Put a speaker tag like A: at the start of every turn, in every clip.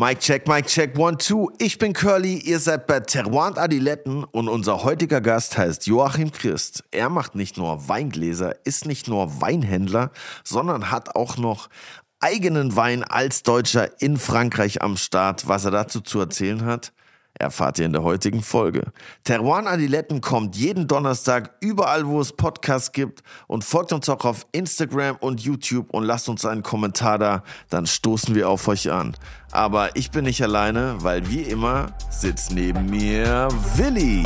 A: Mike check, Mike check, one, two. Ich bin Curly, ihr seid bei Terroir Adiletten und unser heutiger Gast heißt Joachim Christ. Er macht nicht nur Weingläser, ist nicht nur Weinhändler, sondern hat auch noch eigenen Wein als Deutscher in Frankreich am Start. Was er dazu zu erzählen hat, erfahrt ihr in der heutigen Folge. Terroir Adiletten kommt jeden Donnerstag überall, wo es Podcasts gibt und folgt uns auch auf Instagram und YouTube und lasst uns einen Kommentar da, dann stoßen wir auf euch an. Aber ich bin nicht alleine, weil wie immer sitzt neben mir Willi.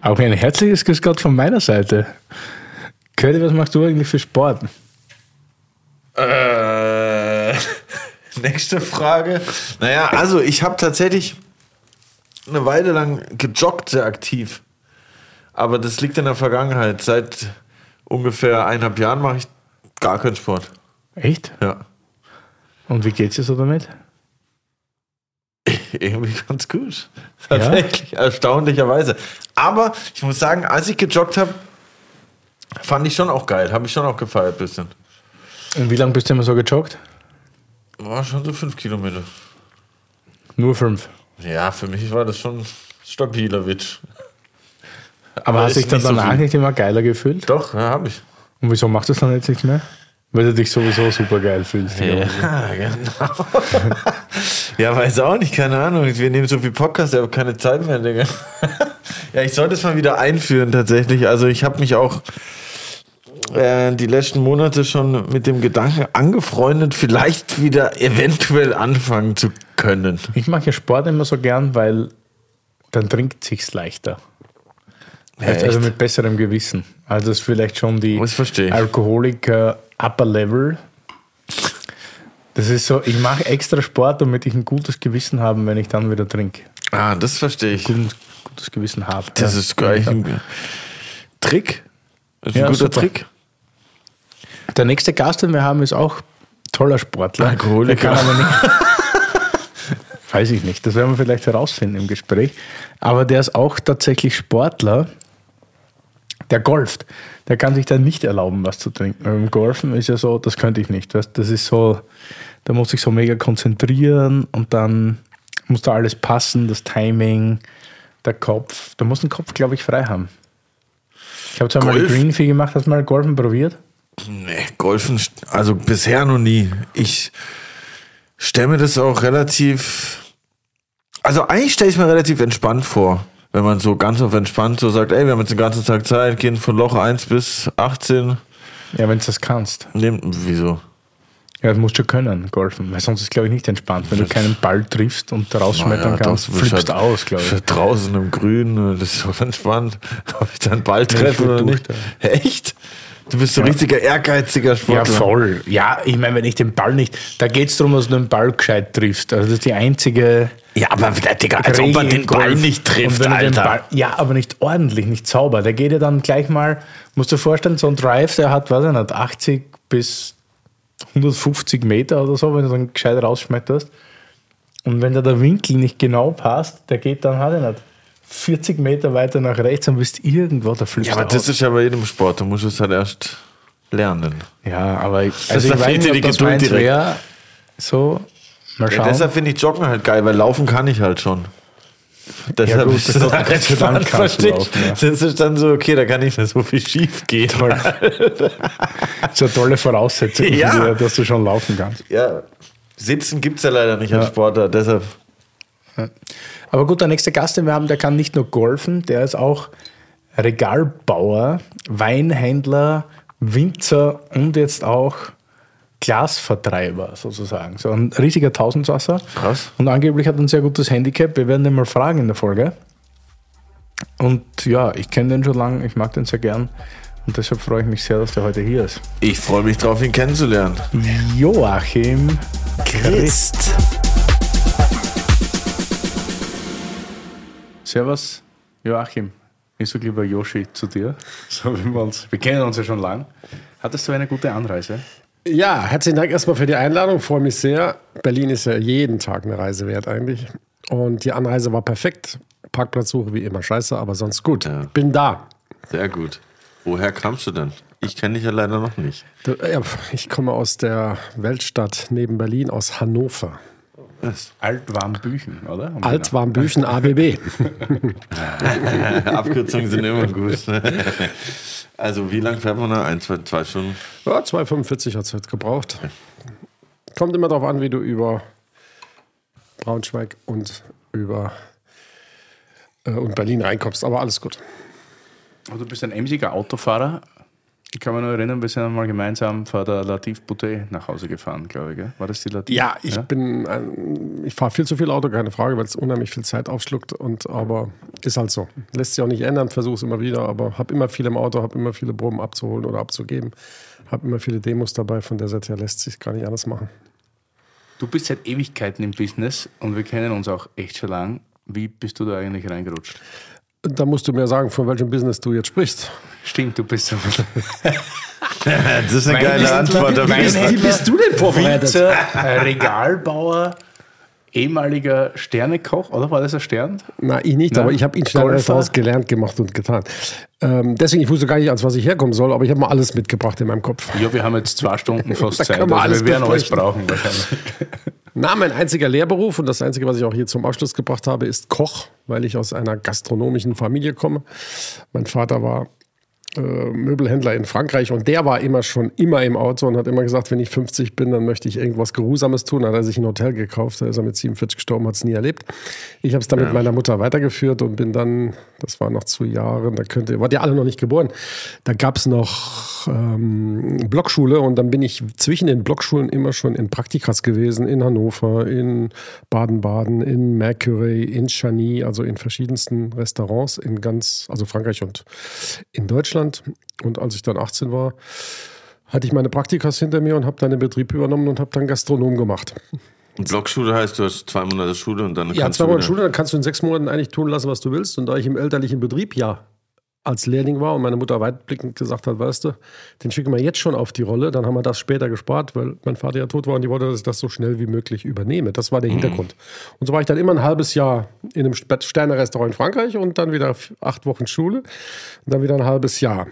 B: Auch ein herzliches Grüß Gott von meiner Seite. Curly, was machst du eigentlich für Sport?
A: Äh, nächste Frage. Naja, also ich habe tatsächlich eine Weile lang gejoggt, sehr aktiv. Aber das liegt in der Vergangenheit. Seit ungefähr eineinhalb Jahren mache ich gar keinen Sport.
B: Echt?
A: Ja.
B: Und wie geht's dir so damit?
A: Irgendwie ganz gut. Tatsächlich, erstaunlicherweise. Aber ich muss sagen, als ich gejoggt habe, fand ich schon auch geil. Habe ich schon auch gefeiert ein bisschen.
B: Und wie lange bist du immer so gejoggt?
A: War schon so fünf Kilometer.
B: Nur fünf.
A: Ja, für mich war das schon stabiler Witsch.
B: Aber, hast
A: ist
B: dich dann
A: so
B: danach
A: viel.
B: nicht immer geiler gefühlt?
A: Doch, ja, habe ich.
B: Und wieso machst du es dann jetzt nicht mehr? Weil du dich sowieso super geil fühlst.
A: Ja, genau. ja, weiß auch nicht, keine Ahnung. Wir nehmen so viel Podcast, ich habe keine Zeit mehr, Digga. ja, ich sollte es mal wieder einführen, tatsächlich. Also, ich habe mich auch äh, die letzten Monate schon mit dem Gedanken angefreundet, vielleicht wieder eventuell anfangen zu können.
B: Ich mache ja Sport immer so gern, weil dann trinkt sich's leichter.
A: echt?
B: also mit besserem Gewissen. Also das ist vielleicht schon die. Alkoholiker Upper Level. Das ist so, ich mache extra Sport, damit ich ein gutes Gewissen habe, wenn ich dann wieder trinke.
A: Ah, das verstehe ich.
B: Gutes, gutes Gewissen habe.
A: Das
B: Ja.
A: ist gleich ein Trick. Das ist
B: Ja,
A: ein guter
B: super.
A: Trick.
B: Der nächste Gast, den wir haben, ist auch toller Sportler.
A: Alkoholiker.
B: Weiß ich nicht. Das werden wir vielleicht herausfinden im Gespräch. Aber der ist auch tatsächlich Sportler. Der golft. Der kann sich dann nicht erlauben, was zu trinken. Beim Golfen ist ja so, das könnte ich nicht. Weißt? Das ist so, da muss ich so mega konzentrieren und dann muss da alles passen, das Timing, der Kopf. Da muss den Kopf, glaube ich, frei haben. Ich habe zwar mal die
A: Golf?
B: Green Fee gemacht, hast du mal Golfen probiert?
A: Nee, Golfen, also bisher noch nie. Ich stelle mir das auch relativ. Also eigentlich stelle ich mir relativ entspannt vor, wenn man so ganz auf entspannt so sagt, ey, wir haben jetzt den ganzen Tag Zeit, gehen von Loch 1 bis 18.
B: Ja, wenn du das kannst.
A: Nehmen, wieso?
B: Ja, das musst du können, golfen. Weil sonst ist glaube ich, nicht entspannt. Wenn du keinen Ball triffst und rausschmettern
A: Naja,
B: kannst, flippst
A: halt-
B: aus, glaube ich.
A: Draußen im Grün, das ist so entspannt. Ob ich dann Ball treffe oder nicht. Echt? Du bist so richtiger ehrgeiziger
B: Ja,
A: Sportler.
B: voll. Ja, ich meine, wenn ich den Ball nicht. Da geht es darum, dass du den Ball gescheit triffst. Also das ist die einzige.
A: Ja, aber Digga, als ob man den Ball nicht trifft, Alter.
B: Ball, ja, aber nicht ordentlich, nicht sauber. Der geht ja dann gleich mal, musst du dir vorstellen, so ein Drive, der hat, weiß ich nicht, 80 bis 150 Meter oder so, wenn du dann gescheit rausschmetterst. Und wenn da der Winkel nicht genau passt, der geht dann, halt ich nicht, 40 Meter weiter nach rechts und bist irgendwo, da flippst
A: Ja, aber das ist ja bei jedem Sport. Du musst es halt erst lernen.
B: Ja, aber ich, also
A: da
B: ich weiß
A: dir
B: nicht,
A: die
B: ob das
A: Geduld
B: meins
A: direkt.
B: wäre. So, mal
A: Ja,
B: schauen.
A: deshalb finde ich Joggen halt geil, weil laufen kann ich halt schon. Deshalb
B: gut,
A: ist
B: das
A: das verstehe ich.
B: laufen, ja.
A: Das ist dann so, okay, da kann nicht mehr so viel schief gehen.
B: Das ist eine tolle Voraussetzung,
A: Ja.
B: dich, dass du schon laufen kannst.
A: Ja, sitzen gibt es ja leider nicht als
B: Ja.
A: Sportler, deshalb.
B: Aber gut, der nächste Gast, den wir haben, der kann nicht nur golfen, der ist auch Regalbauer, Weinhändler, Winzer und jetzt auch Glasvertreiber sozusagen. So ein riesiger Tausendsasser.
A: Krass.
B: Und angeblich hat er ein sehr gutes Handicap. Wir werden den mal fragen in der Folge. Und ja, ich kenne den schon lange, ich mag den sehr gern. Und deshalb freue ich mich sehr, dass der heute hier ist.
A: Ich freue mich drauf, ihn kennenzulernen.
B: Joachim Christ. Servus, Joachim. Ich sage lieber Yoshi zu dir. So wie wir uns. Wir kennen uns ja schon lang. Hattest du eine gute Anreise?
C: Ja, herzlichen Dank erstmal für die Einladung. Freue mich sehr. Berlin ist ja jeden Tag eine Reise wert eigentlich. Und die Anreise war perfekt. Parkplatzsuche wie immer scheiße, aber sonst gut. Bin da.
A: Sehr gut. Woher kamst du denn? Ich kenne dich ja leider noch nicht.
C: Ja, ich komme aus der Weltstadt neben Berlin, aus Hannover.
B: Altwarmbüchen, oder?
C: Altwarmbüchen ABB.
A: Abkürzungen sind immer gut. Also wie lange fährt man da? Ein, zwei, zwei Stunden?
C: Ja, 2,45 hat es halt gebraucht. Kommt immer darauf an, wie du über Braunschweig und über äh, und Berlin reinkommst. Aber alles gut.
B: Also du bist ein emsiger Autofahrer. Ich kann mich nur erinnern, wir sind einmal gemeinsam vor der Latif Boutet nach Hause gefahren, glaube ich. Gell? War das die Latif?
C: Ja, ich bin, ein, ich fahre viel zu viel Auto, keine Frage, weil es unheimlich viel Zeit aufschluckt. Und aber ist halt so. Lässt sich auch nicht ändern, versuche es immer wieder, aber habe immer viel im Auto, habe immer viele Proben abzuholen oder abzugeben, habe immer viele Demos dabei. Von der Seite her lässt sich gar nicht anders machen.
B: Du bist seit Ewigkeiten im Business und wir kennen uns auch echt schon lang. Wie bist du da eigentlich reingerutscht?
C: Da musst du mir sagen, von welchem Business du jetzt sprichst.
B: Stimmt, du bist so.
A: das ist eine geile Antwort.
C: Wie bist du denn vorbereitet?
B: Regalbauer, ehemaliger Sternekoch, oder war das ein Stern?
C: Na, ich nicht, Nein. aber ich habe ihn Sternrestaurants gelernt, gemacht und getan. Ähm, deswegen, ich wusste gar nicht, als was ich herkommen soll, aber ich habe mal alles mitgebracht in meinem Kopf.
B: Ja, wir haben jetzt zwei Stunden fast Zeit.
C: Man
B: also wir werden alles brauchen wahrscheinlich.
C: Na, mein einziger Lehrberuf und das einzige, was ich auch hier zum Abschluss gebracht habe, ist Koch, weil ich aus einer gastronomischen Familie komme. Mein Vater war äh, Möbelhändler in Frankreich und der war immer schon immer im Auto und hat immer gesagt, wenn ich 50 bin, dann möchte ich irgendwas Geruhsames tun. Hat er sich ein Hotel gekauft, da ist er mit 47 gestorben, hat es nie erlebt. Ich habe es dann ja. mit meiner Mutter weitergeführt und bin dann, das war noch zu Jahren, da könnte, wart ihr alle noch nicht geboren, da gab es noch ähm, Blockschule und dann bin ich zwischen den Blockschulen immer schon in Praktikas gewesen, in Hannover, in Baden-Baden, in Mercury, in Chani, also in verschiedensten Restaurants in ganz, also Frankreich und in Deutschland. Und als ich dann 18 war, hatte ich meine Praktikas hinter mir und habe dann den Betrieb übernommen und habe dann Gastronom gemacht.
A: Und Blockschule heißt, du hast zwei Monate Schule und dann
C: ja, zwei Monate Schule, dann kannst du in sechs Monaten eigentlich tun lassen, was du willst. Und da ich im elterlichen Betrieb ja als Lehrling war und meine Mutter weitblickend gesagt hat, weißt du, den schicken wir jetzt schon auf die Rolle, dann haben wir das später gespart, weil mein Vater ja tot war und die wollte, dass ich das so schnell wie möglich übernehme. Das war der mhm. Hintergrund. Und so war ich dann immer ein halbes Jahr in einem Sterne-Restaurant in Frankreich und dann wieder acht Wochen Schule und dann wieder ein halbes Jahr.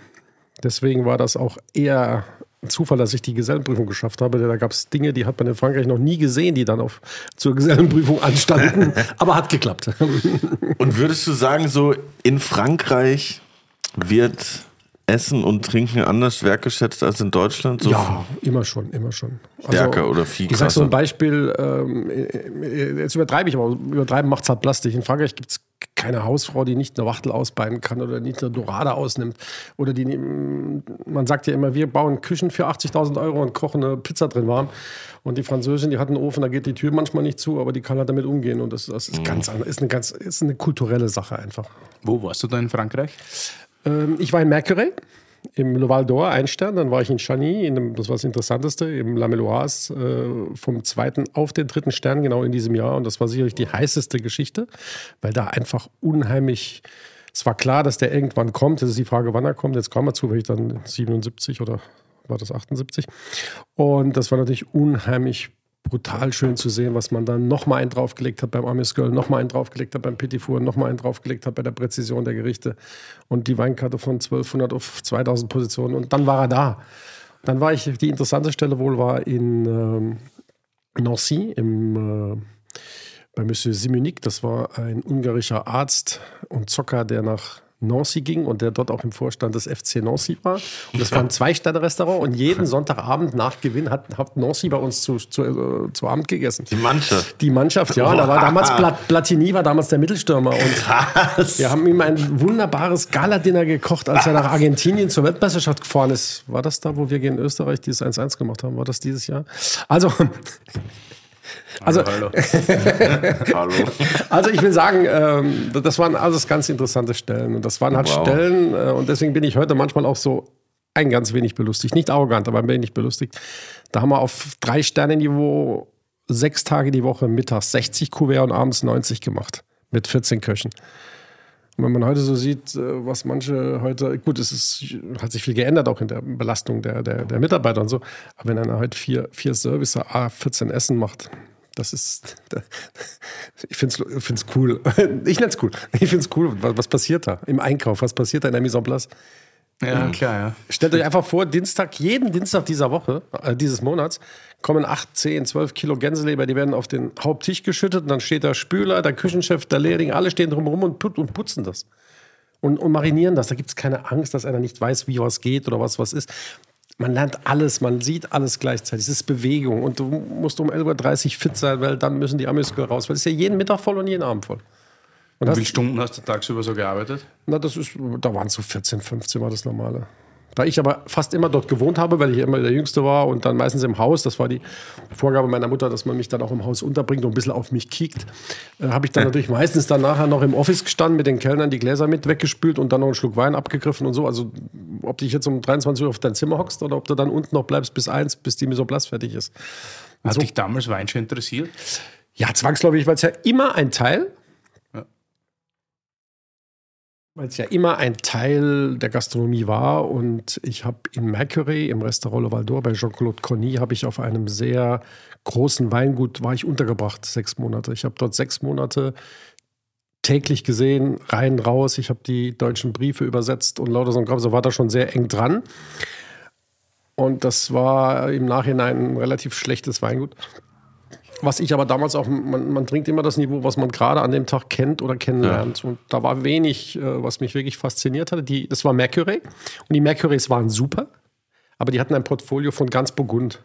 C: Deswegen war das auch eher ein Zufall, dass ich die Gesellenprüfung geschafft habe. Da gab es Dinge, die hat man in Frankreich noch nie gesehen, die dann auf, zur Gesellenprüfung anstanden. Aber hat geklappt.
A: Und würdest du sagen, so in Frankreich wird Essen und Trinken anders wertgeschätzt als in Deutschland?
C: So ja, immer schon, immer schon.
A: Stärker also, oder viel krasser?
C: Ich sage so ein Beispiel, ähm, jetzt übertreibe ich, aber übertreiben macht es halt plastisch. In Frankreich gibt es keine Hausfrau, die nicht eine Wachtel ausbeinen kann oder nicht eine Dorade ausnimmt. Oder die, man sagt ja immer, wir bauen Küchen für 80.000 Euro und kochen eine Pizza drin warm. Und die Französin, die hat einen Ofen, da geht die Tür manchmal nicht zu, aber die kann halt damit umgehen. Und das, das ist, mhm. ganz, ist, eine ganz, ist eine kulturelle Sache einfach.
B: Wo warst du da in Frankreich?
C: Ähm, ich war in Mercury im Le Val d'Or, ein Stern. Dann war ich in Chani, in dem, das war das Interessanteste, im La Meloise, äh, vom zweiten auf den dritten Stern, genau in diesem Jahr. Und das war sicherlich die heißeste Geschichte, weil da einfach unheimlich. Es war klar, dass der irgendwann kommt. Das ist die Frage, wann er kommt. Jetzt kam er zu, weil ich dann 77 oder war das 78. Und das war natürlich unheimlich brutal schön zu sehen, was man dann nochmal einen draufgelegt hat beim Amis Girl, nochmal einen draufgelegt hat beim Petit Four, nochmal einen draufgelegt hat bei der Präzision der Gerichte. Und die Weinkarte von 1200 auf 2000 Positionen. Und dann war er da. Dann war ich, die interessante Stelle wohl war in ähm, Nancy im, äh, bei Monsieur Simonik, das war ein ungarischer Arzt und Zocker, der nach Nancy ging und der dort auch im Vorstand des FC Nancy war. Und das war ein Zwei-Sterne-Restaurant und jeden Sonntagabend nach Gewinn hat, hat Nancy bei uns zu, zu, äh, zu Abend gegessen.
A: Die Mannschaft?
C: Die Mannschaft, ja. Da war damals Plat Platini, war damals der Mittelstürmer. Und
A: Krass.
C: wir haben ihm ein wunderbares Gala-Dinner gekocht, als er nach Argentinien zur Weltmeisterschaft gefahren ist. War das da, wo wir gegen Österreich dieses 1-1 gemacht haben? War das dieses Jahr? Also, also, hallo, hallo. also ich will sagen, ähm, das waren alles ganz interessante Stellen. Und das waren halt wow. Stellen, äh, und deswegen bin ich heute manchmal auch so ein ganz wenig belustigt. Nicht arrogant, aber ein wenig belustigt. Da haben wir auf drei Sterne-Niveau sechs Tage die Woche mittags 60 Kuvert und abends 90 gemacht. Mit 14 Köchen. Und wenn man heute so sieht, äh, was manche heute, gut, es ist, hat sich viel geändert, auch in der Belastung der, der, der Mitarbeiter und so, aber wenn einer heute vier, vier Service, A, 14 Essen macht, Das ist, ich finde es cool. Ich nenne es cool. Ich finde es cool. Was, was, passiert da im Einkauf? Was passiert da in der Mise en place?
B: Ja, mhm. klar, ja.
C: Stellt euch einfach vor, Dienstag, jeden Dienstag dieser Woche, äh, dieses Monats, kommen 8, 10, 12 Kilo Gänseleber, die werden auf den Haupttisch geschüttet und dann steht der Spüler, der Küchenchef, der Lehrling, alle stehen drumherum und, put und putzen das. Und, und marinieren das. Da gibt es keine Angst, dass einer nicht weiß, wie was geht oder was was ist. Man lernt alles, man sieht alles gleichzeitig. Es ist Bewegung und du musst um 11.30 Uhr fit sein, weil dann müssen die Amüskel raus. Weil es ist ja jeden Mittag voll und jeden Abend voll.
B: Und Wie viele Stunden hast du tagsüber so gearbeitet?
C: Na, das ist, da waren es so 14, 15 war das normale. Da ich aber fast immer dort gewohnt habe, weil ich immer der Jüngste war und dann meistens im Haus, das war die Vorgabe meiner Mutter, dass man mich dann auch im Haus unterbringt und ein bisschen auf mich kiekt, äh, habe ich dann natürlich meistens dann nachher noch im Office gestanden, mit den Kellnern die Gläser mit weggespült und dann noch einen Schluck Wein abgegriffen und so. Also ob du dich jetzt um 23 Uhr auf dein Zimmer hockst oder ob du dann unten noch bleibst bis eins, bis die Misoplas fertig ist.
B: Hat so, dich damals Wein schon interessiert?
C: Ja, zwangsläufig, weil es ja immer ein Teil weil es ja immer ein Teil der Gastronomie war. Und ich habe in Mercury, im Restaurant Le Valdor bei Jean-Claude Conny, habe ich auf einem sehr großen Weingut, war ich untergebracht, sechs Monate. Ich habe dort sechs Monate täglich gesehen, rein, raus. Ich habe die deutschen Briefe übersetzt und lauter so ein war da schon sehr eng dran. Und das war im Nachhinein ein relativ schlechtes Weingut. Was ich aber damals auch, man, man trinkt immer das Niveau, was man gerade an dem Tag kennt oder kennenlernt. Ja. Und da war wenig, äh, was mich wirklich fasziniert hatte. Die, das war Mercury. Und die Mercurys waren super, aber die hatten ein Portfolio von ganz Burgund.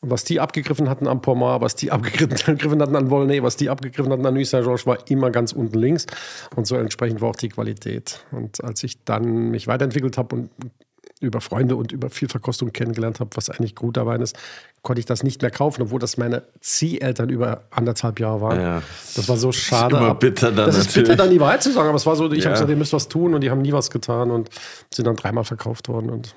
C: Und was die abgegriffen hatten am Pomar, was die abgegriffen hatten an Volnay, was die abgegriffen hatten an Nuit Saint-Georges, war immer ganz unten links. Und so entsprechend war auch die Qualität. Und als ich dann mich weiterentwickelt habe und über Freunde und über viel Verkostung kennengelernt habe, was eigentlich guter Wein ist, konnte ich das nicht mehr kaufen, obwohl das meine Zieheltern über anderthalb Jahre waren. Ja. Das war so schade.
A: Das ist immer bitter dann.
C: Das ist bitter dann die Wahrheit zu sagen, aber es war so, ich ja. habe gesagt, ihr müsst was tun und die haben nie was getan und sind dann dreimal verkauft worden und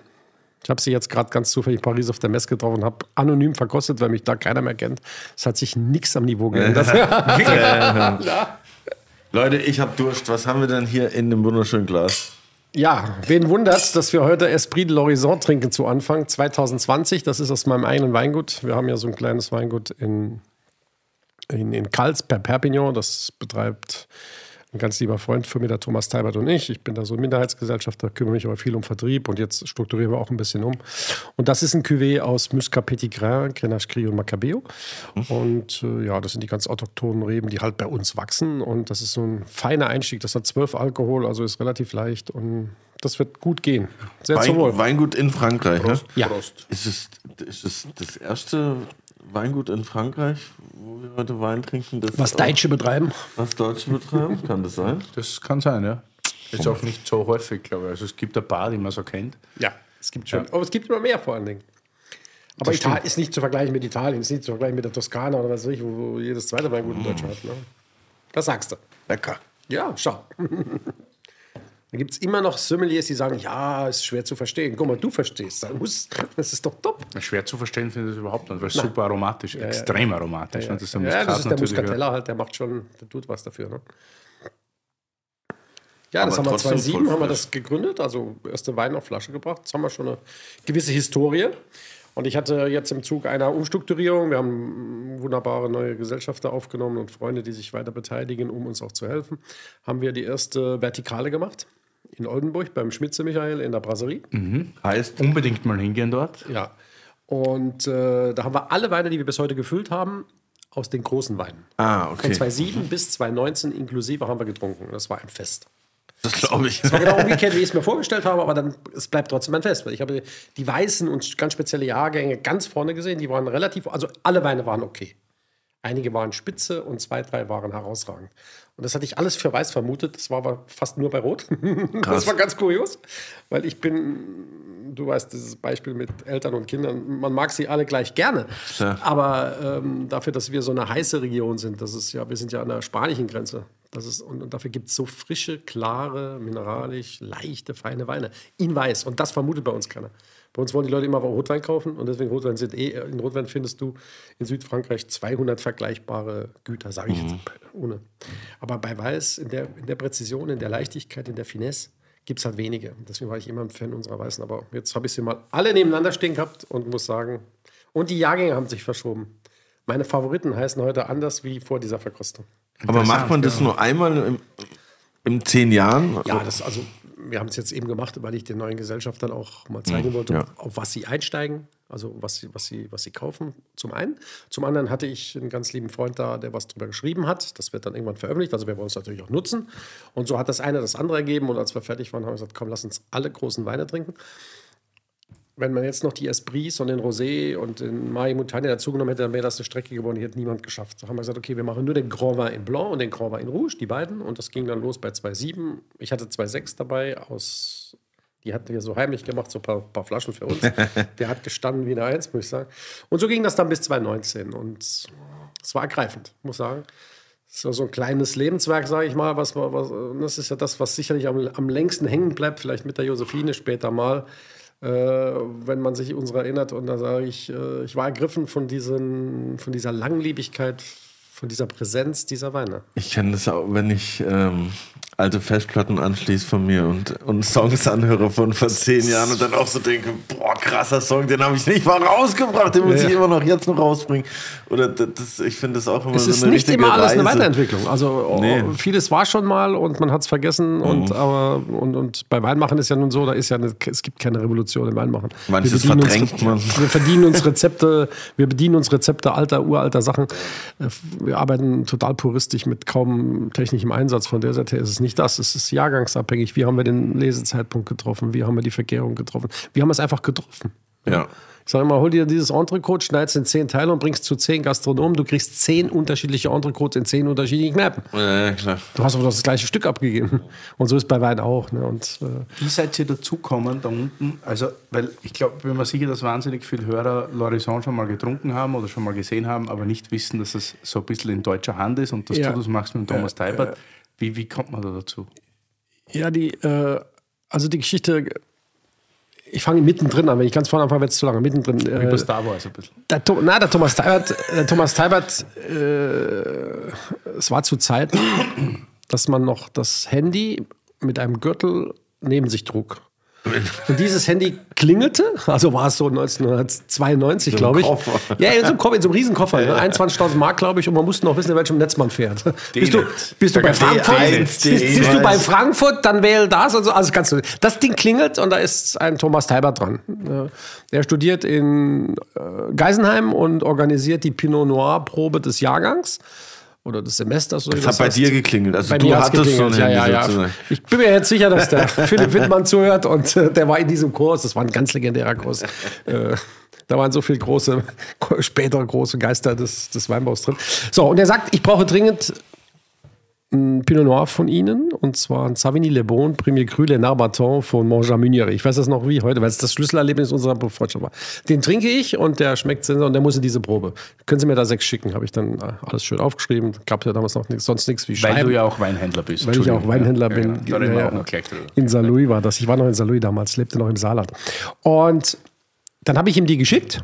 C: ich habe sie jetzt gerade ganz zufällig in Paris auf der Messe getroffen und habe anonym verkostet, weil mich da keiner mehr kennt. Es hat sich nichts am Niveau geändert.
A: Leute, ich habe Durst. Was haben wir denn hier in dem wunderschönen Glas?
C: Ja, wen wundert's, dass wir heute Esprit de l'Horizon trinken zu Anfang 2020. Das ist aus meinem eigenen Weingut. Wir haben ja so ein kleines Weingut in, in, in Kals per Perpignan. Das betreibt ein ganz lieber Freund von mir, der Thomas Teibert und ich. Ich bin da so Minderheitsgesellschafter, kümmere mich aber viel um Vertrieb und jetzt strukturieren wir auch ein bisschen um. Und das ist ein Cuvée aus Muscat Petit Grain, Grenache Gris und Macabeo. Und äh, ja, das sind die ganz autochthonen Reben, die halt bei uns wachsen. Und das ist so ein feiner Einstieg. Das hat zwölf Alkohol, also ist relativ leicht und das wird gut gehen.
A: Sehr Wein, Weingut in Frankreich,
C: Prost.
A: ne?
C: Ja.
A: Prost. Ist es, ist es das erste Weingut in Frankreich, wo wir heute Wein trinken.
C: was Deutsche betreiben.
A: Was Deutsche betreiben, kann das sein?
B: Das kann sein, ja. Ist auch nicht so häufig, glaube ich. Also es gibt ein paar, die man so kennt.
C: Ja, es gibt schon. Ja. Aber es gibt immer mehr vor allen Dingen. Aber Italien ist nicht zu vergleichen mit Italien, ist nicht zu vergleichen mit der Toskana oder was weiß ich, wo, wo jedes zweite Weingut in Deutschland hat. Ne? Das sagst du.
A: Lecker.
C: Ja, schau. Da gibt es immer noch Sommeliers, die sagen, ja, ist schwer zu verstehen. Guck mal, du verstehst. Das ist doch top.
B: Schwer zu verstehen finde ich das überhaupt nicht, weil es super aromatisch, ja, extrem ja. aromatisch.
C: Ja, ja. Das, ist, ja, das ist der Muscatella halt, der macht schon, der tut was dafür. Ne? Ja, Aber das haben wir 2007 haben wir das gegründet, also erste Wein auf Flasche gebracht. Jetzt haben wir schon eine gewisse Historie. Und ich hatte jetzt im Zug einer Umstrukturierung, wir haben wunderbare neue Gesellschafter aufgenommen und Freunde, die sich weiter beteiligen, um uns auch zu helfen, haben wir die erste Vertikale gemacht in Oldenburg beim Schmitze Michael in der Brasserie.
B: Mhm. Heißt unbedingt mal hingehen dort.
C: Ja. Und äh, da haben wir alle Weine, die wir bis heute gefüllt haben, aus den großen Weinen.
A: Ah, okay.
C: Von 2007 bis 2019 inklusive haben wir getrunken. Das war ein Fest.
A: Das glaube ich.
C: Das war genau umgekehrt, wie ich es mir vorgestellt habe, aber dann, es bleibt trotzdem ein Fest. Weil ich habe die weißen und ganz spezielle Jahrgänge ganz vorne gesehen. Die waren relativ, also alle Weine waren okay. Einige waren spitze und zwei, drei waren herausragend. Und das hatte ich alles für weiß vermutet. Das war aber fast nur bei Rot. das war ganz kurios, weil ich bin, du weißt, dieses Beispiel mit Eltern und Kindern, man mag sie alle gleich gerne. Ja. Aber ähm, dafür, dass wir so eine heiße Region sind, das ist ja, wir sind ja an der spanischen Grenze. Das ist, und, und dafür gibt es so frische, klare, mineralisch, leichte, feine Weine. In weiß. Und das vermutet bei uns keiner. Bei uns wollen die Leute immer Rotwein kaufen und deswegen Rotwein sind eh, in Rotwein findest du in Südfrankreich 200 vergleichbare Güter, sage ich mhm. jetzt ohne. Aber bei Weiß, in der, in der Präzision, in der Leichtigkeit, in der Finesse, gibt es halt wenige. Deswegen war ich immer ein Fan unserer Weißen. Aber jetzt habe ich sie mal alle nebeneinander stehen gehabt und muss sagen, und die Jahrgänge haben sich verschoben. Meine Favoriten heißen heute anders wie vor dieser Verkostung.
A: Aber macht man das nur einmal im, im zehn Jahren?
C: Ja, das also, wir haben es jetzt eben gemacht, weil ich den neuen Gesellschaftern auch mal zeigen wollte,
A: ja.
C: auf was sie einsteigen, also was sie, was, sie, was sie kaufen, zum einen. Zum anderen hatte ich einen ganz lieben Freund da, der was drüber geschrieben hat. Das wird dann irgendwann veröffentlicht, also wir wollen es natürlich auch nutzen. Und so hat das eine das andere ergeben und als wir fertig waren, haben wir gesagt, komm, lass uns alle großen Weine trinken. Wenn man jetzt noch die Esprits und den Rosé und den Mai Montagne dazugenommen hätte, dann wäre das eine Strecke geworden, die hätte niemand geschafft. So haben wir gesagt, okay, wir machen nur den Grand Vin in Blanc und den Grand Vin in Rouge, die beiden. Und das ging dann los bei 2,7. Ich hatte 2,6 dabei aus, die hatten wir so heimlich gemacht, so ein paar, paar Flaschen für uns. Der hat gestanden wie eine Eins, muss ich sagen. Und so ging das dann bis 2019 und es war ergreifend, muss ich sagen. So, so ein kleines Lebenswerk, sage ich mal. Was, was, das ist ja das, was sicherlich am, am längsten hängen bleibt, vielleicht mit der Josephine später mal äh, wenn man sich unserer erinnert. Und da sage ich, äh, ich war ergriffen von, diesen, von dieser Langlebigkeit, von dieser Präsenz dieser Weine.
A: Ich kenne das auch, wenn ich ähm, alte Festplatten anschließe von mir und, und Songs anhöre von vor zehn Jahren und dann auch so denke, boah, krasser Song, den habe ich nicht mal rausgebracht, den muss
C: Ja.
A: ich immer noch jetzt noch rausbringen. Oder das, ich finde das auch immer
C: Es
A: so
C: ist
A: eine
C: nicht
A: richtige
C: immer alles
A: Reise.
C: eine Weiterentwicklung. Also oh,
A: Nee. Mhm.
C: vieles war schon mal und man hat es vergessen. Und, aber, und, und bei Weinmachen ist ja nun so, da ist ja eine, es gibt keine Revolution im Weinmachen.
A: Manches verdrängt
C: uns,
A: man.
C: Wir verdienen uns Rezepte, wir bedienen uns Rezepte alter, uralter Sachen. Wir arbeiten total puristisch mit kaum technischem Einsatz. Von der Seite her ist es nicht das. Es ist jahrgangsabhängig. Wie haben wir den Lesezeitpunkt getroffen? Wie haben wir die Vergärung getroffen? Wie haben wir es einfach getroffen?
A: Ja.
C: Ich sage immer, hol dir dieses Entrecote, schneidest in zehn Teile und bringst zu zehn Gastronomen. Du kriegst zehn unterschiedliche Entrecotes in zehn unterschiedlichen Kneipen.
A: Ja, klar.
C: Du hast aber doch das gleiche Stück abgegeben. Und so ist bei Wein auch. Ne? Und, äh,
B: Wie seid ihr dazugekommen da unten? Also, weil ich glaube, bin mir sicher, dass wahnsinnig viele Hörer Lorison schon mal getrunken haben oder schon mal gesehen haben, aber nicht wissen, dass es so ein bisschen in deutscher Hand ist und dass
C: Ja.
B: du das machst mit dem Thomas Teibert. Wie, wie kommt man da dazu?
C: ja, die, äh, also die Geschichte, ich fange mittendrin an. Wenn ich ganz vorne anfange, wird es zu lange. Mittendrin.
B: Wie
C: Äh,
B: bei Star Wars ein bisschen.
C: Der, na, der Thomas Teibert, der Thomas Teibert äh, es war zu Zeiten, dass man noch das Handy mit einem Gürtel neben sich trug. Und dieses Handy klingelte, also war es so 1992,
A: So
C: glaube ich.
A: Koffer.
C: Ja, in so einem Koffer, in so einem Riesenkoffer, ne? 21.000 Mark, glaube ich, und man musste noch wissen, in welchem Netz man fährt. Bist du, bist du bei
A: D1,
C: Frankfurt?
A: D1,
C: Bist, bist du bei
A: D1.
C: Frankfurt, dann wähl das und so. Also kannst du. Das Ding klingelt und da ist ein Thomas Teibert dran. Äh, Er studiert in äh, Geisenheim und organisiert die Pinot Noir Probe des Jahrgangs oder des Semesters. Oder
A: Das hat bei
C: heißt.
A: dir geklingelt. Also
C: Bei
A: du hattest. Handy
C: ja, ja, ja. Ich bin mir jetzt sicher, dass der Philipp Wittmann zuhört und äh, der war in diesem Kurs. Das war ein ganz legendärer Kurs. Äh, da waren so viele große, spätere große Geister des, des Weinbaus drin. So, und er sagt, ich brauche dringend ein Pinot Noir von Ihnen, und zwar ein Savigny Le Bon Premier Cru Le Narbaton von Monja Munier. Ich weiß das noch wie heute, weil es das Schlüsselerlebnis unserer Freundschaft war. Den trinke ich und der schmeckt sehr und der muss in diese Probe. Können Sie mir da sechs schicken? Habe ich dann äh, alles schön aufgeschrieben. Gab ja damals noch nichts, sonst nichts wie
B: Weil
C: Schreiben.
B: du ja auch Weinhändler bist.
C: Weil ich auch. Weinhändler
B: Ja,
C: bin.
B: Ja,
C: Ja,
B: auch.
C: In Saarlouis war das. Ich war noch in Saarlouis damals, lebte noch im Saarland. Und dann habe ich ihm die geschickt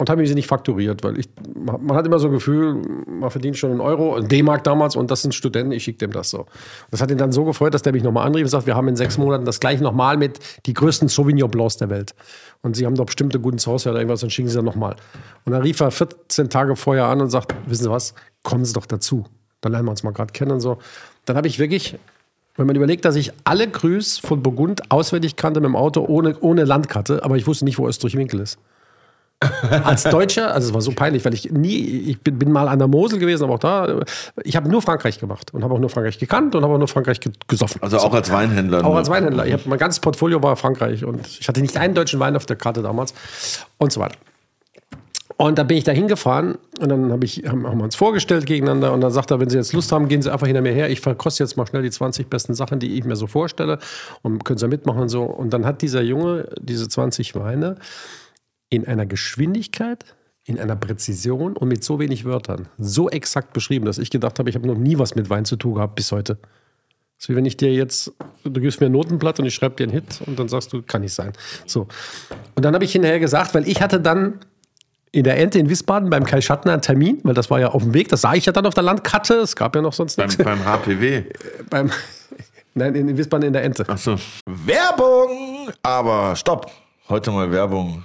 C: und habe sie nicht fakturiert, weil ich, man hat immer so ein Gefühl, man verdient schon einen Euro, D-Mark damals und das sind Studenten, ich schicke dem das so. Das hat ihn dann so gefreut, dass der mich nochmal anrief und sagt, wir haben in sechs Monaten das gleiche nochmal mit die größten Sauvignon Blancs der Welt. Und sie haben doch bestimmte guten Haus oder irgendwas, dann schicken sie dann nochmal. Und dann rief er 14 Tage vorher an und sagt, wissen Sie was, kommen Sie doch dazu. Dann lernen wir uns mal gerade kennen und so. Dann habe ich wirklich wenn man überlegt, dass ich alle Grüß von Burgund auswendig kannte mit dem Auto ohne, ohne Landkarte, aber ich wusste nicht, wo Österreich-Winkel ist. Als Deutscher, also es war so peinlich, weil ich nie, ich bin, bin mal an der Mosel gewesen, aber auch da, ich habe nur Frankreich gemacht und habe auch nur Frankreich gekannt und habe auch nur Frankreich ge gesoffen.
A: Also auch als Weinhändler.
C: Auch
A: ne?
C: als Weinhändler. Ich hab, mein ganzes Portfolio war Frankreich und ich hatte nicht einen deutschen Wein auf der Karte damals und so weiter. Und da bin ich da hingefahren und dann hab ich, haben, haben wir uns vorgestellt gegeneinander und dann sagt er, wenn Sie jetzt Lust haben, gehen Sie einfach hinter mir her. Ich verkoste jetzt mal schnell die 20 besten Sachen, die ich mir so vorstelle und können Sie mitmachen und so. Und dann hat dieser Junge diese 20 Weine in einer Geschwindigkeit, in einer Präzision und mit so wenig Wörtern so exakt beschrieben, dass ich gedacht habe, ich habe noch nie was mit Wein zu tun gehabt bis heute. Das ist wie wenn ich dir jetzt, du gibst mir ein Notenblatt und ich schreibe dir einen Hit und dann sagst du, kann nicht sein. So. Und dann habe ich hinterher gesagt, weil ich hatte dann in der Ente in Wiesbaden beim Kai Schattner einen Termin, weil das war ja auf dem Weg, das sah ich ja dann auf der Landkarte, es gab ja noch sonst
A: Beim,
C: nichts.
A: beim HPW.
C: Beim, nein, in Wiesbaden in der Ente.
A: Achso. Werbung! Aber stopp! Heute mal Werbung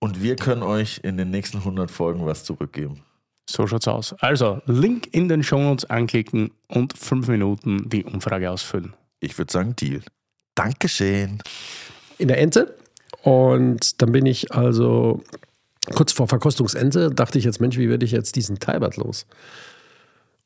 A: und wir können euch in den nächsten 100 Folgen was zurückgeben.
B: So schaut's aus. Also Link in den Shownotes anklicken und fünf Minuten die Umfrage ausfüllen.
A: Ich würde sagen, Deal. Dankeschön.
C: in der Ente. Und dann bin ich also kurz vor Verkostungsende, dachte ich jetzt, Mensch, wie werde ich jetzt diesen Talbot los?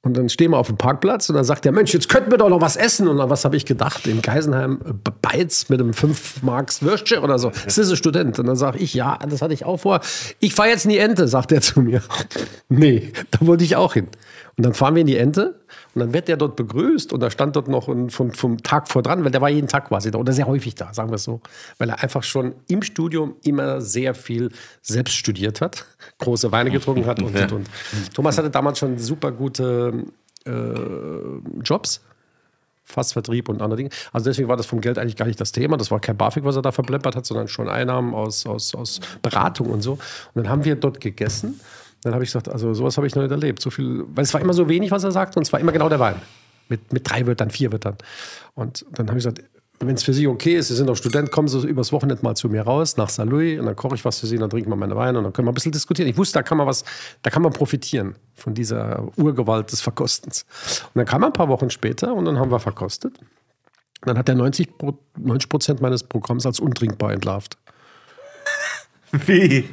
C: Und dann stehen wir auf dem Parkplatz und dann sagt der Mensch, jetzt könnten wir doch noch was essen. Und dann, was habe ich gedacht? In Geisenheim äh, Beiz mit einem 5 Marks Würstchen oder so. Das ist ein Student. Und dann sage ich, ja, das hatte ich auch vor. Ich fahre jetzt in die Ente, sagt er zu mir. nee, da wollte ich auch hin. Und dann fahren wir in die Ente und dann wird der dort begrüßt und da stand dort noch ein, vom, vom Tag vor dran, weil der war jeden Tag quasi da oder sehr häufig da, sagen wir es so. Weil er einfach schon im Studium immer sehr viel selbst studiert hat, große Weine getrunken hat und, und, und. Thomas hatte damals schon super gute äh, Jobs. Fassvertrieb und andere Dinge. Also deswegen war das vom Geld eigentlich gar nicht das Thema. Das war kein BAföG, was er da verpleppert hat, sondern schon Einnahmen aus, aus, aus Beratung und so. Und dann haben wir dort gegessen. Dann habe ich gesagt, also sowas habe ich noch nicht erlebt. So viel, weil es war immer so wenig, was er sagt, und es war immer genau der Wein. Mit, mit drei Wörtern, vier Wörtern. Und dann habe ich gesagt, wenn es für Sie okay ist, Sie sind auch Student, kommen Sie übers Wochenende mal zu mir raus, nach St. Louis, und dann koche ich was für Sie, und dann trinken wir meine Weine und dann können wir ein bisschen diskutieren. Ich wusste, da kann man was, da kann man profitieren von dieser Urgewalt des Verkostens. Und dann kam er ein paar Wochen später und dann haben wir verkostet. Und dann hat er 90 Pro- 90 Prozent meines Programms als untrinkbar entlarvt.
B: Wie?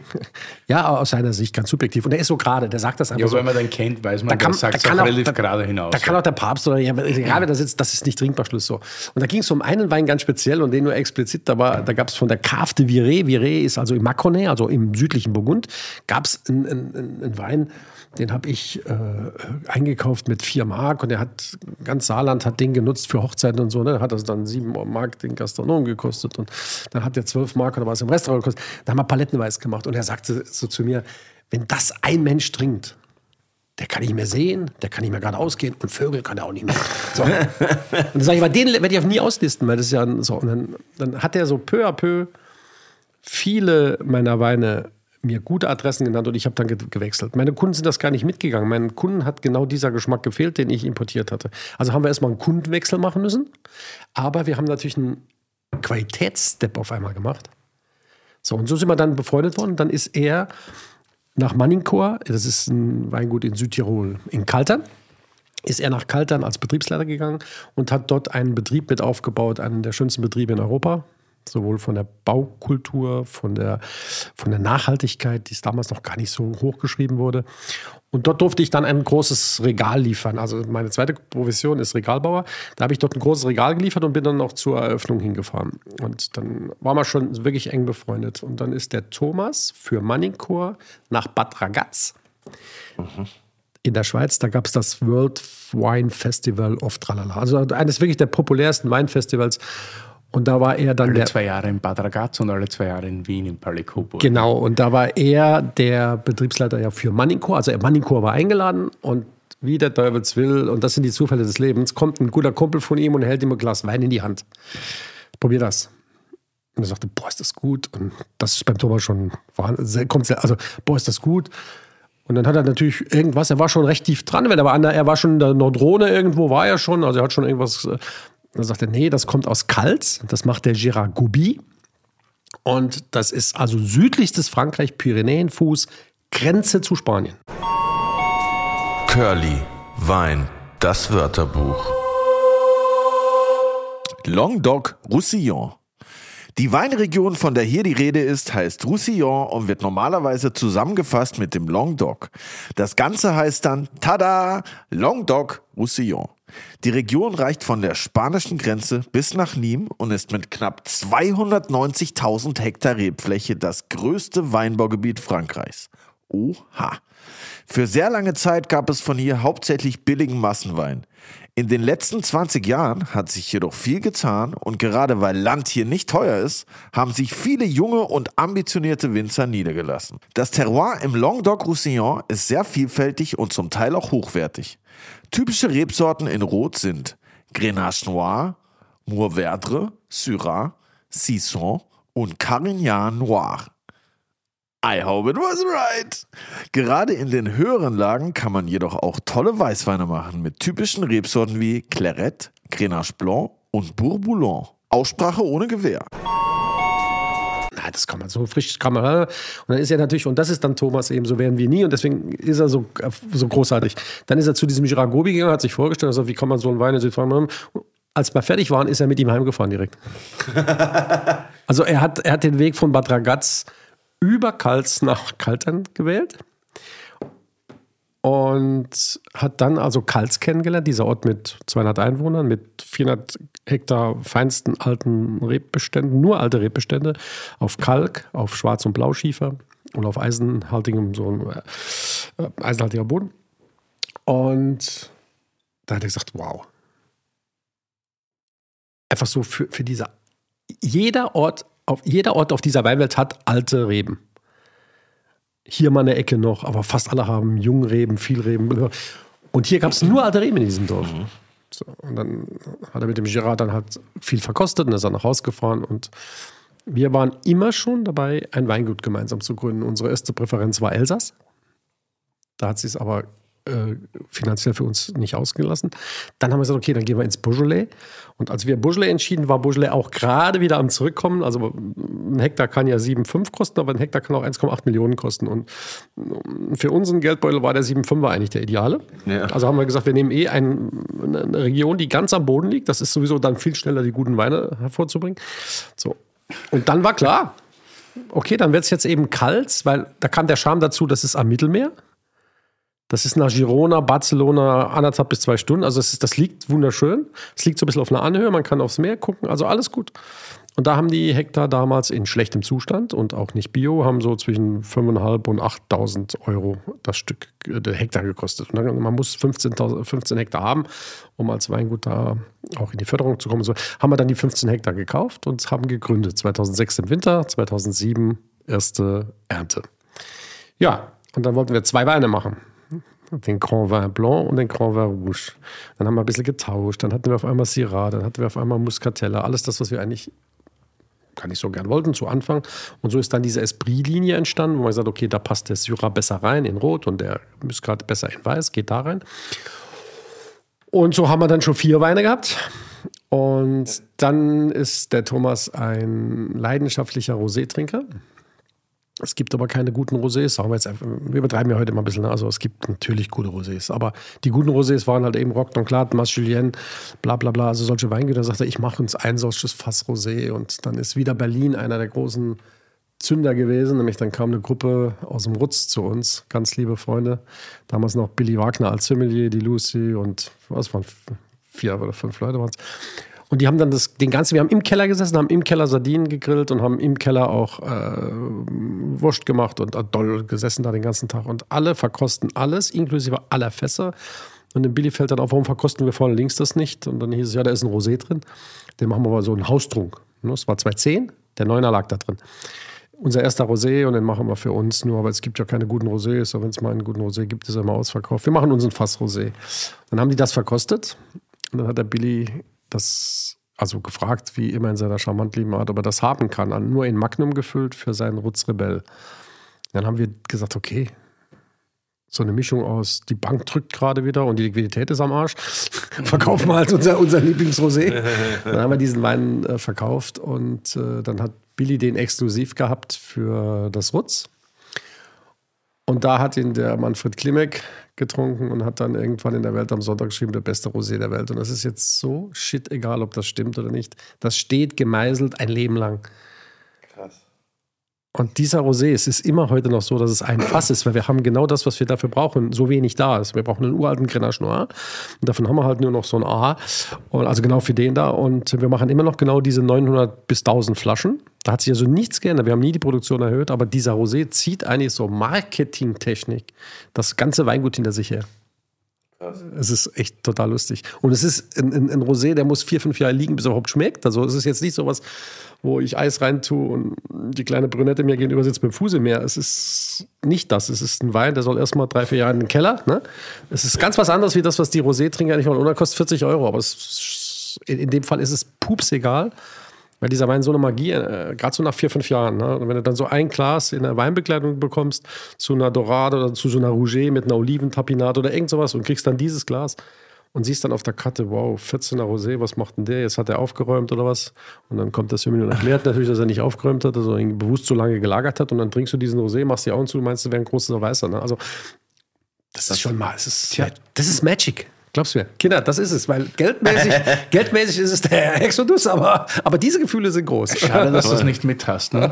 C: Ja, aus seiner Sicht ganz subjektiv. Und er ist so gerade, der sagt das einfach
B: Ja,
C: so.
B: wenn man den kennt, weiß man,
C: Da kann,
B: der sagt es relativ
C: da,
B: gerade hinaus.
C: Da kann auch der Papst oder ja, egal wer da sitzt, das ist nicht trinkbar, Schluss so. Und da ging es um einen Wein ganz speziell und den nur explizit, da, war- da gab es von der Cave de Viré, Viré ist also im Maconnais, also im südlichen Burgund, gab es einen, einen, einen Wein, den habe ich äh, eingekauft mit vier Mark und der hat, ganz Saarland hat den genutzt für Hochzeiten und so, ne? hat das dann sieben Mark den Gastronomen gekostet und dann hat der zwölf Mark oder was im Restaurant gekostet. Da haben wir Palettenweiß gemacht und er sagte so zu mir, wenn das ein Mensch trinkt, der kann nicht mehr sehen, der kann nicht mehr geradeaus gehen und Vögel kann er auch nicht mehr. So. Und dann sage ich, aber den werde ich auch nie auslisten, weil das ist ja so. Und dann, dann hat er so peu à peu viele meiner Weine mir gute Adressen genannt und ich habe dann ge gewechselt. Meine Kunden sind das gar nicht mitgegangen. Meinen Kunden hat genau dieser Geschmack gefehlt, den ich importiert hatte. Also haben wir erstmal einen Kundenwechsel machen müssen, aber wir haben natürlich einen Qualitätsstep auf einmal gemacht. So, und so sind wir dann befreundet worden. Dann ist er nach Manninkhor, das ist ein Weingut in Südtirol, in Kaltern, ist er nach Kaltern als Betriebsleiter gegangen und hat dort einen Betrieb mit aufgebaut, einen der schönsten Betriebe in Europa. Sowohl von der Baukultur, von der, von der Nachhaltigkeit, die es damals noch gar nicht so hochgeschrieben wurde. Und dort durfte ich dann ein großes Regal liefern. Also meine zweite Profession ist Regalbauer. Da habe ich dort ein großes Regal geliefert und bin dann noch zur Eröffnung hingefahren. Und dann waren wir schon wirklich eng befreundet. Und dann ist der Thomas für Manninkhor nach Bad Ragaz in der Schweiz, da gab es das World Wine Festival of Tralala. Also eines wirklich der populärsten Weinfestivals. Und da war er dann
B: alle
C: der.
B: zwei Jahre in Bad Ragaz und alle zwei Jahre in Wien im Palais Coburg.
C: Genau, und da war er der Betriebsleiter ja für Manninkhor. Also Manninkhor war eingeladen und wie der Teufels will, und das sind die Zufälle des Lebens, kommt ein guter Kumpel von ihm und hält ihm ein Glas Wein in die Hand. Probier das. Und er sagte, boah, ist das gut. Und das ist beim Thomas schon, kommt also, boah, ist das gut. Und dann hat er natürlich irgendwas, er war schon recht tief dran, wenn er war, er war schon in der Nordrhone irgendwo, war er schon, also er hat schon irgendwas, äh, dann sagt er, nee, das kommt aus Kals, das macht der Gérard Goubi. Und das ist also südlichstes Frankreich, Pyrenäenfuß, Grenze zu Spanien.
A: Curly, Wein, das Wörterbuch. Languedoc Roussillon. Die Weinregion, von der hier die Rede ist, heißt Roussillon und wird normalerweise zusammengefasst mit dem Languedoc. Das Ganze heißt dann, tada, Languedoc Roussillon. Die Region reicht von der spanischen Grenze bis nach Nîmes und ist mit knapp 290.000 Hektar Rebfläche das größte Weinbaugebiet Frankreichs. Oha. Für sehr lange Zeit gab es von hier hauptsächlich billigen Massenwein. In den letzten 20 Jahren hat sich jedoch viel getan und gerade weil Land hier nicht teuer ist, haben sich viele junge und ambitionierte Winzer niedergelassen. Das Terroir im Languedoc-Roussillon ist sehr vielfältig und zum Teil auch hochwertig. Typische Rebsorten in Rot sind Grenache Noir, Mourvèdre, Syrah, Sisson und Carignan Noir. I hope it was right. Gerade in den höheren Lagen kann man jedoch auch tolle Weißweine machen mit typischen Rebsorten wie Claret, Grenache Blanc und Bourboulon. Aussprache ohne Gewehr.
C: Na, das kann man so frisch, kann man. Und dann ist er natürlich, und das ist dann Thomas eben, so werden wir nie, und deswegen ist er so, so großartig. Dann ist er zu diesem Giragobi gegangen, hat sich vorgestellt, also wie kann man so einen Wein in Südfrankreich machen. Als wir fertig waren, ist er mit ihm heimgefahren direkt. also er hat, er hat den Weg von Bad Ragaz über Kals nach Kaltern gewählt und hat dann also Kals kennengelernt, dieser Ort mit 200 Einwohnern, mit 400 Hektar feinsten alten Rebbeständen, nur alte Rebbestände, auf Kalk, auf Schwarz- und Blauschiefer und auf eisenhaltigem, so äh, eisenhaltiger Boden. Und da hat er gesagt, wow. Einfach so für, für diese, jeder Ort auf, jeder Ort auf dieser Weinwelt hat alte Reben. Hier mal eine Ecke noch, aber fast alle haben Jungreben, Vielreben. Und hier gab es nur alte Reben in diesem Dorf. Mhm. So, und dann hat er mit dem Girard dann halt viel verkostet und ist dann nach Hause gefahren. Und wir waren immer schon dabei, ein Weingut gemeinsam zu gründen. Unsere erste Präferenz war Elsass. Da hat sie es aber äh, finanziell für uns nicht ausgelassen. Dann haben wir gesagt, okay, dann gehen wir ins Beaujolais. Und als wir Beaujolais entschieden, war Beaujolais auch gerade wieder am Zurückkommen. Also ein Hektar kann ja 7,5 kosten, aber ein Hektar kann auch 1,8 Millionen kosten. Und für unseren Geldbeutel war der 7,5 eigentlich der ideale. Ja. Also haben wir gesagt, wir nehmen eh ein, eine Region, die ganz am Boden liegt. Das ist sowieso dann viel schneller, die guten Weine hervorzubringen. So. Und dann war klar, okay, dann wird es jetzt eben kalt, weil da kam der Charme dazu, das ist am Mittelmeer. Das ist nach Girona, Barcelona anderthalb bis zwei Stunden. Also das, ist, das liegt wunderschön. Es liegt so ein bisschen auf einer Anhöhe, man kann aufs Meer gucken, also alles gut. Und da haben die Hektar damals in schlechtem Zustand und auch nicht Bio, haben so zwischen 5.500 und 8.000 Euro das Stück, äh, der Hektar gekostet. Und man muss 15, 15 Hektar haben, um als Weingut da auch in die Förderung zu kommen. So haben wir dann die 15 Hektar gekauft und haben gegründet. 2006 im Winter, 2007 erste Ernte. Ja, und dann wollten wir zwei Weine machen den Grand Vin Blanc und den Grand Vin Rouge. Dann haben wir ein bisschen getauscht, dann hatten wir auf einmal Syrah, dann hatten wir auf einmal Muscatella, alles das, was wir eigentlich gar nicht so gern wollten zu Anfang. Und so ist dann diese Esprit-Linie entstanden, wo man sagt, okay, da passt der Syrah besser rein in Rot und der Muscat besser in Weiß, geht da rein. Und so haben wir dann schon vier Weine gehabt. Und dann ist der Thomas ein leidenschaftlicher Rosé-Trinker. Es gibt aber keine guten Rosés, sagen wir jetzt einfach. Wir übertreiben ja heute mal ein bisschen. Also es gibt natürlich gute Rosés, aber die guten Rosés waren halt eben Rock Clad, Mas Julien, bla bla bla, also solche Weingüter. Da sagte ich mache uns ein solches Fass Rosé und dann ist wieder Berlin einer der großen Zünder gewesen. Nämlich dann kam eine Gruppe aus dem Rutz zu uns, ganz liebe Freunde. Damals noch Billy Wagner als Sommelier, die Lucy und was waren vier oder fünf Leute waren es. Und die haben dann das, den ganzen, wir haben im Keller gesessen, haben im Keller Sardinen gegrillt und haben im Keller auch äh, Wurst gemacht und doll gesessen da den ganzen Tag. Und alle verkosten alles, inklusive aller Fässer. Und dem Billy fällt dann auf, warum verkosten wir vorne links das nicht? Und dann hieß es, ja, da ist ein Rosé drin. Den machen wir aber so einen Haustrunk. Das war 210, der Neuner lag da drin. Unser erster Rosé und den machen wir für uns nur, aber es gibt ja keine guten Rosés, aber wenn es mal einen guten Rosé gibt, ist er immer ausverkauft. Wir machen unseren Fass-Rosé. Dann haben die das verkostet und dann hat der Billy das, also gefragt, wie immer in seiner charmant lieben Art, ob er das haben kann, nur in Magnum gefüllt für seinen Rutz Rebell. Dann haben wir gesagt, okay, so eine Mischung aus, die Bank drückt gerade wieder und die Liquidität ist am Arsch. Verkaufen wir halt unser, unser Lieblingsrosé. Dann haben wir diesen Wein äh, verkauft und äh, dann hat Billy den exklusiv gehabt für das Rutz. Und da hat ihn der Manfred Klimek getrunken und hat dann irgendwann in der Welt am Sonntag geschrieben, der beste Rosé der Welt. Und das ist jetzt so shit egal, ob das stimmt oder nicht. Das steht gemeißelt ein Leben lang. Und dieser Rosé, es ist immer heute noch so, dass es ein Fass ist, weil wir haben genau das, was wir dafür brauchen, so wenig da ist. Wir brauchen einen uralten Grenache Noir und davon haben wir halt nur noch so ein A, und also genau für den da. Und wir machen immer noch genau diese 900 bis 1000 Flaschen. Da hat sich also nichts geändert. Wir haben nie die Produktion erhöht, aber dieser Rosé zieht eigentlich so Marketingtechnik das ganze Weingut hinter sich her. Es ist echt total lustig. Und es ist ein, ein, ein, Rosé, der muss vier, fünf Jahre liegen, bis er überhaupt schmeckt. Also es ist jetzt nicht so was, wo ich Eis rein tue und die kleine Brünette mir gegenüber sitzt mit dem Fuß im Meer. Es ist nicht das. Es ist ein Wein, der soll erstmal drei, vier Jahre in den Keller. Ne? Es ist ganz was anderes wie das, was die Rosé-Trinker nicht wollen. Und er kostet 40 Euro. Aber es, in, in dem Fall ist es pups egal. Weil dieser Wein so eine Magie, äh, gerade so nach vier, fünf Jahren. Ne? Und wenn du dann so ein Glas in der Weinbekleidung bekommst, zu einer Dorade oder zu so einer Rouget mit einer Oliventapinade oder irgend sowas und kriegst dann dieses Glas und siehst dann auf der Karte, wow, 14er Rosé, was macht denn der? Jetzt hat er aufgeräumt oder was? Und dann kommt das Himmel und erklärt natürlich, dass er nicht aufgeräumt hat, also ihn bewusst so lange gelagert hat und dann trinkst du diesen Rosé, machst die Augen zu, meinst, du wäre ein großer Weißer. Ne? Also das ist schon mal, das ist, Tja. das ist Magic. Glaubst du mir? Kinder, das ist es, weil geldmäßig, geldmäßig ist es der Exodus, aber, aber diese Gefühle sind groß.
B: Schade, dass du es nicht mit hast. Ne?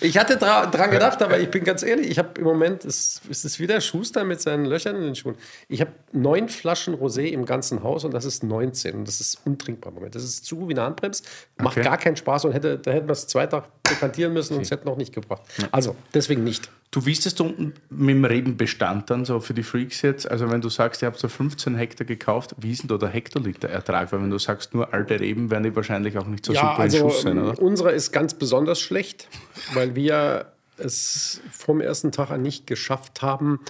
C: ich hatte dra dran gedacht, aber ich bin ganz ehrlich, ich habe im Moment, ist, ist es wieder Schuster mit seinen Löchern in den Schuhen. Ich habe neun Flaschen Rosé im ganzen Haus und das ist 19 und das ist untrinkbar im Moment. Das ist zu wie eine Handbremse, macht okay. gar keinen Spaß und hätte, da hätten wir es zwei Tage dekantieren müssen okay. und es hätte noch nicht gebracht. Also deswegen nicht.
B: Du wüsstest unten mit dem Rebenbestand dann so für die Freaks jetzt, also wenn du sagst, ihr habt so 15 Hektar gekauft, wie ist denn da der Hektoliter Ertrag? Weil wenn du sagst, nur alte Reben, werden die wahrscheinlich auch nicht so
C: ja,
B: super
C: also, in Schuss sein, oder? Unsere ist ganz besonders schlecht, weil wir es vom ersten Tag an nicht geschafft haben,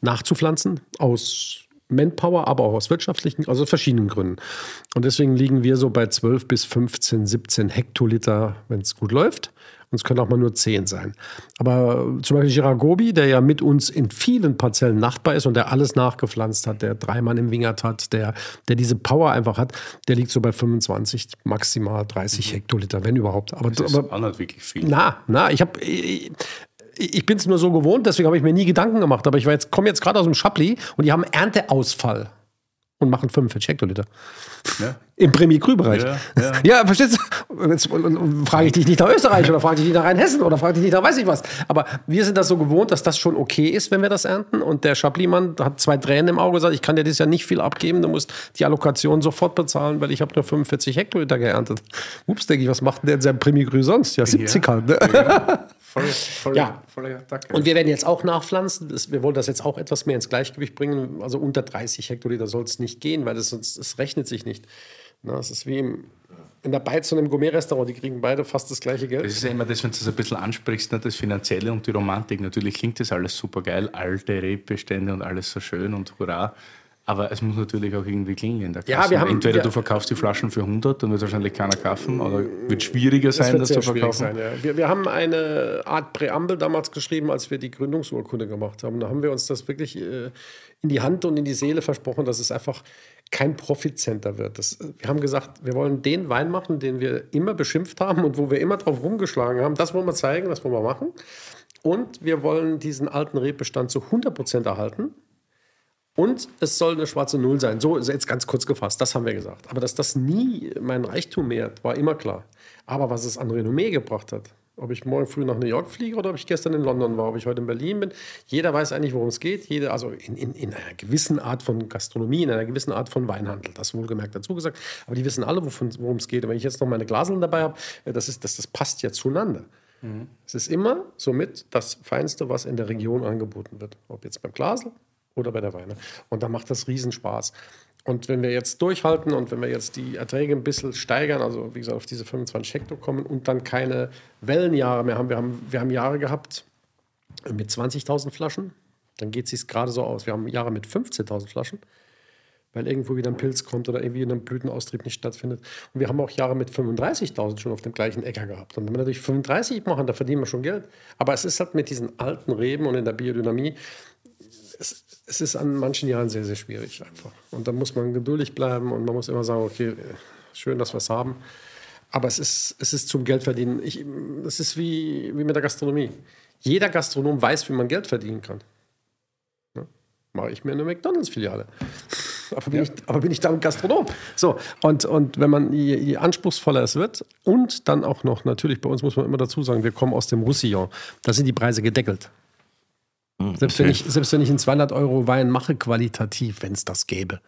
C: nachzupflanzen aus Manpower, aber auch aus wirtschaftlichen, also verschiedenen Gründen. Und deswegen liegen wir so bei 12 bis 15, 17 Hektoliter, wenn es gut läuft. Und es können auch mal nur 10 sein. Aber zum Beispiel Giragobi, der ja mit uns in vielen Parzellen Nachbar ist und der alles nachgepflanzt hat, der Dreimann im Wingert hat, der, der diese Power einfach hat, der liegt so bei 25, maximal 30 mhm. Hektoliter, wenn überhaupt. Aber,
B: das ist aber, auch nicht wirklich viel.
C: Na, na, ich habe ich bin es nur so gewohnt, deswegen habe ich mir nie Gedanken gemacht. Aber ich jetzt, komme jetzt gerade aus dem Schabli und die haben Ernteausfall und machen 45 Hektoliter. Ja. Im Premier-Krü-Bereich. Ja, ja. ja, verstehst du? Jetzt frage ich dich nicht nach Österreich oder frage ich dich nicht nach Rheinhessen oder frage ich dich nach weiß ich was. Aber wir sind das so gewohnt, dass das schon okay ist, wenn wir das ernten. Und der Schabli-Mann hat zwei Tränen im Auge gesagt, ich kann dir dieses Jahr nicht viel abgeben, du musst die Allokation sofort bezahlen, weil ich habe nur 45 Hektoliter geerntet. Ups, denke ich, was macht denn der in seinem Premier-Krü sonst? Ja, 70 halt. Ne? Voll, voll, ja. Voll und wir werden jetzt auch nachpflanzen. Wir wollen das jetzt auch etwas mehr ins Gleichgewicht bringen. Also unter 30 Hektoliter soll es nicht gehen, weil das, das rechnet sich nicht. Na, es ist wie im, in der Beiz und im Gourmet-Restaurant, die kriegen beide fast das gleiche Geld.
B: Das ist ja immer das, wenn du das ein bisschen ansprichst, ne, das Finanzielle und die Romantik. Natürlich klingt das alles super geil, alte Rebbestände und alles so schön und hurra. Aber es muss natürlich auch irgendwie klingeln in der Kasse. Ja, wir haben, Entweder wir, du verkaufst die Flaschen für 100, dann wird wahrscheinlich keiner kaufen, oder wird schwieriger sein, das, das zu verkaufen. Sein,
C: ja. wir, wir, haben eine Art Präambel damals geschrieben, als wir die Gründungsurkunde gemacht haben. Da haben wir uns das wirklich äh, in die Hand und in die Seele versprochen, dass es einfach kein Profitcenter wird. Das, wir haben gesagt, wir wollen den Wein machen, den wir immer beschimpft haben und wo wir immer drauf rumgeschlagen haben. Das wollen wir zeigen, das wollen wir machen. Und wir wollen diesen alten Rebbestand zu 100 Prozent erhalten. Und es soll eine schwarze Null sein. So ist jetzt ganz kurz gefasst, das haben wir gesagt. Aber dass das nie mein Reichtum mehrt, war immer klar. Aber was es an Renommee gebracht hat, ob ich morgen früh nach New York fliege oder ob ich gestern in London war, ob ich heute in Berlin bin, jeder weiß eigentlich, worum es geht. Jeder, also in, in, in einer gewissen Art von Gastronomie, in einer gewissen Art von Weinhandel, das wohlgemerkt dazu gesagt. Aber die wissen alle, worum es geht. Und wenn ich jetzt noch meine Glaseln dabei habe, äh, das, ist, das, das passt ja zueinander. Mhm. Es ist immer somit das Feinste, was in der Region angeboten wird. Ob jetzt beim Glasel oder bei der Weine. Und da macht das Riesenspaß. Und wenn wir jetzt durchhalten und wenn wir jetzt die Erträge ein bisschen steigern, also wie gesagt auf diese 25 Hektar kommen und dann keine Wellenjahre mehr haben, wir haben, wir haben Jahre gehabt mit 20.000 Flaschen, dann geht es gerade so aus. Wir haben Jahre mit 15.000 Flaschen, weil irgendwo wieder ein Pilz kommt oder irgendwie ein Blütenaustrieb nicht stattfindet. Und wir haben auch Jahre mit 35.000 schon auf dem gleichen Äcker gehabt. Und wenn wir natürlich 35 machen, da verdienen wir schon Geld. Aber es ist halt mit diesen alten Reben und in der Biodynamie, es, es ist an manchen Jahren sehr, sehr schwierig einfach. Und da muss man geduldig bleiben und man muss immer sagen, okay, schön, dass wir es haben. Aber es ist, es ist zum Geldverdienen. Ich, es ist wie, wie mit der Gastronomie. Jeder Gastronom weiß, wie man Geld verdienen kann. Ja? Mache ich mir eine McDonalds-Filiale. aber bin, ja. ich, aber bin ich damit Gastronom? So, und, und wenn man, je, je, anspruchsvoller es wird und dann auch noch, natürlich, bei uns muss man immer dazu sagen, wir kommen aus dem Roussillon, da sind die Preise gedeckelt. Hm, selbst, okay. wenn ich, selbst wenn ich einen 200 Euro Wein mache, qualitativ, wenn es das gäbe,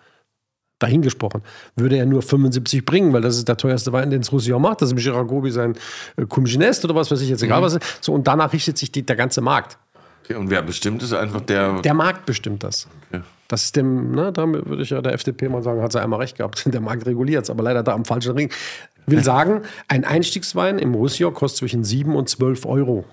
C: dahingesprochen, würde er nur 75 bringen, weil das ist der teuerste Wein, den es Roussillon macht. Das ist Giragobi sein äh, Comginest oder was weiß ich jetzt, egal mhm. was. So, und danach richtet sich die, der ganze Markt.
A: Okay, und wer bestimmt ist einfach der.
C: Der Markt bestimmt das. Okay. Das ist dem, ne, da würde ich ja der FDP mal sagen, hat sie einmal recht gehabt. Der Markt reguliert es, aber leider da am falschen Ring. Will sagen, ein Einstiegswein im Roussillon kostet zwischen 7 und 12 Euro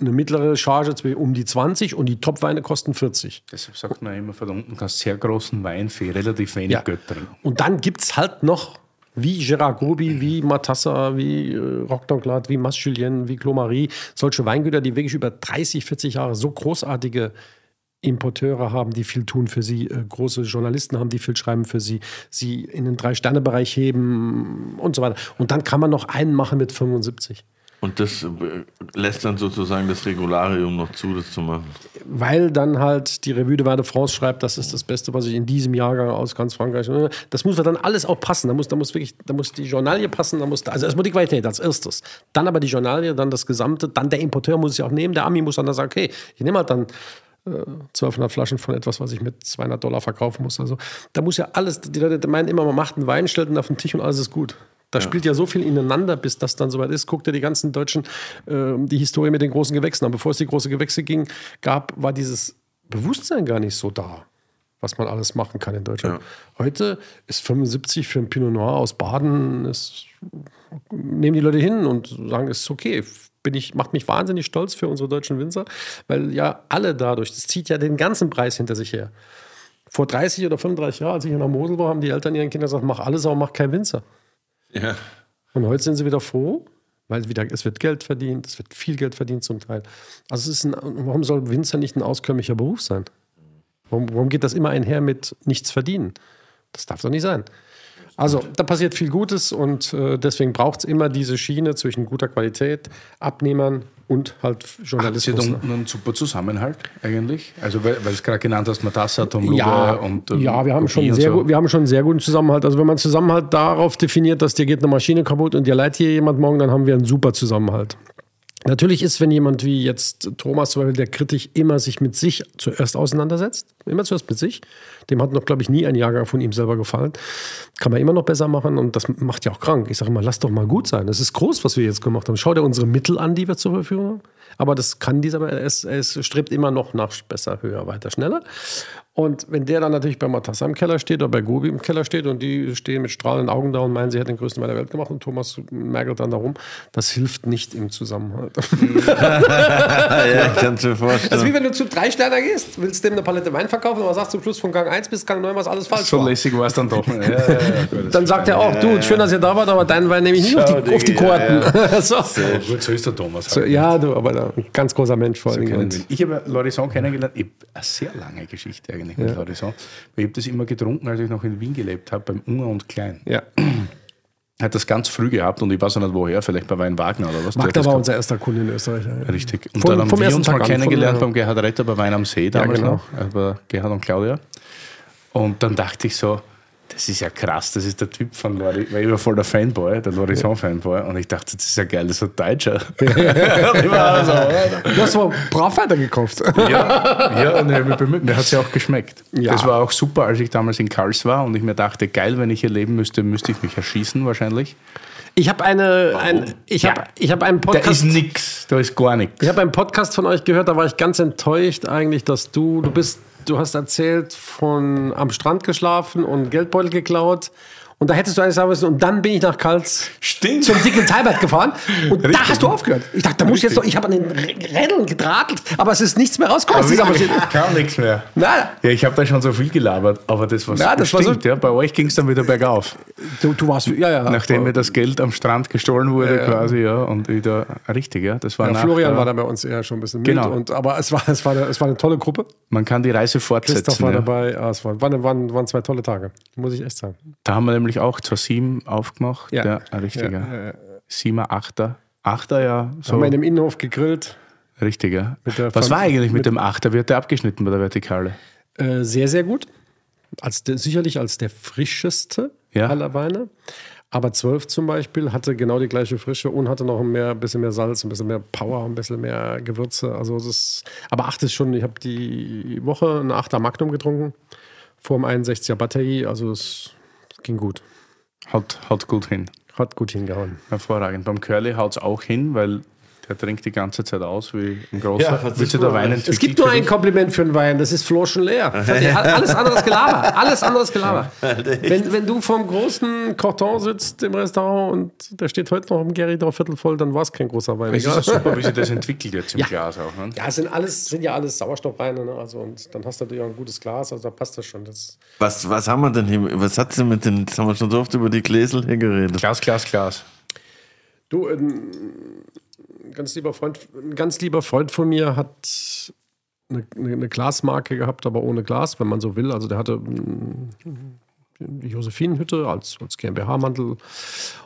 C: eine mittlere Charge um die 20 und die Topweine kosten 40.
B: Deshalb sagt man immer, von unten kannst sehr großen Wein für relativ wenig ja. Geld trinken.
C: Und dann gibt es halt noch wie Gérard Gobi, wie Matassa, wie äh, Roquedanglade, wie Mas Julien, wie Clomarie, solche Weingüter, die wirklich über 30, 40 Jahre so großartige Importeure haben, die viel tun für sie, äh, große Journalisten haben, die viel schreiben für sie, sie in den Drei-Sterne-Bereich heben und so weiter. Und dann kann man noch einen machen mit 75.
A: Und das äh, lässt dann sozusagen das Regularium noch zu, das zu machen.
C: Weil dann halt die Revue de Vin France schreibt, das ist das Beste, was ich in diesem Jahrgang aus ganz Frankreich. Das muss dann alles auch passen. Da muss, da muss wirklich, da muss die Journalie passen, da muss, also erstmal die Qualität als erstes. Dann aber die Journalie, dann das Gesamte, dann der Importeur muss es ja auch nehmen, der Ami muss dann da sagen, okay, ich nehme halt dann 1200 äh, Flaschen von etwas, was ich mit 200 Dollar verkaufen muss. Also da muss ja alles, die Leute meinen immer, man macht einen Wein, stellt ihn auf den Tisch und alles ist gut. Da ja. spielt ja so viel ineinander, bis das dann soweit ist. Guckt ihr die ganzen Deutschen, äh, die Historie mit den großen Gewächsen an. Bevor es die großen Gewächse ging, gab, war dieses Bewusstsein gar nicht so da, was man alles machen kann in Deutschland. Ja. Heute ist 75 für ein Pinot Noir aus Baden, ist, nehmen die Leute hin und sagen, es ist okay. Bin ich, macht mich wahnsinnig stolz für unsere deutschen Winzer, weil ja alle dadurch, das zieht ja den ganzen Preis hinter sich her. Vor 30 oder 35 Jahren, als ich in der Mosel war, haben die Eltern ihren Kindern gesagt, mach alles, aber mach kein Winzer. Ja. Und heute sind sie wieder froh, weil wieder, es wird Geld verdient, es wird viel Geld verdient zum Teil. Also es ist ein, warum soll Winzer nicht ein auskömmlicher Beruf sein? Warum, warum geht das immer einher mit nichts verdienen? Das darf doch nicht sein. Also da passiert viel Gutes und äh, deswegen braucht es immer diese Schiene zwischen guter Qualität, Abnehmern und halt Journalismus.
B: Hat sie einen super Zusammenhalt eigentlich? Also weil, weil es gerade genannt hast, Matassa, Tom
C: ja,
B: und
C: ähm, Ja, wir haben, schon sehr so. gut, wir haben schon einen sehr guten Zusammenhalt. Also wenn man Zusammenhalt darauf definiert, dass dir geht eine Maschine kaputt und dir leiht hier jemand morgen, dann haben wir einen super Zusammenhalt. Natürlich ist, wenn jemand wie jetzt Thomas, der kritisch immer sich mit sich zuerst auseinandersetzt, immer zuerst mit sich, dem hat noch, glaube ich, nie ein Jahrgang von ihm selber gefallen. Kann man immer noch besser machen und das macht ja auch krank. Ich sage immer, lass doch mal gut sein. Das ist groß, was wir jetzt gemacht haben. Schau dir unsere Mittel an, die wir zur Verfügung haben. Aber das kann dieser, es, es strebt immer noch nach besser, höher, weiter, schneller. Und wenn der dann natürlich bei Matassa im Keller steht oder bei Gobi im Keller steht und die stehen mit strahlenden Augen da und meinen, sie hätten den größten Wein der Welt gemacht und Thomas merkelt dann darum, das hilft nicht im Zusammenhalt. ja, ich kann es mir vorstellen. Das ist wie wenn du zu drei Sterner gehst, willst dem eine Palette Wein verkaufen, aber sagst zum Schluss von Gang 1 bis Gang 9 was alles falsch
B: so war. So lässig war es dann doch. Ja, ja,
C: ja, dann sagt er auch, du, schön, dass ihr da wart, aber deinen Wein nehme ich nicht auf die, auf die Korten.
B: so. so. gut, so ist der Thomas. Halt.
C: So, ja, du, aber ein ganz großer Mensch vor allem.
B: So ich habe Lorison kennengelernt, ich habe eine sehr lange Geschichte eigentlich mit Lorison. Ich habe das immer getrunken, als ich noch in Wien gelebt habe, beim Unger und Klein.
C: Ja.
B: Hat das ganz früh gehabt und ich weiß auch nicht woher, vielleicht bei Wein Wagner oder was.
C: Wagner war unser erster Kunde in Österreich. Ja.
B: Richtig. Und von, dann haben wir uns mal kennengelernt beim Gerhard Retter bei Wein am See damals ja, genau. noch, also bei Gerhard und Claudia. Und dann dachte ich so, das ist ja krass, das ist der Typ von Lori, weil ich war voll der Fanboy, der Lorison-Fanboy, und ich dachte, das ist ja geil, das ist ein Deutscher.
C: du hast aber brav weitergekauft.
B: ja, ja, und ich mich bemüht, mir hat es ja auch geschmeckt. Ja. Das war auch super, als ich damals in Karls war und ich mir dachte, geil, wenn ich hier leben müsste, müsste ich mich erschießen wahrscheinlich.
C: Ich habe eine, ein, ich ja. habe, ich habe einen Podcast.
B: Da ist nix, da ist gar nichts.
C: Ich habe einen Podcast von euch gehört, da war ich ganz enttäuscht eigentlich, dass du, du bist du hast erzählt von am Strand geschlafen und Geldbeutel geklaut und da hättest du eigentlich sagen müssen, und dann bin ich nach Kals
B: Stimmt.
C: zum dicken Talbert gefahren. Und Richtig. da hast du aufgehört. Ich dachte, da muss ich jetzt noch, ich habe an den Rädern gedradelt, aber es ist nichts mehr rausgekommen.
B: Kam nichts mehr. Na, ja, ich habe da schon so viel gelabert, aber das war,
C: Na, das
B: stimmt,
C: war so.
B: Ja, bei euch ging es dann wieder bergauf.
C: Du, du warst, ja, ja.
B: Nachdem mir das Geld am Strand gestohlen wurde, ja, quasi, ja, und wieder richtig, ja. Das war
C: ja,
B: nach,
C: Florian war da bei uns eher schon ein bisschen mit. Genau. Und, aber es war, es, war eine, es war eine tolle Gruppe.
B: Man kann die Reise fortsetzen.
C: Christoph war dabei. Ah, es war, waren, waren, waren zwei tolle Tage, muss ich echt sagen.
B: Da haben wir nämlich auch zur sieben Team aufgemacht. Ja, ein richtiger. Ja, ja, Siebener, Achter. Achter, ja.
C: So. Haben wir in dem Innenhof gegrillt.
B: Richtiger. Was war eigentlich mit, mit dem Achter? Wie hat der abgeschnitten bei der Vertikale?
C: Äh, sehr, sehr gut. als der, sicherlich als der frischeste
B: Ja.
C: aller Weine. Aber 12 zum Beispiel hatte genau die gleiche Frische und hatte noch mehr, ein bisschen mehr Salz, ein bisschen mehr Power, ein bisschen mehr Gewürze. Also das ist, aber 8 ist schon, ich habe die Woche ein 8er Magnum getrunken, vor dem 61er Batterie, also es ging gut.
B: Haut, haut gut hin.
C: Hat gut hingehauen.
B: Hervorragend. Beim Curly haut es auch hin, weil der trinkt die ganze Zeit aus wie ein großer.
A: Ja,
B: Willst du da Wein entwickeln?
C: Es gibt nur ein? Kompliment für einen Wein, das ist Floschen leer. Alles anderes Gelaber. Alles anderes Gelaber. Wenn, wenn du vom großen Karton sitzt im Restaurant und der steht heute noch im Gary drauf Viertel voll, dann war es kein großer Wein.
B: Es ist super, wie sich das entwickelt jetzt im
C: Ja.
B: Glas auch. Ne?
C: Ja, es sind, alles, sind ja alles Sauerstoffweine. Ne? Also, und dann hast du natürlich auch ein gutes Glas, also da passt das schon. Das,
A: Was, was haben wir denn hier? Was hat sie mit den, jetzt haben wir schon so oft über die Gläsel hier geredet.
B: Glas, Glas, Glas.
C: du, ein ganz lieber Freund, ein ganz lieber Freund von mir hat eine, eine, Glasmarke gehabt, aber ohne Glas, wenn man so will. Also der hatte mm, die Josephinenhütte als, als GmbH-Mantel.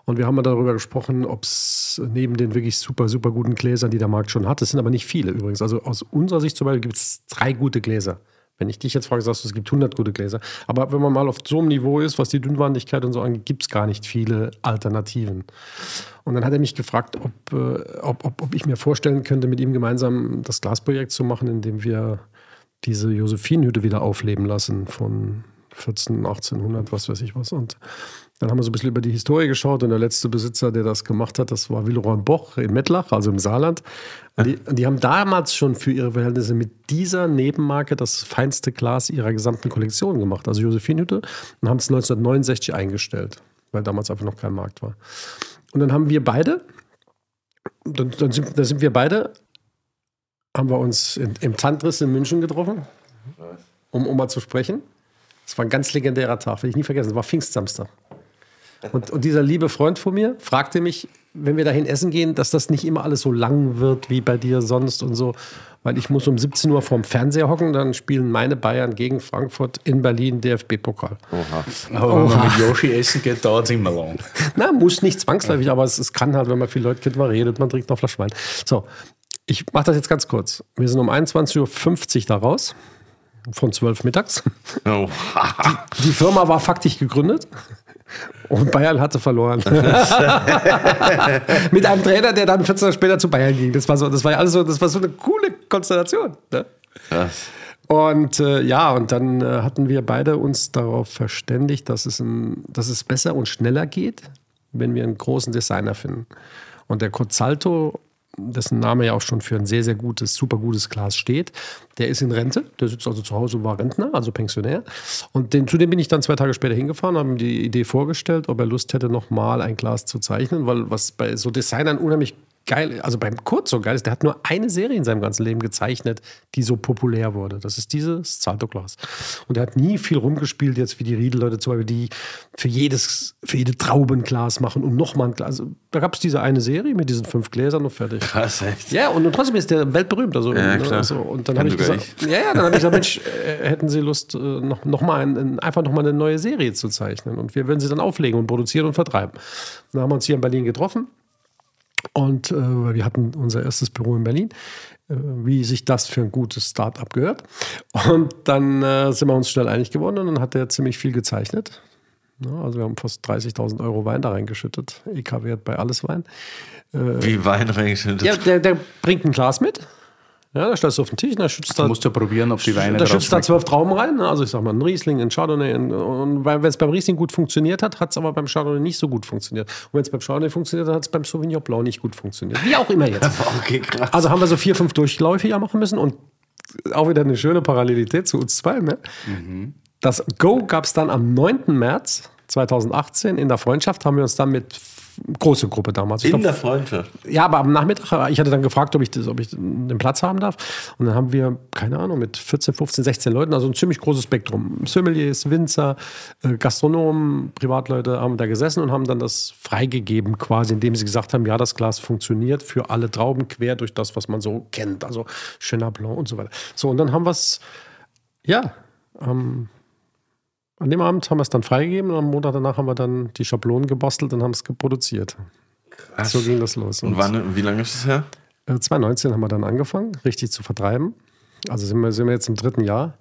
C: Und wir haben mal darüber gesprochen, ob es neben den wirklich super, super guten Gläsern, die der Markt schon hat, das sind aber nicht viele übrigens. Also aus unserer Sicht zum Beispiel gibt es drei gute Gläser. Wenn ich dich jetzt frage, sagst du, es gibt 100 gute Gläser. Aber wenn man mal auf so einem Niveau ist, was die Dünnwandigkeit und so angeht, gibt es gar nicht viele Alternativen. Und dann hat er mich gefragt, ob, äh, ob, ob, ob ich mir vorstellen könnte, mit ihm gemeinsam das Glasprojekt zu machen, indem wir diese Josephinenhütte wieder aufleben lassen von 14, 1800, was weiß ich was. Und dann haben wir so ein bisschen über die Historie geschaut und der letzte Besitzer, der das gemacht hat, das war Willeroy Boch in Mettlach, also im Saarland. Und die, die haben damals schon für ihre Verhältnisse mit dieser Nebenmarke das feinste Glas ihrer gesamten Kollektion gemacht, also Josephinenhütte, und haben es 1969 eingestellt, weil damals einfach noch kein Markt war. Und dann haben wir beide, dann, dann, sind, dann sind wir beide, haben wir uns in, im Tantris in München getroffen, um, um mal zu sprechen. Es war ein ganz legendärer Tag, will ich nie vergessen. Es war Pfingstsamstag. Und, und dieser liebe Freund von mir fragte mich, wenn wir dahin essen gehen, dass das nicht immer alles so lang wird wie bei dir sonst und so. Weil ich muss um 17 Uhr vorm Fernseher hocken, dann spielen meine Bayern gegen Frankfurt in Berlin DFB-Pokal.
B: Aber wenn man mit Yoshi essen geht, dauert es immer lang.
C: Na, muss nicht zwangsläufig, aber es, es kann halt, wenn man viele Leute kennt, man redet, man trinkt noch Flasch Wein. So, ich mache das jetzt ganz kurz. Wir sind um 21.50 Uhr da raus, von 12 mittags.
A: Oh,
C: Die Firma war faktisch gegründet und Bayern hatte verloren. Mit einem Trainer, der dann 14 Jahre später zu Bayern ging. Das war so, das war alles so, das war so eine coole Konstellation. Ne? Und äh, ja, und dann äh, hatten wir beide uns darauf verständigt, dass es, ein, dass es besser und schneller geht, wenn wir einen großen Designer finden. Und der Cozzalto, dessen Name ja auch schon für ein sehr, sehr gutes, super gutes Glas steht, der ist in Rente. Der sitzt also zu Hause und war Rentner, also Pensionär. Und den, zu dem bin ich dann zwei Tage später hingefahren, habe ihm die Idee vorgestellt, ob er Lust hätte, nochmal ein Glas zu zeichnen, weil was bei so Designern unheimlich geil, also beim Kurt so geil ist, der hat nur eine Serie in seinem ganzen Leben gezeichnet, die so populär wurde. Das ist dieses Zalto-Glas. Und er hat nie viel rumgespielt, jetzt wie die Riedel-Leute zum Beispiel, die für jedes, für jede Traube ein Glas machen und nochmal ein Glas. Also, da gab es diese eine Serie mit diesen fünf Gläsern und fertig.
A: Krass, echt.
C: Ja, und, und trotzdem ist der weltberühmt. Also,
A: Ja,
C: ne. Also, und dann habe ich gesagt, ja, ja, dann habe ich gesagt, Mensch, äh, hätten Sie Lust, äh, noch, noch mal ein, ein, einfach noch mal eine neue Serie zu zeichnen? Und wir würden sie dann auflegen und produzieren und vertreiben. Dann haben wir uns hier in Berlin getroffen und äh, wir hatten unser erstes Büro in Berlin, äh, wie sich das für ein gutes Start-up gehört. Und dann äh, sind wir uns schnell einig geworden und dann hat er ziemlich viel gezeichnet. Ja, also wir haben fast 30.000 Euro Wein da reingeschüttet. EK-Wert bei alles Wein.
A: Wie Wein reingeschüttet.
C: Ja, der, der bringt ein Glas mit. Ja, da stellst du auf den Tisch, da schützt
B: Du
C: da,
B: musst ja probieren, ob die Weine
C: da schützt da zwölf Trauben rein. ne? Also ich sag mal, ein Riesling, ein Chardonnay. Ein, und wenn es beim Riesling gut funktioniert hat, hat es aber beim Chardonnay nicht so gut funktioniert. Und wenn es beim Chardonnay funktioniert hat, hat es beim Sauvignon Blanc nicht gut funktioniert. Wie auch immer jetzt.
A: Okay, krass.
C: Also haben wir so vier, fünf Durchläufe ja machen müssen und auch wieder eine schöne Parallelität zu uns zwei. Ne? Das Go gab es dann am 9. März 2018 in der Freundschaft, haben wir uns dann mit große Gruppe damals. Ich
A: In
C: glaub,
A: der Freundschaft.
C: ja, aber am Nachmittag, ich hatte dann gefragt, ob ich, das, ob ich den Platz haben darf. Und dann haben wir, keine Ahnung, mit 14, 15, 16 Leuten, also ein ziemlich großes Spektrum. Sommeliers, Winzer, äh, Gastronomen, Privatleute haben da gesessen und haben dann das freigegeben, quasi, indem sie gesagt haben, ja, das Glas funktioniert für alle Trauben quer durch das, was man so kennt. Also Chenin Blanc und so weiter. So, und dann haben wir es, ja, ähm, an dem Abend haben wir es dann freigegeben und am Montag danach haben wir dann die Schablonen gebastelt und haben es produziert.
A: Krass.
C: So ging das los.
A: Und wann, wie lange ist das her?
C: Äh, 2019 haben wir dann angefangen, richtig zu vertreiben. Also sind wir, sind wir jetzt im dritten Jahr.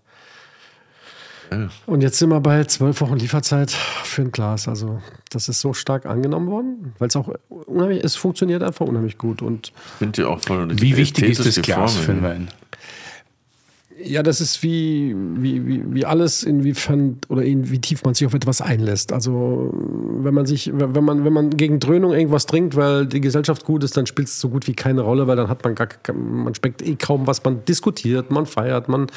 C: Und jetzt sind wir bei zwölf Wochen Lieferzeit für ein Glas. Also das ist so stark angenommen worden, weil es auch unheimlich, es funktioniert einfach unheimlich gut. Und
A: Sind die auch voll
B: Wie wichtig ist das Glas für den Wein?
C: Ja, das ist wie, wie, wie, wie alles, inwiefern oder in, wie tief man sich auf etwas einlässt. Also wenn man sich, wenn man, wenn man gegen Dröhnung irgendwas trinkt, weil die Gesellschaft gut ist, dann spielt es so gut wie keine Rolle, weil dann hat man gar, man schmeckt eh kaum, was man diskutiert, man feiert, man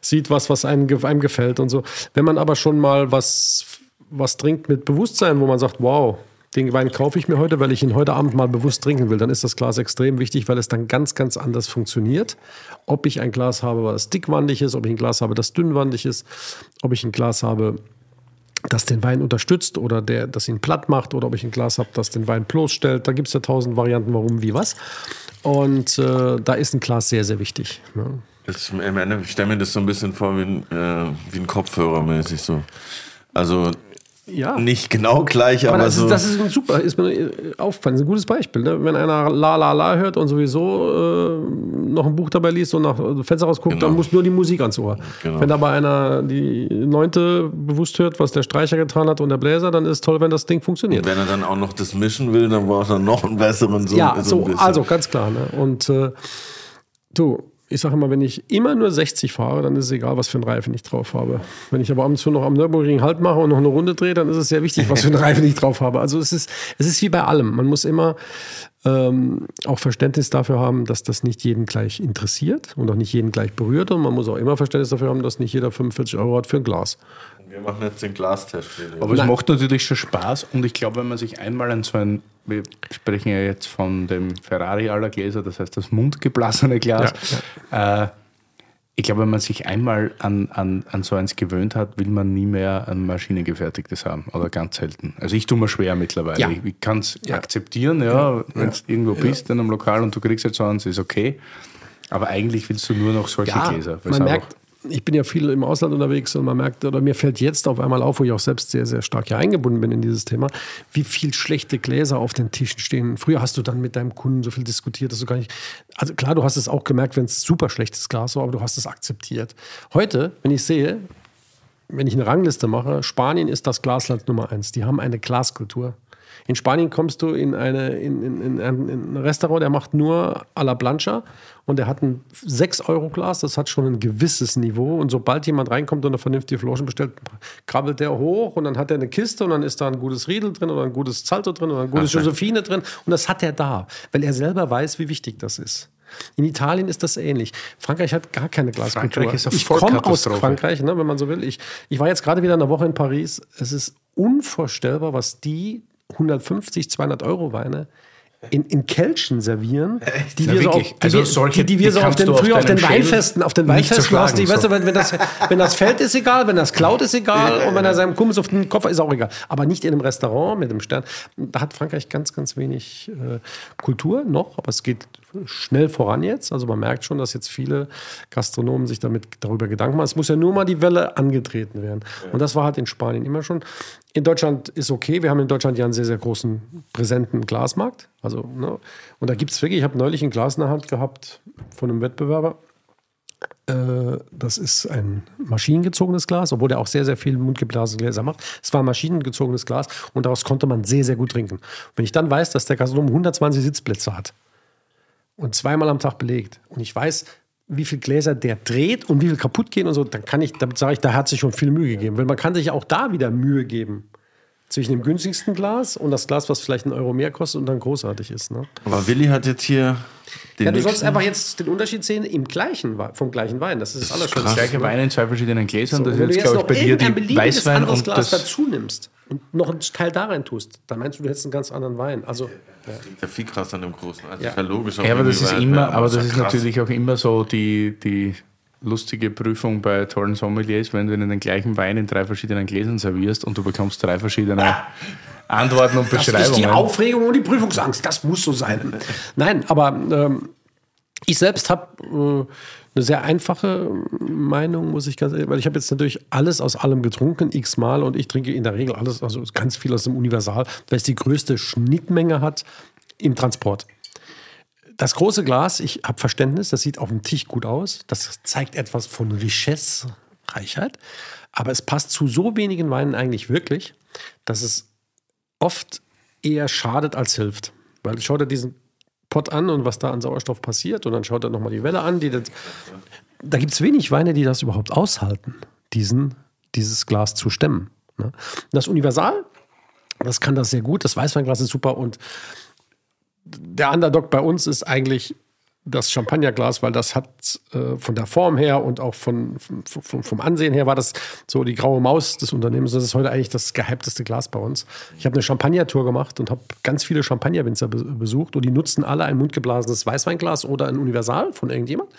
C: sieht was, was einem, einem gefällt und so. Wenn man aber schon mal was, was trinkt mit Bewusstsein, wo man sagt, wow, den Wein kaufe ich mir heute, weil ich ihn heute Abend mal bewusst trinken will, dann ist das Glas extrem wichtig, weil es dann ganz, ganz anders funktioniert. Ob ich ein Glas habe, das dickwandig ist, ob ich ein Glas habe, das dünnwandig ist, ob ich ein Glas habe, das den Wein unterstützt oder der, das ihn platt macht oder ob ich ein Glas habe, das den Wein bloßstellt. Da gibt es ja tausend Varianten, warum, wie, was. Und äh, da ist ein Glas sehr, sehr wichtig. Ne?
A: Das, Im Ende, ich stelle mir das so ein bisschen vor wie ein, äh, wie ein Kopfhörer mäßig so. Also
C: Ja.
A: nicht genau gleich,
C: Aber
A: aber,
C: das,
A: so.
C: ist, das ist ein super, ist mir äh, aufgefallen, das ist ein gutes Beispiel. Ne? Wenn einer La La La hört und sowieso äh, noch ein Buch dabei liest und nach äh, Fenster rausguckt,
A: Genau.
C: dann muss nur die Musik ans Ohr.
A: Genau.
C: Wenn aber einer die neunte bewusst hört, was der Streicher getan hat und der Bläser, dann ist es toll, wenn das Ding funktioniert.
A: wenn er dann auch noch das mischen will, dann braucht er noch einen besseren so,
C: ja,
A: so
C: so, also ganz klar. Ne? Und äh, du, ich sage immer, wenn ich immer nur 60 fahre, dann ist es egal, was für einen Reifen ich drauf habe. Wenn ich aber ab und zu noch am Nürburgring Halt mache und noch eine Runde drehe, dann ist es sehr wichtig, was für einen Reifen ich drauf habe. Also es ist, es ist wie bei allem. Man muss immer ähm, auch Verständnis dafür haben, dass das nicht jeden gleich interessiert und auch nicht jeden gleich berührt. Und man muss auch immer Verständnis dafür haben, dass nicht jeder 45 Euro hat für ein Glas.
A: Wir machen jetzt den Glastest.
B: Aber es
C: Nein.
B: macht natürlich schon Spaß und ich glaube, wenn man sich einmal an so ein, wir sprechen ja jetzt von dem Ferrari aller Gläser, das heißt das mundgeblasene Glas. Äh, ich glaube, wenn man sich einmal an, an, an so eins gewöhnt hat, will man nie mehr ein maschinengefertigtes haben oder ganz selten. Also ich tue mir schwer mittlerweile.
C: Ja.
B: Ich, ich kann es
C: Ja.
B: akzeptieren, ja, wenn du irgendwo bist in einem Lokal und du kriegst jetzt so eins, ist okay. Aber eigentlich willst du nur noch solche Gläser. es
C: man merkt, ich bin ja viel im Ausland unterwegs und man merkt, oder mir fällt jetzt auf einmal auf, wo ich auch selbst sehr, sehr stark ja eingebunden bin in dieses Thema, wie viel schlechte Gläser auf den Tischen stehen. Früher hast du dann mit deinem Kunden so viel diskutiert, dass du gar nicht. Also klar, du hast es auch gemerkt, wenn es super schlechtes Glas war, aber du hast es akzeptiert. Heute, wenn ich sehe, wenn ich eine Rangliste mache, Spanien ist das Glasland Nummer eins. Die haben eine Glaskultur. In Spanien kommst du in, eine, in, in, in, ein- in ein Restaurant, der macht nur a la plancha und der hat ein 6-Euro-Glas, das hat schon ein gewisses Niveau. Und sobald jemand reinkommt und eine vernünftige Flaschen bestellt, krabbelt der hoch und dann hat er eine Kiste und dann ist da ein gutes Riedel drin oder ein gutes Salto drin oder ein gutes
A: Okay.
C: Josephine drin. Und das hat er da, weil er selber weiß, wie wichtig das ist. In Italien ist das ähnlich. Frankreich hat gar keine Glaskultur.
B: Frankreich ist eine
C: ich komme aus. Frankreich, ne, wenn man so will. Ich, ich war jetzt gerade wieder eine Woche in Paris. Es ist unvorstellbar, was die 150, 200 Euro Weine in, in Kelchen servieren, die
B: Ja,
C: wir so auf,
B: wirklich.
C: die,
B: Also
C: wir-
B: solche,
C: die, die wir
B: die
C: so auf den, früher auf den Weinfesten, auf den Weinfesten
B: zerschlagen,
C: hast. Ich
B: so.
C: du, wenn, wenn, das, wenn das fällt, ist egal, wenn das klaut, ist egal und wenn er seinem Kumpel auf den Kopf ist auch egal. Aber nicht in einem Restaurant mit einem Stern. Da hat Frankreich ganz, ganz wenig äh, Kultur noch, aber es geht schnell voran jetzt. Also man merkt schon, dass jetzt viele Gastronomen sich damit darüber Gedanken machen. Es muss ja nur mal die Welle angetreten werden. Und das war halt in Spanien immer schon. In Deutschland ist okay. Wir haben in Deutschland ja einen sehr, sehr großen, präsenten Glasmarkt. Also, ne? Und da gibt es wirklich, ich habe neulich ein Glas in der Hand gehabt von einem Wettbewerber. Äh, das ist ein maschinengezogenes Glas, obwohl der auch sehr, sehr viel mundgeblasene Gläser macht. Es war ein maschinengezogenes Glas und daraus konnte man sehr, sehr gut trinken. Wenn ich dann weiß, dass der Gastronom 120 Sitzplätze hat und zweimal am Tag belegt und ich weiß, wie viel Gläser der dreht und wie viel kaputt gehen und so, dann kann ich, damit sage ich, da hat sich schon viel Mühe gegeben. Weil man kann sich auch da wieder Mühe geben. Zwischen dem günstigsten Glas und das Glas, was vielleicht einen Euro mehr kostet und dann großartig ist. Ne?
A: Aber Willi hat jetzt hier den
C: Ja, du sollst einfach jetzt den Unterschied sehen im gleichen, vom gleichen Wein. Das ist das
A: ist
C: Allerschönste.
A: krass.
B: Gleiche Weine in zwei verschiedenen Gläsern.
C: So,
B: das ist
C: du
B: jetzt,
C: jetzt
B: glaube ich,
C: noch
B: bei dir
C: irgendein
B: die
C: beliebiges
B: Weißwein
C: anderes
B: und
C: Glas
B: das.
C: dazu nimmst und noch einen Teil da rein tust, dann meinst du, du hättest einen ganz anderen Wein. Also,
A: Der viel krasser an dem Großen. Also
C: Ja.
A: ist ja logisch.
B: Ja, aber das ist immer,
A: Wein,
B: aber das
A: ja
B: ist
A: krass.
B: natürlich auch immer so die, die lustige Prüfung bei tollen Sommeliers, wenn du ihnen den gleichen Wein in drei verschiedenen Gläsern servierst und du bekommst drei verschiedene Antworten und
C: das ist die
B: Beschreibungen.
C: Aufregung und die Prüfungsangst. Das muss so sein. Nein, aber ähm, ich selbst habe äh, eine sehr einfache Meinung, muss ich ganz ehrlich, weil ich habe jetzt natürlich alles aus allem getrunken, x-mal, und ich trinke in der Regel alles, also ganz viel aus dem Universal, weil es die größte Schnittmenge hat im Transport. Das große Glas, ich habe Verständnis, das sieht auf dem Tisch gut aus. Das zeigt etwas von Richesse, Reichheit. Aber es passt zu so wenigen Weinen eigentlich wirklich, dass es oft eher schadet als hilft. Weil schaut er diesen Pott an und was da an Sauerstoff passiert und dann schaut er nochmal die Welle an. Die das, da gibt es wenig Weine, die das überhaupt aushalten, diesen, dieses Glas zu stemmen. Ne? Das Universal, das kann das sehr gut. Das Weißweinglas ist super und der Underdog bei uns ist eigentlich das Champagnerglas, weil das hat äh, von der Form her und auch von, von, vom Ansehen her war das so die graue Maus des Unternehmens. Das ist heute eigentlich das gehypteste Glas bei uns. Ich habe eine Champagner-Tour gemacht und habe ganz viele Champagnerwinzer be besucht und die nutzen alle ein mundgeblasenes Weißweinglas oder ein Universal von irgendjemand.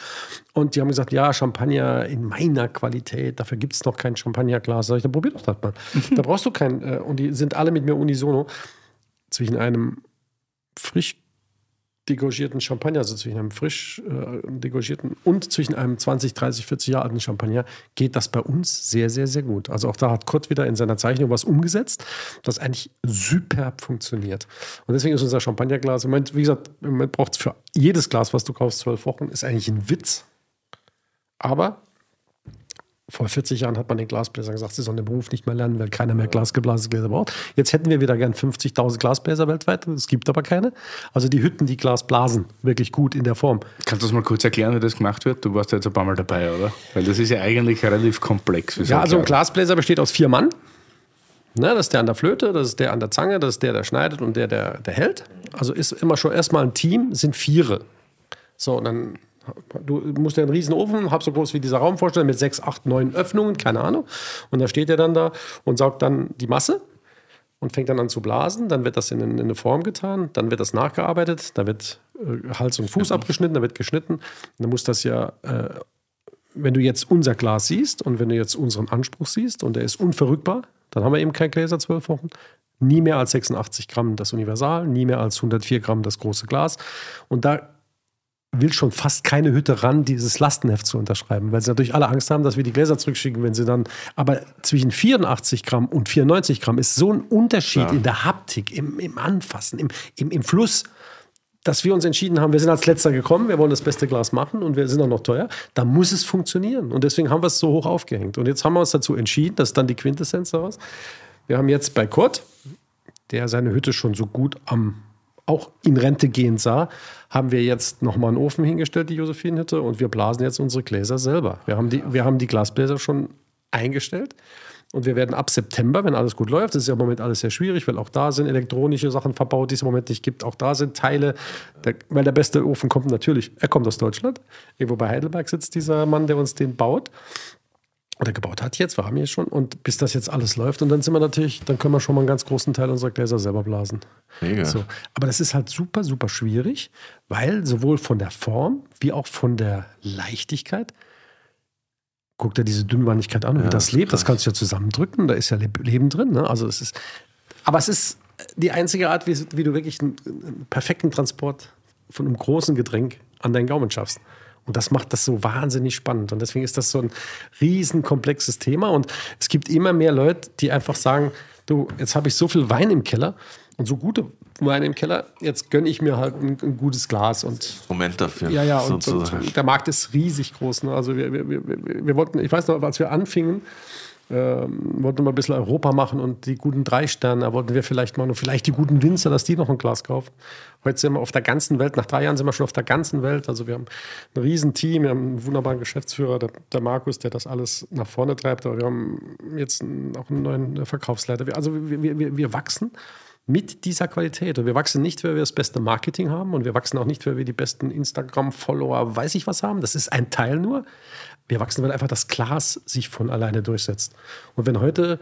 C: Und die haben gesagt, ja, Champagner in meiner Qualität, dafür gibt es noch kein Champagnerglas. Sag ich, dann probier doch das mal. da brauchst du kein, äh, und die sind alle mit mir unisono zwischen einem frisch degorgierten Champagner, also zwischen einem frisch äh, degorgierten und zwischen einem 20, 30, 40 Jahre alten Champagner, geht das bei uns sehr, sehr, sehr gut. Also auch da hat Kurt wieder in seiner Zeichnung was umgesetzt, das eigentlich superb funktioniert. Und deswegen ist unser Champagnerglas, im Moment, wie gesagt, im Moment braucht es für jedes Glas, was du kaufst, zwölf Wochen, ist eigentlich ein Witz. Aber vor 40 Jahren hat man den Glasbläsern gesagt, sie sollen den Beruf nicht mehr lernen, weil keiner mehr glasgeblasene Gläser braucht. Jetzt hätten wir wieder gern 50.000 Glasbläser weltweit. Es gibt aber keine. Also die Hütten, die Glas blasen, wirklich gut in der Form.
B: Kannst du das mal kurz erklären, wie das gemacht wird? Du warst ja jetzt ein paar Mal dabei, oder? Weil das ist ja eigentlich relativ komplex.
C: Ja, also ein Glasbläser besteht aus vier Mann. Ne, das ist der an der Flöte, das ist der an der Zange, das ist der, der schneidet und der, der, der hält. Also ist immer schon erstmal ein Team, sind Viere. So, und dann Du musst dir einen riesen Ofen, hab so groß wie dieser Raum vorstellen, mit sechs, acht, neun Öffnungen, keine Ahnung. Und da steht er dann da und saugt dann die Masse und fängt dann an zu blasen. Dann wird das in, in eine Form getan, dann wird das nachgearbeitet, da wird äh, Hals und Fuß abgeschnitten, da wird geschnitten. dann muss das ja, äh, wenn du jetzt unser Glas siehst und wenn du jetzt unseren Anspruch siehst und der ist unverrückbar, dann haben wir eben kein Gläser zwölf Wochen. Nie mehr als 86 Gramm das Universal, nie mehr als 104 Gramm das große Glas. Und da will schon fast keine Hütte ran, dieses Lastenheft zu unterschreiben, weil sie natürlich alle Angst haben, dass wir die Gläser zurückschicken, wenn sie dann. Aber zwischen 84 Gramm und 94 Gramm ist so ein Unterschied ja. in der Haptik, im, im Anfassen, im, im, im Fluss dass wir uns entschieden haben, wir sind als letzter gekommen, wir wollen das beste Glas machen und wir sind auch noch teuer, da muss es funktionieren. Und deswegen haben wir es so hoch aufgehängt. Und jetzt haben wir uns dazu entschieden, das ist dann die Quintessenz daraus. Wir haben jetzt bei Kurt, der seine Hütte schon so gut am auch in Rente gehen sah, haben wir jetzt nochmal einen Ofen hingestellt, die Josephinenhütte, und wir blasen jetzt unsere Gläser selber. Wir haben die, wir haben die Glasbläser schon eingestellt. Und wir werden ab September, wenn alles gut läuft, das ist ja im Moment alles sehr schwierig, weil auch da sind elektronische Sachen verbaut, die es im Moment nicht gibt. Auch da sind Teile, der, weil der beste Ofen kommt natürlich, er kommt aus Deutschland. Irgendwo bei Heidelberg sitzt dieser Mann, der uns den baut oder gebaut hat jetzt, wir haben jetzt schon. Und bis das jetzt alles läuft, und dann sind wir natürlich, dann können wir schon mal einen ganz großen Teil unserer Gläser selber blasen. Mega. So. Aber das ist halt super, super schwierig, weil sowohl von der Form wie auch von der Leichtigkeit, guck dir diese Dünnwandigkeit an, ja, wie das lebt, das kannst du ja zusammendrücken, da ist ja Leben drin. Ne? Also es ist, aber es ist die einzige Art, wie, wie du wirklich einen, einen perfekten Transport von einem großen Getränk an deinen Gaumen schaffst. Und das macht das so wahnsinnig spannend. Und deswegen ist das so ein riesenkomplexes Thema. Und es gibt immer mehr Leute, die einfach sagen, du, jetzt habe ich so viel Wein im Keller und so gute Weine im Keller, jetzt gönne ich mir halt ein, ein gutes Glas. Und,
A: Moment dafür.
C: Ja, ja, und, und der Markt ist riesig groß. Ne? Also wir, wir, wir, wir wollten, ich weiß noch, als wir anfingen, ähm, wollten wir ein bisschen Europa machen und die guten drei Sterne, da wollten wir vielleicht mal noch, vielleicht die guten Winzer, dass die noch ein Glas kaufen. Heute sind wir auf der ganzen Welt, nach drei Jahren sind wir schon auf der ganzen Welt. Also wir haben ein Riesenteam, wir haben einen wunderbaren Geschäftsführer, der, der Markus, der das alles nach vorne treibt, aber wir haben jetzt auch einen neuen Verkaufsleiter. Also wir, wir, wir wachsen mit dieser Qualität. Und wir wachsen nicht, weil wir das beste Marketing haben und wir wachsen auch nicht, weil wir die besten Instagram-Follower, weiß ich was haben. Das ist ein Teil nur. Wir wachsen, weil einfach das Glas sich von alleine durchsetzt. Und wenn heute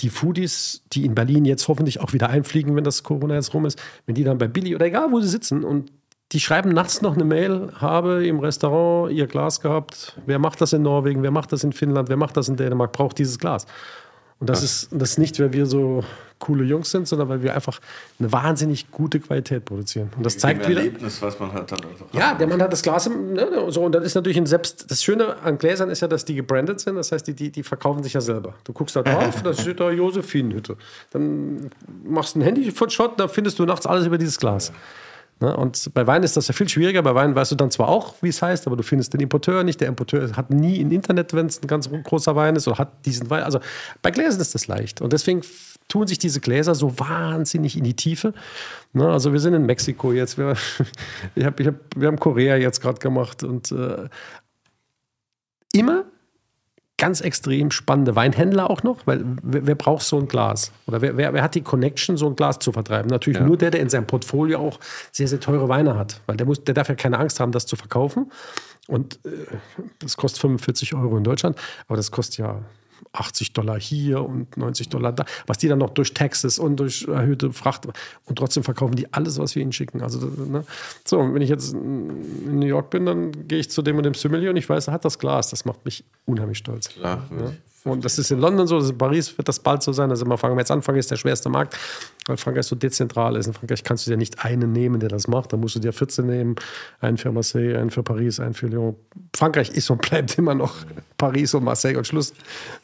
C: die Foodies, die in Berlin jetzt hoffentlich auch wieder einfliegen, wenn das Corona jetzt rum ist, wenn die dann bei Billy oder egal wo sie sitzen und die schreiben nachts noch eine Mail, habe im Restaurant ihr Glas gehabt, wer macht das in Norwegen, wer macht das in Finnland, wer macht das in Dänemark, braucht dieses Glas. Und das, ist, das ist nicht, weil wir so coole Jungs sind, sondern weil wir einfach eine wahnsinnig gute Qualität produzieren. Und das zeigt wieder.
A: Erlebnis, was man hat dann einfach.
C: Ja, der Mann hat das Glas im, ne, so und dann ist natürlich ein selbst. Das Schöne an Gläsern ist ja, dass die gebrandet sind. Das heißt, die, die, die verkaufen sich ja selber. Du guckst da drauf, da steht da Josephinenhütte. Dann machst du ein Handy-Shot, da findest du nachts alles über dieses Glas. Ne? Und bei Wein ist das ja viel schwieriger. Bei Wein weißt du dann zwar auch, wie es heißt, aber du findest den Importeur nicht. Der Importeur hat nie ein Internet, wenn es ein ganz großer Wein ist oder hat diesen Wein. Also bei Gläsern ist das leicht. Und deswegen tun sich diese Gläser so wahnsinnig in die Tiefe. Ne? Also wir sind in Mexiko jetzt. Wir, ich hab, ich hab, wir haben Korea jetzt gerade gemacht. Und äh, immer ganz extrem spannende Weinhändler auch noch, weil wer, wer braucht so ein Glas? Oder wer, wer, wer, hat die Connection, so ein Glas zu vertreiben? Natürlich ja. nur der, der in seinem Portfolio auch sehr, sehr teure Weine hat, weil der, muss, der darf ja keine Angst haben, das zu verkaufen. Und äh, das kostet 45 Euro in Deutschland, aber das kostet ja 80 Dollar hier und 90 Dollar da, was die dann noch durch Taxes und durch erhöhte Fracht und trotzdem verkaufen die alles, was wir ihnen schicken. Also, ne? so, wenn ich jetzt in New York bin, dann gehe ich zu dem und dem Sommelier und ich weiß, er hat das Glas. Das macht mich unheimlich stolz. Klar, ja? Und das ist in London so, das in Paris wird das bald so sein. Also immer fangen wir jetzt an, Frankreich ist der schwerste Markt, weil Frankreich so dezentral ist. In Frankreich kannst du dir nicht einen nehmen, der das macht. Da musst du dir 14 nehmen, einen für Marseille, einen für Paris, einen für Lyon. Frankreich ist und bleibt immer noch Paris und Marseille und Schluss.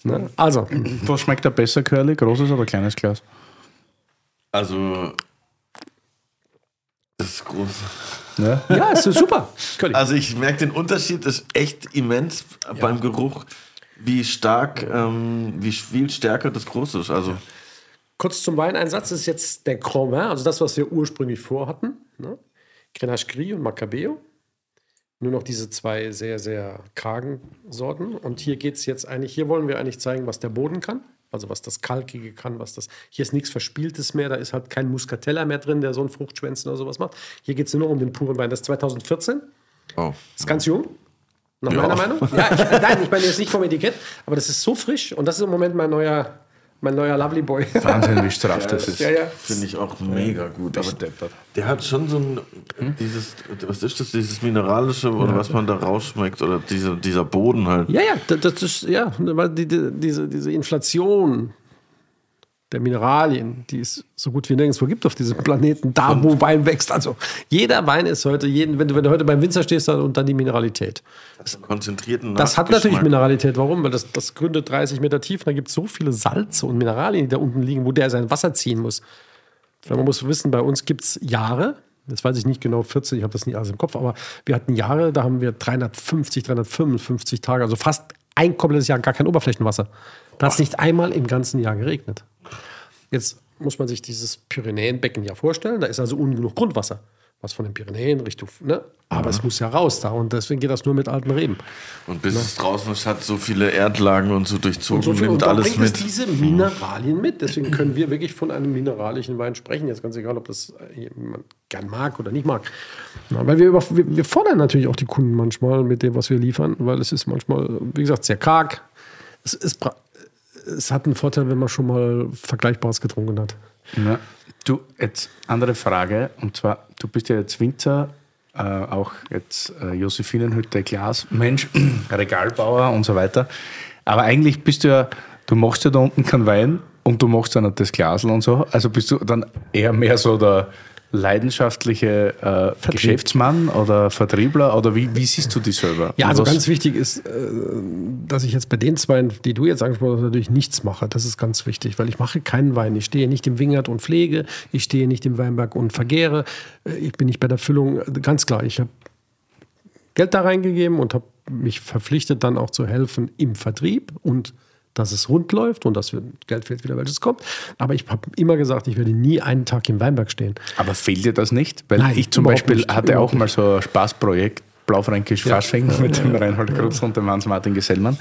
C: Ne? Also.
B: Was schmeckt da besser, Curly? Großes oder kleines Glas?
A: Also, das ist groß.
C: Ja, ja ist super.
A: Curly. Also ich merke den Unterschied, ist echt immens ja. beim Geruch wie stark, ähm, wie viel stärker das groß ist. Also.
C: Kurz zum Wein ein Satz, das ist jetzt der Grand Vin, also das, was wir ursprünglich vorhatten. Ne? Grenache Gris und Macabeo. Nur noch diese zwei sehr, sehr kargen Sorten. Und hier geht es jetzt eigentlich, hier wollen wir eigentlich zeigen, was der Boden kann. Also was das Kalkige kann, was das. Hier ist nichts Verspieltes mehr, da ist halt kein Muscatella mehr drin, der so ein Fruchtschwänzen oder sowas macht. Hier geht es nur noch um den puren Wein. Das ist 2014. Oh. Das ist ganz jung. Nach ja. meiner Meinung? Ja, ich, nein, ich meine jetzt nicht vom Etikett, aber das ist so frisch und das ist im Moment mein neuer, mein neuer Lovely Boy.
B: Wahnsinn, wie straff das ist.
A: Ja, ja. Finde ich auch mega gut. Aber der hat schon so ein, hm? dieses, was ist das, dieses Mineralische oder was man da rausschmeckt oder diese, dieser Boden halt.
C: Ja, ja, das ist, ja, diese, diese Inflation, der Mineralien, die es so gut wie nirgendwo gibt auf diesem Planeten, da wo Wein wächst. Also jeder Wein ist heute, jeden, wenn, du, wenn du heute beim Winzer stehst und dann die Mineralität.
A: Das, konzentrierten
C: das hat natürlich Mineralität. Warum? Weil das, das gründet 30 Meter tief und da gibt es so viele Salze und Mineralien, die da unten liegen, wo der sein Wasser ziehen muss. Man muss wissen, bei uns gibt es Jahre, das weiß ich nicht genau, 40, ich habe das nicht alles im Kopf, aber wir hatten Jahre, da haben wir 350, 355 Tage, also fast ein komplettes Jahr gar kein Oberflächenwasser. Da hat es nicht einmal im ganzen Jahr geregnet. Jetzt muss man sich dieses Pyrenäenbecken ja vorstellen. Da ist also ungenug Grundwasser, was von den Pyrenäen Richtung, ne? Aber mhm. es muss ja raus da und deswegen geht das nur mit alten Reben.
A: Und bis ne? es draußen ist, hat so viele Erdlagen und so durchzogen, und so viel, nimmt und alles
C: bringt mit. Es diese Mineralien mit. Deswegen können wir wirklich von einem mineralischen Wein sprechen. Jetzt ganz egal, ob das jemand gern mag oder nicht mag. Ja, weil wir, über, wir, wir fordern natürlich auch die Kunden manchmal mit dem, was wir liefern, weil es ist manchmal, wie gesagt, sehr karg. Es ist es hat einen Vorteil, wenn man schon mal Vergleichbares getrunken hat.
B: Ja. Du, jetzt andere Frage. Und zwar, du bist ja jetzt Winzer, äh, auch jetzt äh, Josephinenhütte, Glas, Mensch, Regalbauer und so weiter. Aber eigentlich bist du ja, du machst ja da unten keinen Wein und du machst dann das Glasl und so. Also bist du dann eher mehr so der leidenschaftliche äh, Geschäftsmann oder Vertriebler oder wie, wie siehst du die selber?
C: Ja, also ganz wichtig ist, äh, dass ich jetzt bei den zwei, die du jetzt angesprochen hast, natürlich nichts mache. Das ist ganz wichtig, weil ich mache keinen Wein. Ich stehe nicht im Wingert und pflege, ich stehe nicht im Weinberg und vergehre. Äh, ich bin nicht bei der Füllung. Ganz klar, ich habe Geld da reingegeben und habe mich verpflichtet, dann auch zu helfen im Vertrieb und dass es rund läuft und dass Geld fehlt wieder, welches kommt. Aber ich habe immer gesagt, ich werde nie einen Tag im Weinberg stehen.
B: Aber fehlt dir das nicht? Weil Nein, ich zum Beispiel nicht, hatte auch mal so ein Spaßprojekt, Blaufränkisch ja. Fasching mit dem Reinhold Krutz und dem Hans-Martin Gesellmann.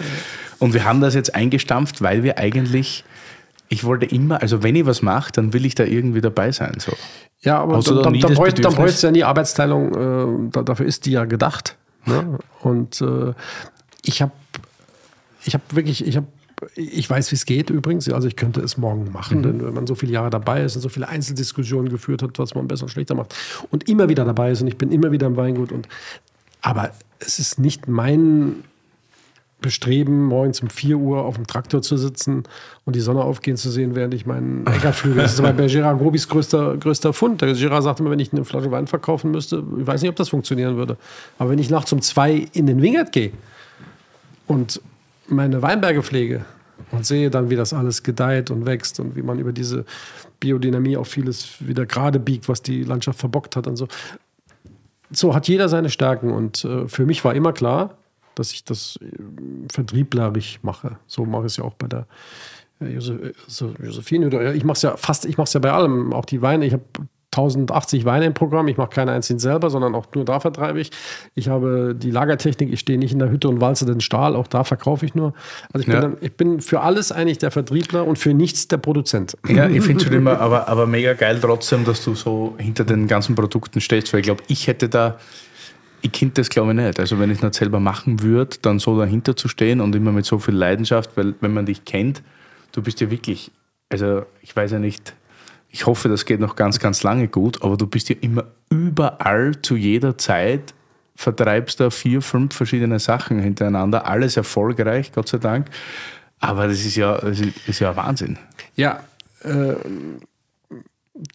B: Und wir haben das jetzt eingestampft, weil wir eigentlich, ich wollte immer, also wenn ich was mache, dann will ich da irgendwie dabei sein. So.
C: Ja, aber Hast dann, dann, dann, bräuchst du ja nie Arbeitsteilung, äh, dafür ist die ja gedacht. Ne? Und äh, ich habe ich habe wirklich, ich habe ich weiß, wie es geht übrigens. Also ich könnte es morgen machen, mhm. denn wenn man so viele Jahre dabei ist und so viele Einzeldiskussionen geführt hat, was man besser und schlechter macht und immer wieder dabei ist und ich bin immer wieder im Weingut und aber es ist nicht mein Bestreben, morgens um 4 Uhr auf dem Traktor zu sitzen und die Sonne aufgehen zu sehen, während ich meinen Äcker flüge. Das ist bei Gerard Grobis größter, größter Fund. Der Gerard sagte immer, wenn ich eine Flasche Wein verkaufen müsste, ich weiß nicht, ob das funktionieren würde. Aber wenn ich nachts um zwei in den Wingert gehe und meine Weinberge pflege, und sehe dann, wie das alles gedeiht und wächst und wie man über diese Biodynamie auch vieles wieder gerade biegt, was die Landschaft verbockt hat und so. So hat jeder seine Stärken und äh, für mich war immer klar, dass ich das äh, vertrieblerisch mache. So mache ich es ja auch bei der äh, Josephine. Ich mache es ja fast, ich mache es ja bei allem, auch die Weine. Ich habe 1080 Weine im Programm. Ich mache keine einzigen selber, sondern auch nur da vertreibe ich. Ich habe die Lagertechnik. Ich stehe nicht in der Hütte und walze den Stahl. Auch da verkaufe ich nur. Also ich, ja. bin, dann, ich bin für alles eigentlich der Vertriebler und für nichts der Produzent.
B: Ja, ich finde schon immer, aber, aber mega geil trotzdem, dass du so hinter den ganzen Produkten stehst, weil ich glaube, ich hätte da ich könnte das glaube ich nicht. Also wenn ich es nicht selber machen würde, dann so dahinter zu stehen und immer mit so viel Leidenschaft, weil wenn man dich kennt, du bist ja wirklich, also ich weiß ja nicht, ich hoffe, das geht noch ganz, ganz lange gut, aber du bist ja immer überall zu jeder Zeit, vertreibst da vier, fünf verschiedene Sachen hintereinander, alles erfolgreich, Gott sei Dank. Aber das ist ja, das ist ja Wahnsinn.
C: Ja, äh,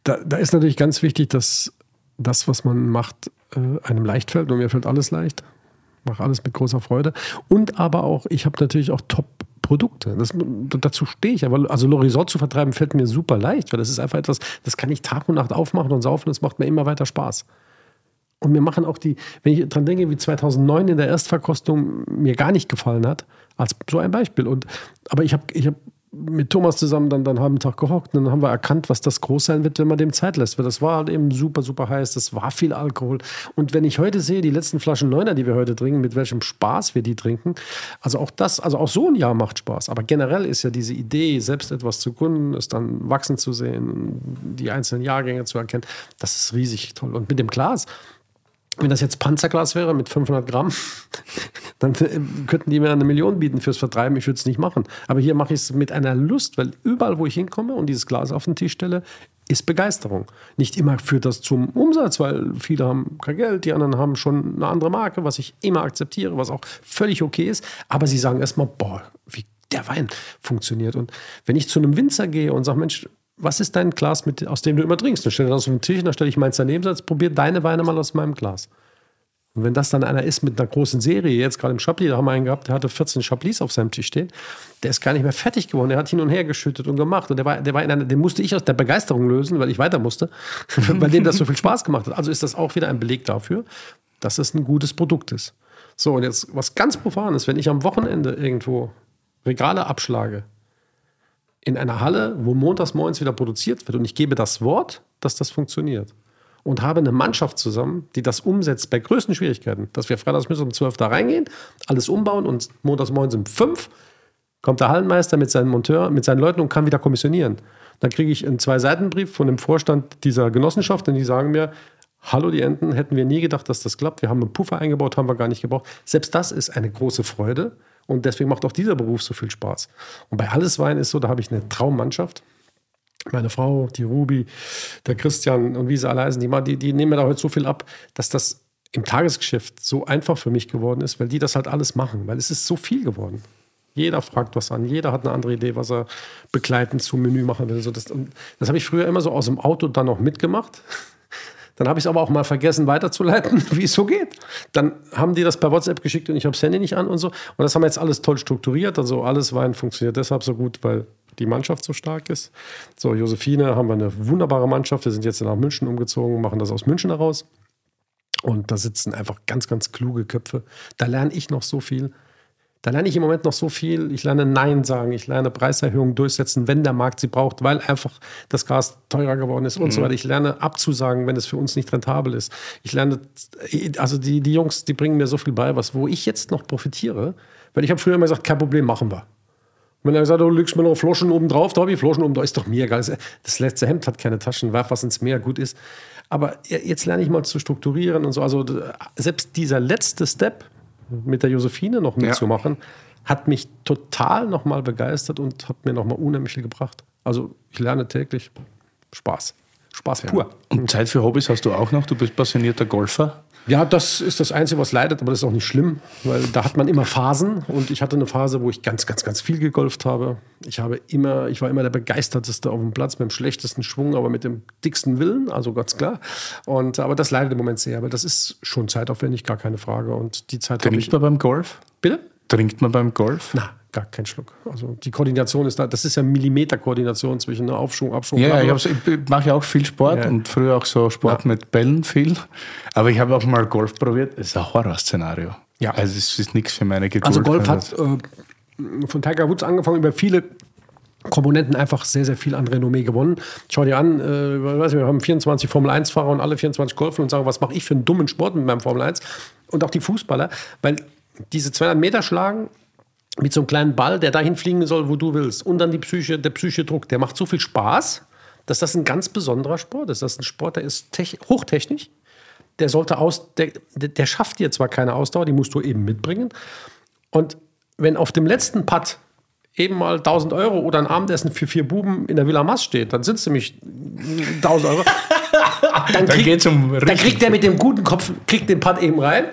C: da, da ist natürlich ganz wichtig, dass das, was man macht, äh, einem leicht fällt. Und mir fällt alles leicht. Mache alles mit großer Freude. Und aber auch, ich habe natürlich auch top Produkte. Das, dazu stehe ich. Aber also Lorisot zu vertreiben fällt mir super leicht, weil das ist einfach etwas, das kann ich Tag und Nacht aufmachen und saufen. Das macht mir immer weiter Spaß. Und mir machen auch die, wenn ich dran denke, wie 2009 in der Erstverkostung mir gar nicht gefallen hat, als so ein Beispiel. Und, aber ich habe ich hab mit Thomas zusammen dann, dann haben einen Tag gehockt und dann haben wir erkannt, was das groß sein wird, wenn man dem Zeit lässt. Weil das war halt eben super, super heiß, das war viel Alkohol. Und wenn ich heute sehe, die letzten Flaschen Neuner, die wir heute trinken, mit welchem Spaß wir die trinken, also auch das, also auch so ein Jahr macht Spaß. Aber generell ist ja diese Idee, selbst etwas zu gründen, es dann wachsen zu sehen, die einzelnen Jahrgänge zu erkennen, das ist riesig toll. Und mit dem Glas, wenn das jetzt Panzerglas wäre mit 500 Gramm, dann könnten die mir eine Million bieten fürs Vertreiben. Ich würde es nicht machen. Aber hier mache ich es mit einer Lust, weil überall, wo ich hinkomme und dieses Glas auf den Tisch stelle, ist Begeisterung. Nicht immer führt das zum Umsatz, weil viele haben kein Geld, die anderen haben schon eine andere Marke, was ich immer akzeptiere, was auch völlig okay ist. Aber sie sagen erstmal, boah, wie der Wein funktioniert. Und wenn ich zu einem Winzer gehe und sage, Mensch, was ist dein Glas, mit, aus dem du immer trinkst? Dann stelle ich das auf den Tisch, dann stelle ich meins daneben, sage, probier deine Weine mal aus meinem Glas. Und wenn das dann einer ist mit einer großen Serie, jetzt gerade im Chablis, da haben wir einen gehabt, der hatte 14 Chablis auf seinem Tisch stehen, der ist gar nicht mehr fertig geworden, der hat hin und her geschüttet und gemacht und der war, der war in einer, den musste ich aus der Begeisterung lösen, weil ich weiter musste, weil dem das so viel Spaß gemacht hat. Also ist das auch wieder ein Beleg dafür, dass es ein gutes Produkt ist. So, und jetzt was ganz Profanes, wenn ich am Wochenende irgendwo Regale abschlage, in einer Halle, wo montags morgens wieder produziert wird und ich gebe das Wort, dass das funktioniert. Und habe eine Mannschaft zusammen, die das umsetzt bei größten Schwierigkeiten, dass wir freitags müssen um 12 da reingehen, alles umbauen und montags morgens um 5 kommt der Hallenmeister mit seinem Monteur, mit seinen Leuten und kann wieder kommissionieren. Dann kriege ich einen Zwei-Seiten-Brief von dem Vorstand dieser Genossenschaft und die sagen mir, Hallo, die Enten, hätten wir nie gedacht, dass das klappt. Wir haben einen Puffer eingebaut, haben wir gar nicht gebraucht. Selbst das ist eine große Freude. Und deswegen macht auch dieser Beruf so viel Spaß. Und bei Alles Wein ist so, da habe ich eine Traummannschaft. Meine Frau, die Ruby, der Christian und wie sie alle heißen, die, die, die nehmen mir da heute so viel ab, dass das im Tagesgeschäft so einfach für mich geworden ist, weil die das halt alles machen, weil es ist so viel geworden. Jeder fragt was an, jeder hat eine andere Idee, was er begleitend zum Menü machen will. So das, das habe ich früher immer so aus dem Auto dann noch mitgemacht. Dann habe ich es aber auch mal vergessen weiterzuleiten, wie es so geht. Dann haben die das per WhatsApp geschickt und ich habe das Handy nicht an und so. Und das haben wir jetzt alles toll strukturiert. Also alles Wein funktioniert deshalb so gut, weil die Mannschaft so stark ist. So, Josephine haben wir eine wunderbare Mannschaft. Wir sind jetzt nach München umgezogen, machen das aus München heraus. Und da sitzen einfach ganz, ganz kluge Köpfe. Da lerne ich noch so viel. Da lerne ich im Moment noch so viel. Ich lerne Nein sagen, ich lerne Preiserhöhungen durchsetzen, wenn der Markt sie braucht, weil einfach das Gas teurer geworden ist und mhm. so weiter. Ich lerne abzusagen, wenn es für uns nicht rentabel ist. Ich lerne, also die, die Jungs, die bringen mir so viel bei, was, wo ich jetzt noch profitiere, weil ich habe früher immer gesagt, kein Problem, machen wir. Und wenn er gesagt hat, du legst mir noch Floschen oben drauf, da habe ich Floschen oben drauf, ist doch mir egal. Das letzte Hemd hat keine Taschen, werf was ins Meer, gut ist. Aber jetzt lerne ich mal zu strukturieren und so. Also selbst dieser letzte Step, mit der Josephine noch mitzumachen, ja. hat mich total nochmal begeistert und hat mir nochmal unheimlich viel gebracht. Also ich lerne täglich Spaß. Spaß pur. Ja.
B: Und Zeit für Hobbys hast du auch noch? Du bist passionierter Golfer.
C: Ja, das ist das Einzige, was leidet, aber das ist auch nicht schlimm, weil da hat man immer Phasen und ich hatte eine Phase, wo ich ganz, ganz, ganz viel gegolft habe. Ich habe immer, ich war immer der begeisterteste auf dem Platz mit dem schlechtesten Schwung, aber mit dem dicksten Willen, also ganz klar. Und aber das leidet im Moment sehr, aber das ist schon zeitaufwendig, gar keine Frage. Und die Zeit
B: Trinkt man beim Golf?
C: Bitte?
B: Trinkt man beim Golf?
C: Na, gar keinen Schluck. Also die Koordination ist da, das ist ja Millimeter-Koordination zwischen Aufschwung, Abschwung.
B: Ja, ja ich, ich mache ja auch viel Sport
C: Ja.
B: und früher auch so Sport mit Bällen viel. Aber ich habe auch mal Golf probiert. Es ist ein Horrorszenario.
C: Ja.
B: Also es ist nichts für meine Geduld.
C: Also Golf hat äh, von Tiger Woods angefangen über viele Komponenten einfach sehr, sehr viel an Renommee gewonnen. Schau dir an, äh, weiß nicht, wir haben 24 Formel-1-Fahrer und alle 24 golfen und sagen, was mache ich für einen dummen Sport mit meinem Formel-1? Und auch die Fußballer, weil diese 200 Meter schlagen mit so einem kleinen Ball, der dahin fliegen soll, wo du willst. Und dann die Psyche, der psychische Druck, der macht so viel Spaß, dass das ein ganz besonderer Sport ist. Das ist ein Sport, der ist tech- hochtechnisch. Der sollte aus, der, der schafft dir zwar keine Ausdauer, die musst du eben mitbringen. Und wenn auf dem letzten Putt eben mal 1000 Euro oder ein Abendessen für vier Buben in der Villa Mass steht, dann sind es nämlich 1000 Euro. Dann,
B: um
C: dann
B: richtig
C: kriegt der mit dem guten Kopf, kriegt den Putt eben rein.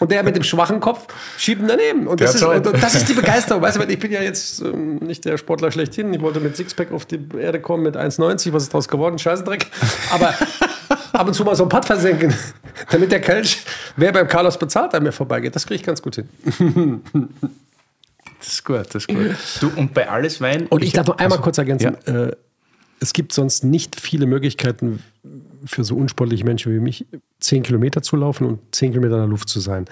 C: Und der mit dem schwachen Kopf schiebt ihn daneben. Und das, ist, und das ist die Begeisterung. Weißt du, ich bin ja jetzt ähm, nicht der Sportler schlechthin. Ich wollte mit Sixpack auf die Erde kommen mit 1,90. Was ist daraus geworden? Scheißdreck. Aber ab und zu mal so einen Putt versenken, damit der Kelch, wer beim Carlos bezahlt, an mir vorbeigeht. Das kriege ich ganz gut hin.
B: Das ist gut, das ist gut. Du, und bei alles Wein.
C: Und ich darf noch einmal
B: also,
C: kurz ergänzen. Äh, es gibt sonst nicht viele Möglichkeiten für so unsportliche Menschen wie mich, 10 Kilometer zu laufen und 10 Kilometer in der Luft zu sein.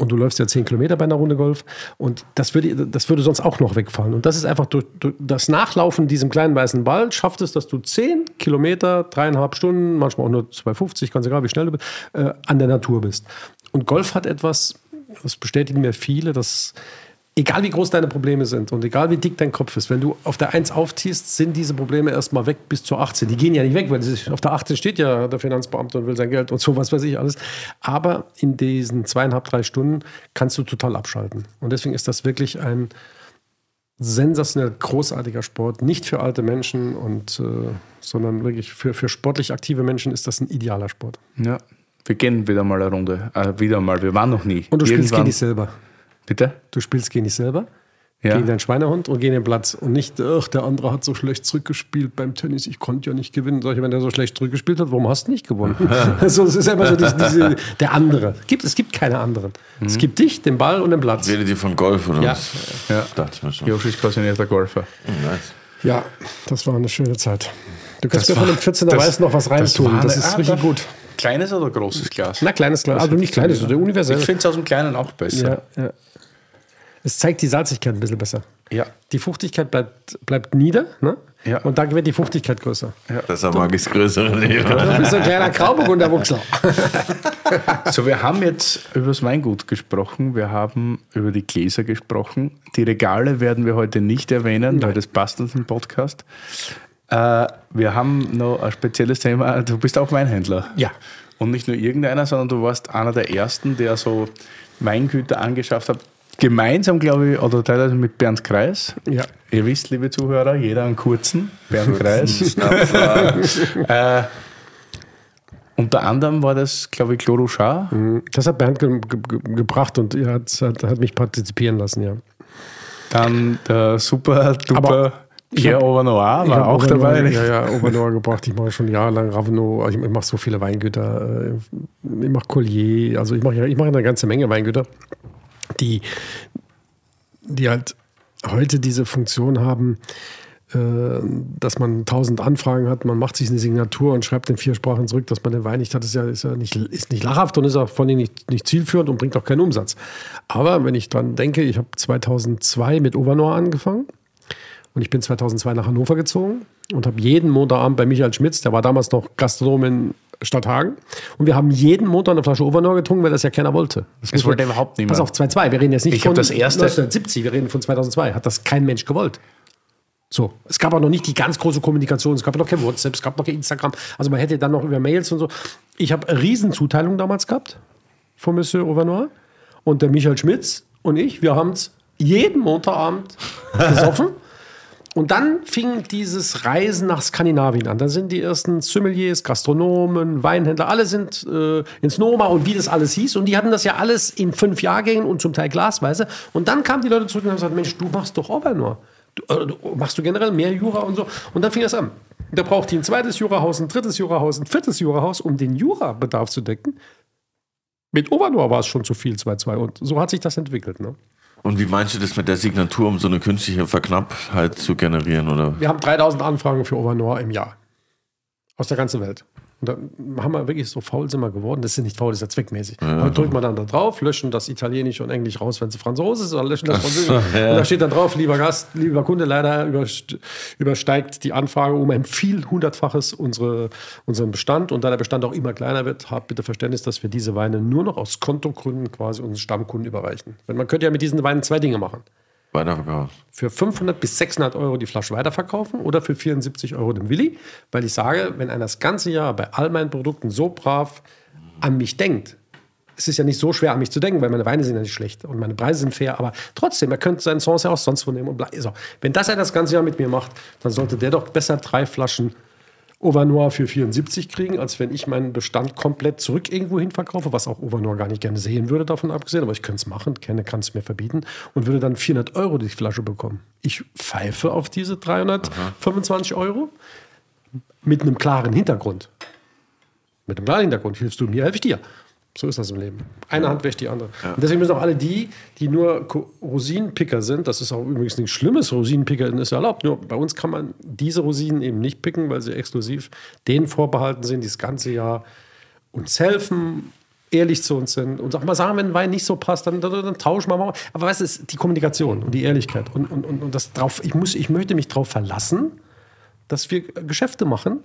C: Und du läufst ja 10 Kilometer bei einer Runde Golf. Und das würde, das würde sonst auch noch wegfallen. Und das ist einfach durch, durch das Nachlaufen diesem kleinen weißen Ball, schafft es, dass du 10 Kilometer, dreieinhalb Stunden, manchmal auch nur 2,50, ganz egal, wie schnell du bist, äh, an der Natur bist. Und Golf hat etwas, das bestätigen mir viele, dass egal wie groß deine Probleme sind und egal wie dick dein Kopf ist, wenn du auf der 1 aufziehst, sind diese Probleme erstmal weg bis zur 18. Die gehen ja nicht weg, weil auf der 18 steht ja der Finanzbeamte und will sein Geld und so, was weiß ich alles. Aber in diesen zweieinhalb, drei Stunden kannst du total abschalten. Und deswegen ist das wirklich ein sensationell großartiger Sport. Nicht für alte Menschen, und, äh, sondern wirklich für, für sportlich aktive Menschen ist das ein idealer Sport.
B: Ja, wir gehen wieder mal eine Runde. Äh, wieder mal, wir waren noch nie.
C: Und du spielst
B: Irgendwann-
C: gegen dich selber.
B: Bitte?
C: Du spielst gegen dich selber,
B: Ja.
C: gegen deinen Schweinehund und gegen den Platz. Und nicht, ach, der andere hat so schlecht zurückgespielt beim Tennis, ich konnte ja nicht gewinnen. Sag ich, wenn der so schlecht zurückgespielt hat, warum hast du nicht gewonnen? also, es ist immer so diese, diese, der andere. Es gibt, es gibt keine anderen. Es gibt dich, den Ball und den Platz.
A: Redet ihr von Golf oder
C: Ja.
A: was?
B: Ja.
A: Dachte ich mir schon.
B: Joshi ist passionierter Golfer.
A: Nice.
C: Ja, das war eine schöne Zeit. Du kannst
B: Das
C: mir von dem 14er
B: das-
C: Weiß noch was reintun. Das,
B: eine-
C: ist
B: ah,
C: richtig gut.
B: Kleines oder großes Glas?
C: Na, kleines Glas. Also nicht kleines, das ist universell.
B: Ich finde es aus dem Kleinen auch besser.
C: Ja, ja. Es zeigt die Salzigkeit ein bisschen besser.
B: Ja.
C: Die Fruchtigkeit bleibt, bleibt nieder, ne?
B: Ja.
C: Und dann wird die Fruchtigkeit größer.
A: Deshalb mag ich das größere nicht.
C: Du bist so ein kleiner Grauburgunder Wuchsler.
B: So, wir haben jetzt über das Weingut gesprochen, wir haben über die Gläser gesprochen. Die Regale werden wir heute nicht erwähnen, weil das passt uns im Podcast. Äh, wir haben noch ein spezielles Thema. Du bist auch Weinhändler.
C: Ja.
B: Und nicht nur irgendeiner, sondern du warst einer der ersten, der so Weingüter angeschafft hat. Gemeinsam, glaube ich, oder teilweise mit Bernd Kreis.
C: Ja.
B: Ihr wisst, liebe Zuhörer, jeder einen kurzen. Bernd Kreis. äh, unter anderem war das, glaube ich, Clos Rouchard.
C: Das hat Bernd ge ge ge gebracht und er hat, hat, hat mich partizipieren lassen, ja.
B: Dann der super duper
C: Aber
B: Pierre Auvernois
C: Ich
B: war auch
C: Auvernois-
B: dabei. nicht?
C: Ja, ja, Auvernois gebracht. Ich mache schon jahrelang Ravenot. Also ich mache so viele Weingüter. äh, Ich mache Collier. Also ich mache ich mache eine ganze Menge Weingüter, die, die halt heute diese Funktion haben, äh, dass man tausend Anfragen hat, man macht sich eine Signatur und schreibt in vier Sprachen zurück, dass man den Wein nicht hat, ist ja, ist ja nicht, ist nicht lachhaft und ist auch vor allem nicht, nicht zielführend und bringt auch keinen Umsatz. Aber wenn ich dran denke, ich habe 2002 mit Auvernois angefangen und ich bin 2002 nach Hannover gezogen und habe jeden Montagabend bei Michael Schmitz, der war damals noch Gastronom in Stadthagen. Und wir haben jeden Montag eine Flasche Auvernois getrunken, weil das ja keiner wollte. Das muss
B: wollte überhaupt niemand.
C: Pass auf, 2002. Wir reden jetzt nicht
B: Ich
C: von
B: das erste-
C: 1970, wir reden von 2002. Hat das kein Mensch gewollt. So, es gab auch noch nicht die ganz große Kommunikation, es gab noch kein WhatsApp, es gab noch kein Instagram. Also man hätte dann noch über Mails und so. Ich habe eine Riesenzuteilung damals gehabt von Monsieur Auvernois. Und der Michael Schmitz und ich, wir haben es jeden Montagabend gesoffen. Und dann fing dieses Reisen nach Skandinavien an. Dann sind die ersten Sommeliers, Gastronomen, Weinhändler, alle sind äh, ins Noma und wie das alles hieß. Und die hatten das ja alles in fünf Jahrgängen und zum Teil glasweise. Und dann kamen die Leute zurück und haben gesagt, Mensch, du machst doch Auvernois. Du, äh, du, machst du generell mehr Jura und so. Und dann fing das an. Da braucht die ein zweites Jurahaus, ein drittes Jurahaus, ein viertes Jurahaus, um den Jurabedarf zu decken. Mit Auvernois war es schon zu viel, 2-2. Und so hat sich das entwickelt. Ne?
A: Und wie meinst du das mit der Signatur, um so eine künstliche Verknapptheit zu generieren? Oder?
C: Wir haben 3000 Anfragen für Overnoir im Jahr. Aus der ganzen Welt. Und dann haben wir wirklich so faul sind wir geworden. Das ist nicht faul, das ist ja zweckmäßig. Ja, dann drückt man dann da drauf, löschen das Italienisch und Englisch raus, wenn es Franzose ist, oder löschen das Französisch. ja. Und da steht dann drauf, lieber Gast, lieber Kunde, leider übersteigt die Anfrage um ein viel hundertfaches unsere, unseren Bestand. Und da der Bestand auch immer kleiner wird, habt bitte Verständnis, dass wir diese Weine nur noch aus Kontogründen quasi unseren Stammkunden überreichen. Man könnte ja mit diesen Weinen zwei Dinge machen.
A: Weiterverkaufen.
C: Für 500 bis 600 Euro die Flasche weiterverkaufen oder für 74 Euro dem Willi, weil ich sage, wenn einer das ganze Jahr bei all meinen Produkten so brav an mich denkt, es ist ja nicht so schwer an mich zu denken, weil meine Weine sind ja nicht schlecht und meine Preise sind fair, aber trotzdem, er könnte seinen Songs ja auch sonst wo nehmen und bleiben. So, wenn das er das ganze Jahr mit mir macht, dann sollte der doch besser drei Flaschen Overnoir für 74 kriegen, als wenn ich meinen Bestand komplett zurück irgendwo hin verkaufe, was auch Overnoir gar nicht gerne sehen würde, davon abgesehen. Aber ich könnte es machen, kenne, kann es mir verbieten und würde dann 400 Euro die Flasche bekommen. Ich pfeife auf diese 325 Aha. Euro mit einem klaren Hintergrund. Mit einem klaren Hintergrund. Hilfst du mir, helfe ich dir. So ist das im Leben. Eine ja. Hand wäscht die andere. Ja. Und deswegen müssen auch alle die, die nur Rosinenpicker sind, das ist auch übrigens nichts Schlimmes, Rosinenpicker ist erlaubt. Nur bei uns kann man diese Rosinen eben nicht picken, weil sie exklusiv denen vorbehalten sind, die das ganze Jahr uns helfen, ehrlich zu uns sind und auch mal sagen, wenn ein Wein nicht so passt, dann, dann, dann tauschen wir mal. Aber was ist die Kommunikation und die Ehrlichkeit und, und, und, und das drauf, ich, muss, ich möchte mich darauf verlassen, dass wir Geschäfte machen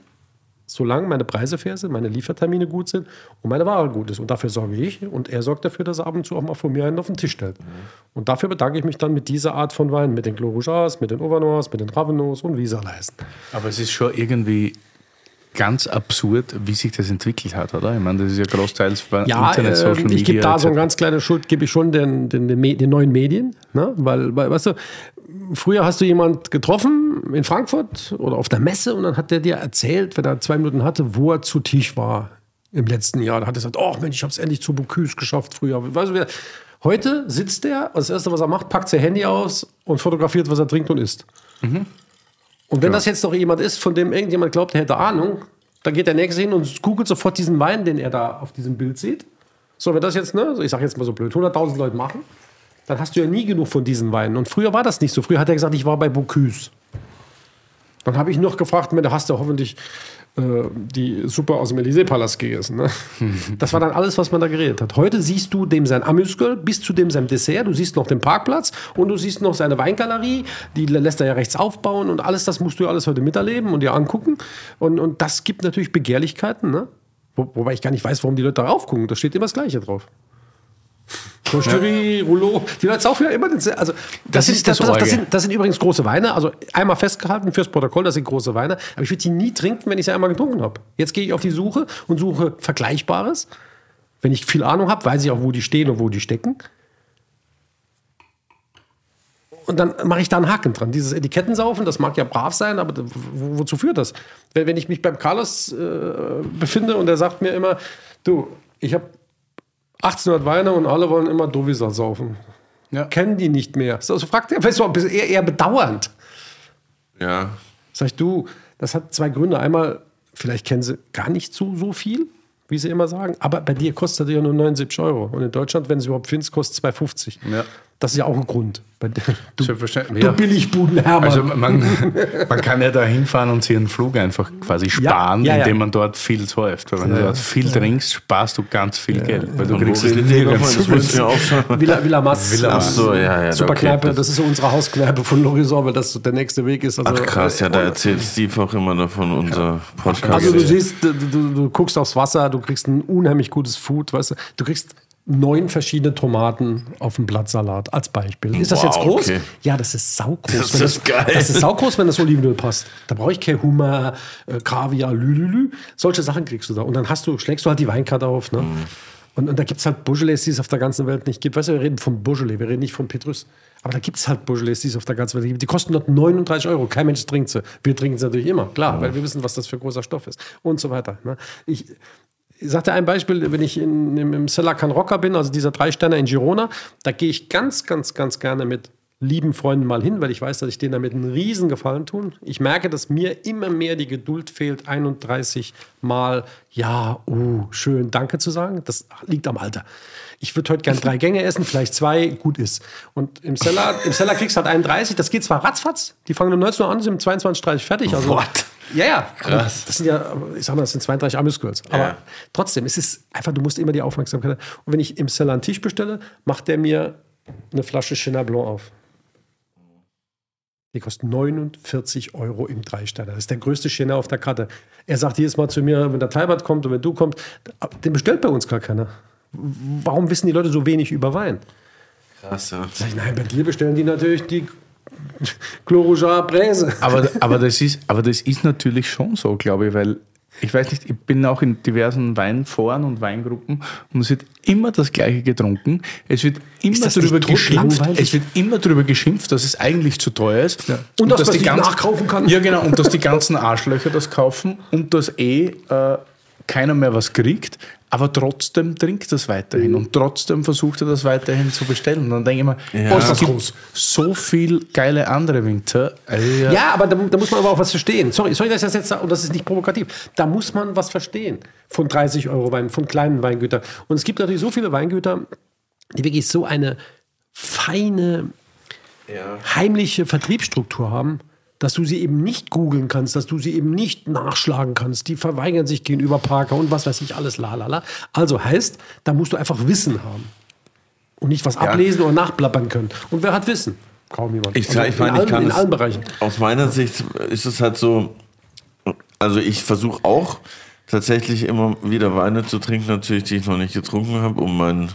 C: solange meine Preise fair sind, meine Liefertermine gut sind und meine Ware gut ist. Und dafür sorge ich und er sorgt dafür, dass er ab und zu auch mal von mir einen auf den Tisch stellt. Mhm. Und dafür bedanke ich mich dann mit dieser Art von Wein, mit den Clos mit den Overnois, mit den Ravenos und wie sie alle heißen.
B: Aber es ist schon irgendwie ganz absurd, wie sich das entwickelt hat, oder? Ich meine, das ist ja großteils bei
C: ja, Internet, Social Media. Ich gebe da so eine ganz kleine Schuld, gebe ich schon den, den, den, den neuen Medien, ne? weil, weil, weißt du, früher hast du jemand getroffen in Frankfurt oder auf der Messe und dann hat der dir erzählt, wenn er zwei Minuten hatte, wo er zu Tisch war im letzten Jahr. Da hat er gesagt, oh Mensch, ich habe es endlich zu Bocuse geschafft früher. Weißt du, heute sitzt der und das Erste, was er macht, packt sein Handy aus und fotografiert, was er trinkt und isst. Mhm. Und wenn ja. das jetzt noch jemand ist, von dem irgendjemand glaubt, er hätte Ahnung, dann geht der Nächste hin und googelt sofort diesen Wein, den er da auf diesem Bild sieht. So, wenn das jetzt, ne, ich sage jetzt mal so blöd, 100.000 Leute machen, dann hast du ja nie genug von diesen Weinen. Und früher war das nicht so. Früher hat er gesagt, ich war bei Bocuse. Dann habe ich noch gefragt, da hast du hoffentlich äh, die Suppe aus dem Élysée-Palast gegessen. Ne? Das war dann alles, was man da geredet hat. Heute siehst du dem sein Amüsgöl bis zu dem sein Dessert. Du siehst noch den Parkplatz und du siehst noch seine Weingalerie. Die lässt er ja rechts aufbauen und alles das musst du ja alles heute miterleben und dir angucken. Und, und das gibt natürlich Begehrlichkeiten. Ne? Wo, wobei ich gar nicht weiß, warum die Leute darauf gucken. Da steht immer das Gleiche drauf. Concherie, Rouleau, die Leute saufen ja immer den. Also, das, das, ist, das, das, das, sind, das sind übrigens große Weine. Also einmal festgehalten fürs Protokoll, das sind große Weine. Aber ich würde die nie trinken, wenn ich sie einmal getrunken habe. Jetzt gehe ich auf die Suche und suche Vergleichbares. Wenn ich viel Ahnung habe, weiß ich auch, wo die stehen und wo die stecken. Und dann mache ich da einen Haken dran. Dieses Etikettensaufen, das mag ja brav sein, aber wo, wozu führt das? Wenn ich mich beim Carlos äh, befinde und er sagt mir immer, du, ich habe 1800 Weine und alle wollen immer Dovisa saufen. Ja. Kennen die nicht mehr. So, so fragt er, eher, eher bedauernd.
A: Ja.
C: Sag ich, du, das hat zwei Gründe. Einmal, vielleicht kennen sie gar nicht so, so viel, wie sie immer sagen, aber bei dir kostet er ja nur 79 Euro. Und in Deutschland, wenn sie überhaupt findest, kostet es 2,50. Ja. Das ist ja auch ein Grund.
B: Du, du ja. Billigbuden Hermann. Also man, man, kann ja da hinfahren und sich einen Flug einfach quasi sparen, ja, ja, indem man dort viel säuft. Weil wenn du dort viel trinkst, sparst du ganz viel Geld. Weil du kriegst es nirgends. Das
C: musst du Villa, Villa Mas. Villa Mas. So, ja, ja, Super okay, Kneipe, das, das ist so unsere Hauskneipe von Lorisor, weil das der nächste Weg ist.
A: Also, Ach krass, ja, da äh, erzählt Steve auch immer davon, unser Podcast.
C: Also du siehst, du, du, du guckst aufs Wasser, du kriegst ein unheimlich gutes Food, weißt du, du kriegst neun verschiedene Tomaten auf dem Blattsalat als Beispiel. Ist das wow, jetzt groß? Okay. Ja, das ist saugroß. Das ist das, geil. Das ist saugroß, wenn das Olivenöl passt. Da brauche ich kein Hummer, äh, Kaviar, Lülülü. Solche Sachen kriegst du da. Und dann hast du, schlägst du halt die Weinkarte auf. Ne? Mm. Und, und, da gibt es halt Beaujolais, die es auf der ganzen Welt nicht gibt. Weißt du, wir reden von Beaujolais, wir reden nicht von Petrus. Aber da gibt es halt Beaujolais, die es auf der ganzen Welt gibt. Die kosten dort 39 Euro. Kein Mensch trinkt sie. Wir trinken sie natürlich immer, klar, weil wir wissen, was das für großer Stoff ist. Und so weiter. Ne? Ich, ich sagte ein Beispiel, wenn ich in, im, im Cellar Can Rocker bin, also dieser drei Sterne in Girona, da gehe ich ganz, ganz, ganz gerne mit lieben Freunden mal hin, weil ich weiß, dass ich denen damit einen riesen Gefallen tun. Ich merke, dass mir immer mehr die Geduld fehlt, 31 Mal ja, oh, schön, danke zu sagen. Das liegt am Alter. Ich würde heute gern drei Gänge essen, vielleicht zwei, gut ist. Und im Seller, im Seller kriegst du halt 31, das geht zwar ratzfatz, die fangen um 19 Uhr an, sind um 22.30 Uhr fertig. Also,
A: What?
C: Ja, ja.
A: Krass.
C: Das sind ja, ich sag mal, das sind 32 Amüsgirls. Aber
A: Ja.
C: trotzdem, es ist einfach, du musst immer die Aufmerksamkeit haben. Und wenn ich im Seller einen Tisch bestelle, macht der mir eine Flasche Chenin Blanc auf. Die kostet 49 Euro im Dreisterner. Das ist der größte Chenin auf der Karte. Er sagt jedes Mal zu mir, wenn der Teilbart kommt und wenn du kommst, den bestellt bei uns gar keiner. Warum wissen die Leute so wenig über Wein?
A: Krass, ja.
C: Sag ich, nein, bei dir bestellen die natürlich die Chlorojar Bräse.
B: Aber, aber, das ist, aber das ist natürlich schon so, glaube ich, weil ich weiß nicht, ich bin auch in diversen Weinforen und Weingruppen und es wird immer das Gleiche getrunken. Es wird immer darüber geschimpft. Es wird immer darüber geschimpft, dass es eigentlich zu teuer ist.
C: Und dass man
B: die
C: sich nachkaufen kann.
B: Ja, genau. Und dass die ganzen Arschlöcher das kaufen und dass eh äh, keiner mehr was kriegt, aber trotzdem trinkt das weiterhin und trotzdem versucht er das weiterhin zu bestellen. Und dann denke ich mir,
A: Ja.
C: ist
B: es
C: das
B: gibt
C: groß.
B: so viel geile andere Winter. Ja.
C: Ja, aber da, da muss man aber auch was verstehen. Sorry, sorry, dass ich das jetzt sage, und das ist nicht provokativ. Da muss man was verstehen von 30 Euro Wein, von kleinen Weingütern. Und es gibt natürlich so viele Weingüter, die wirklich so eine feine, heimliche Vertriebsstruktur haben, dass du sie eben nicht googeln kannst, dass du sie eben nicht nachschlagen kannst. Die verweigern sich gegenüber Parker und was weiß ich alles, lalala. Also heißt, da musst du einfach Wissen haben. Und nicht was ablesen oder nachplappern können. Und wer hat Wissen? Kaum jemand.
A: Ich,
C: Also
A: ich meine,
C: in,
A: ich
C: allen,
A: kann
C: in allen Bereichen.
A: Aus meiner Sicht ist es halt so, also ich versuche auch tatsächlich immer wieder Weine zu trinken, natürlich, die ich noch nicht getrunken habe, um mein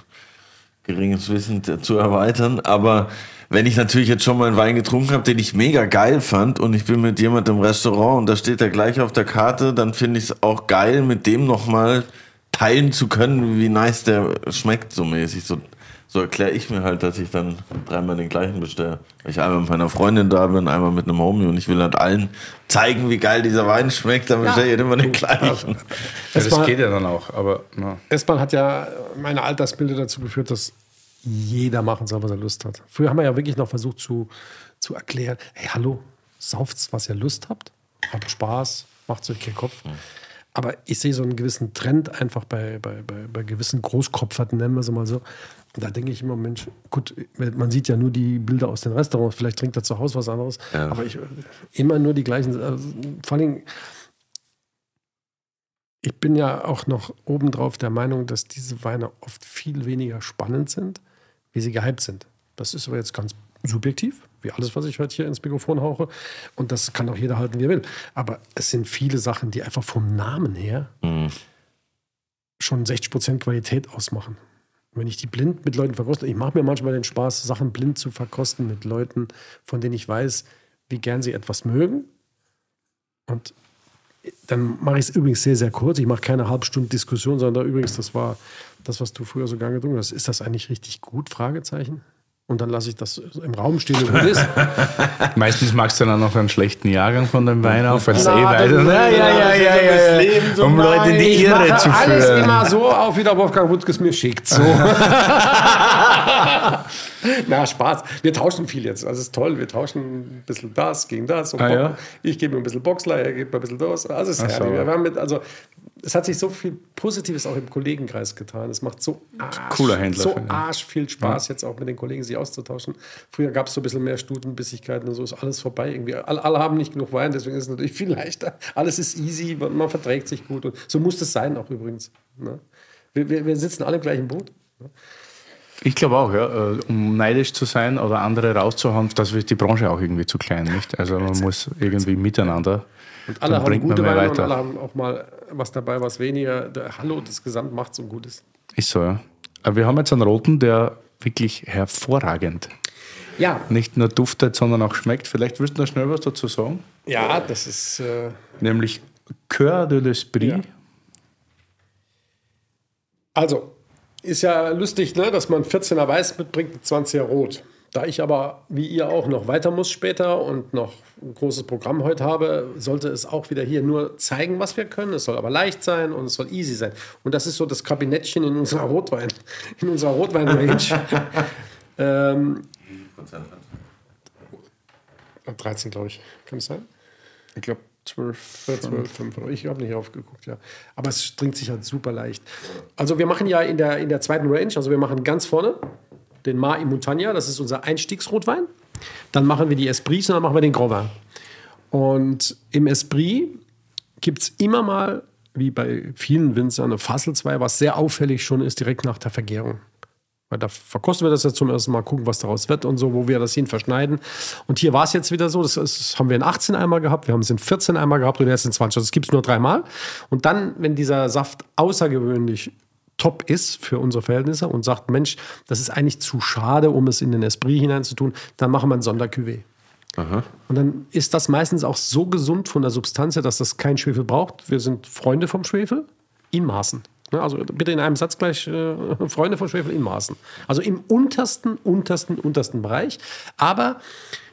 A: geringes Wissen zu erweitern. Aber wenn ich natürlich jetzt schon mal einen Wein getrunken habe, den ich mega geil fand und ich bin mit jemandem im Restaurant und da steht er gleich auf der Karte, dann finde ich es auch geil, mit dem nochmal teilen zu können, wie nice der schmeckt, so mäßig. So, so erkläre ich mir halt, dass ich dann dreimal den gleichen bestelle. Weil ich einmal mit meiner Freundin da bin, einmal mit einem Homie und ich will halt allen zeigen, wie geil dieser Wein schmeckt, dann bestelle ich halt immer den gleichen.
B: Ja, das
C: Erstmal-
B: geht ja dann auch, aber.
C: Erstmal hat ja meine Altersbilder dazu geführt, dass jeder machen soll, was er Lust hat. Früher haben wir ja wirklich noch versucht zu, zu erklären, hey, hallo, sauft's, was ihr Lust habt, habt Spaß, macht euch keinen Kopf. Aber ich sehe so einen gewissen Trend einfach bei, bei, bei, bei gewissen Großkopferten, nennen wir sie mal so. Da denke ich immer, Mensch, gut, man sieht ja nur die Bilder aus den Restaurants, vielleicht trinkt er zu Hause was anderes,
A: Ja.
C: aber ich, immer nur die gleichen, also, vor allem, ich bin ja auch noch obendrauf der Meinung, dass diese Weine oft viel weniger spannend sind, wie sie gehypt sind. Das ist aber jetzt ganz subjektiv, wie alles, was ich heute hier ins Mikrofon hauche. Und das kann auch jeder halten, wie er will. Aber es sind viele Sachen, die einfach vom Namen her schon 60% Qualität ausmachen. Wenn ich die blind mit Leuten verkoste, ich mache mir manchmal den Spaß, Sachen blind zu verkosten mit Leuten, von denen ich weiß, wie gern sie etwas mögen. Und dann mache ich es übrigens sehr, sehr kurz. Ich mache keine halbstunde Diskussion, sondern da übrigens, das war das, was du früher so gerne getrunken hast. Ist das eigentlich richtig gut? Fragezeichen. Und dann lasse ich das im Raum stehen und gut ist.
B: Meistens magst du dann noch einen schlechten Jahrgang von dem Wein auf, weil es eh weiter. Ja, ja, ja, ja, ja, ja. Um Leute in die Irre zu
C: alles
B: führen.
C: immer so auf, wie der Wolfgang Wuttke es mir schickt. So. Na, Spaß. Wir tauschen viel jetzt. Also, es ist toll. Wir tauschen ein bisschen das gegen das.
B: Ah, ja?
C: Ich gebe mir ein bisschen Boxler, er gibt mir ein bisschen das. Also, es ist
B: Ach so.
C: herrlich. Wir haben mit, also, es hat sich so viel Positives auch im Kollegenkreis getan. Es macht so arsch,
B: Cooler Händler,
C: so arsch viel Spaß, jetzt auch mit den Kollegen sich auszutauschen. Früher gab es so ein bisschen mehr Stutenbissigkeiten und so ist alles vorbei. Irgendwie. Alle, alle haben nicht genug Wein, deswegen ist es natürlich viel leichter. Alles ist easy, man verträgt sich gut. Und so muss es sein auch übrigens. Ne? Wir, wir, wir sitzen alle im gleichen Boot.
B: Ich glaube auch, ja. äh, Um neidisch zu sein oder andere rauszuhauen, das wird die Branche auch irgendwie zu klein, nicht? Also man muss irgendwie miteinander.
C: Und alle haben gute Weine und alle haben auch mal was dabei, was weniger. Der Hallo des Gesamt macht so gut ist.
B: Ist so, ja. Aber wir haben jetzt einen roten, der wirklich hervorragend
C: Ja,
B: nicht nur duftet, sondern auch schmeckt. Vielleicht willst du noch schnell was dazu sagen?
C: ja, das ist. Äh,
B: Nämlich Coeur de l'Esprit.
C: Ja. Also, ist ja lustig, ne, dass man 14er Weiß mitbringt, und 20er Rot. Da ich aber, wie ihr auch, noch weiter muss später und noch ein großes Programm heute habe, sollte es auch wieder hier nur zeigen, was wir können. Es soll aber leicht sein und es soll easy sein. Und das ist so das Kabinettchen in unserer Rotwein, in unserer Rotwein-Range. ähm, 13, glaube ich. Kann es sein?
B: Ich glaube 12.
C: 12, 5. Ich habe nicht aufgeguckt, ja. Aber es trinkt sich halt super leicht. Also wir machen ja in der, in der zweiten Range, also wir machen ganz vorne den Mar Montagna, das ist unser Einstiegsrotwein. Dann machen wir die Esprits und dann machen wir den Gros Vin. Und im Esprit gibt es immer mal, wie bei vielen Winzern, eine Fassel 2, was sehr auffällig schon ist, direkt nach der Vergärung. Weil da verkosten wir das jetzt zum ersten Mal, gucken, was daraus wird und so, wo wir das hin verschneiden. Und hier war es jetzt wieder so, das, ist, haben wir in 18 einmal gehabt, wir haben es in 14 einmal gehabt und jetzt in 20. Also das gibt es nur dreimal. Und dann, wenn dieser Saft außergewöhnlich top ist für unsere Verhältnisse und sagt, Mensch, das ist eigentlich zu schade, um es in den Esprit hineinzutun, dann machen wir ein Sondercuvée. Und dann ist das meistens auch so gesund von der Substanz her, dass das kein Schwefel braucht. Wir sind Freunde vom Schwefel in Maßen. Also bitte in einem Satz gleich äh, Freunde vom Schwefel in Maßen. Also im untersten, untersten, untersten Bereich. Aber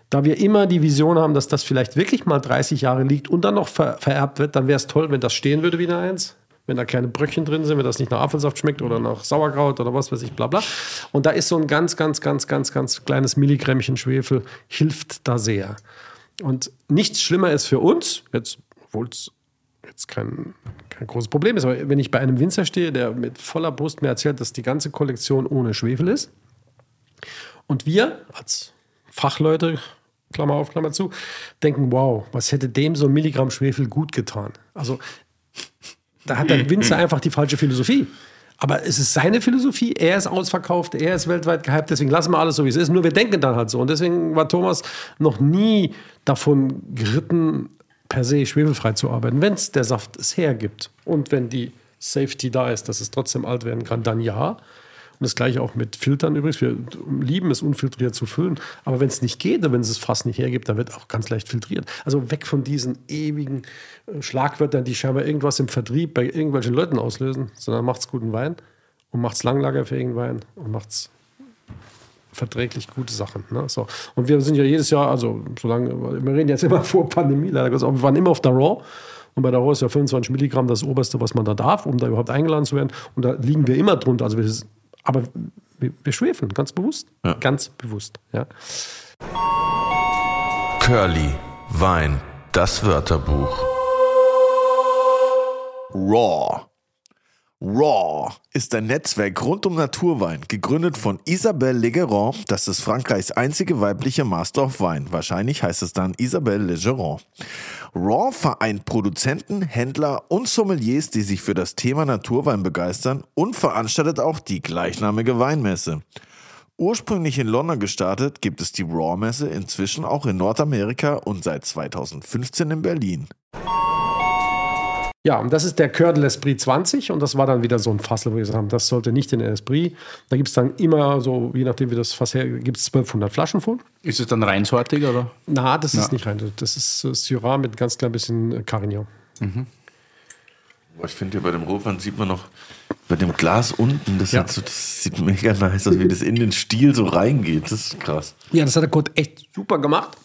C: da wir immer die Vision haben, dass das vielleicht wirklich mal 30 Jahre liegt und dann noch ver vererbt wird, dann wäre es toll, wenn das stehen würde wie eine Eins. Wenn da keine Bröckchen drin sind, wenn das nicht nach Apfelsaft schmeckt oder nach Sauerkraut oder was weiß ich, bla bla. Und da ist so ein ganz, ganz, ganz, ganz, ganz kleines Milligrammchen Schwefel, hilft da sehr. Und nichts schlimmer ist für uns, jetzt, obwohl es jetzt kein, kein großes Problem ist, aber wenn ich bei einem Winzer stehe, der mit voller Brust mir erzählt, dass die ganze Kollektion ohne Schwefel ist, und wir als Fachleute, Klammer auf, Klammer zu, denken, wow, was hätte dem so ein Milligramm Schwefel gut getan? Also da hat der Winzer einfach die falsche Philosophie. Aber es ist seine Philosophie, er ist ausverkauft, er ist weltweit gehypt, deswegen lassen wir alles so, wie es ist. Nur wir denken dann halt so. Und deswegen war Thomas noch nie davon geritten, per se schwefelfrei zu arbeiten. Wenn es der Saft es hergibt und wenn die Safety da ist, dass es trotzdem alt werden kann, dann ja. Und das gleiche auch mit Filtern übrigens. Wir lieben es, unfiltriert zu füllen. Aber wenn es nicht geht, wenn es das Fass nicht hergibt, dann wird auch ganz leicht filtriert. Also weg von diesen ewigen äh, Schlagwörtern, die scheinbar irgendwas im Vertrieb bei irgendwelchen Leuten auslösen, sondern macht's guten Wein und macht's langlagerfähigen Wein und macht's verträglich gute Sachen. Ne? So. Und wir sind ja jedes Jahr, also solange, wir reden jetzt immer vor Pandemie, leider Gottes, wir waren immer auf der Raw. Und bei der Raw ist ja 25 Milligramm das oberste, was man da darf, um da überhaupt eingeladen zu werden. Und da liegen wir immer drunter. Also wir, aber wir, wir schwefeln, ganz bewusst.
A: Ja.
C: Ganz bewusst. Ja.
A: Curly, Wein, das Wörterbuch. Raw. Raw ist ein Netzwerk rund um Naturwein, gegründet von Isabelle Legeron. Das ist Frankreichs einzige weibliche Master of Wein. Wahrscheinlich heißt es dann Isabelle Legeron. Raw vereint Produzenten, Händler und Sommeliers, die sich für das Thema Naturwein begeistern und veranstaltet auch die gleichnamige Weinmesse. Ursprünglich in London gestartet, gibt es die Raw-Messe inzwischen auch in Nordamerika und seit 2015 in Berlin.
C: Ja, und das ist der Coeur de l'Esprit 20 und das war dann wieder so ein Fassel, wo wir gesagt haben, das sollte nicht in den Esprit. Da gibt es dann immer so, je nachdem wie das Fass her, gibt es 1200 Flaschen voll.
B: Ist es dann reinsortig oder?
C: Na, das ist
B: Ja.
C: nicht rein. Das ist äh, Syrah mit ganz klein bisschen äh, Carignan.
A: Boah, Ich finde, bei dem Rotwein sieht man noch bei dem Glas unten, das,
C: Ja.
A: so, das sieht mega nice aus, wie das in den Stiel so reingeht. Das ist krass.
C: Ja, das hat der Kurt echt super gemacht.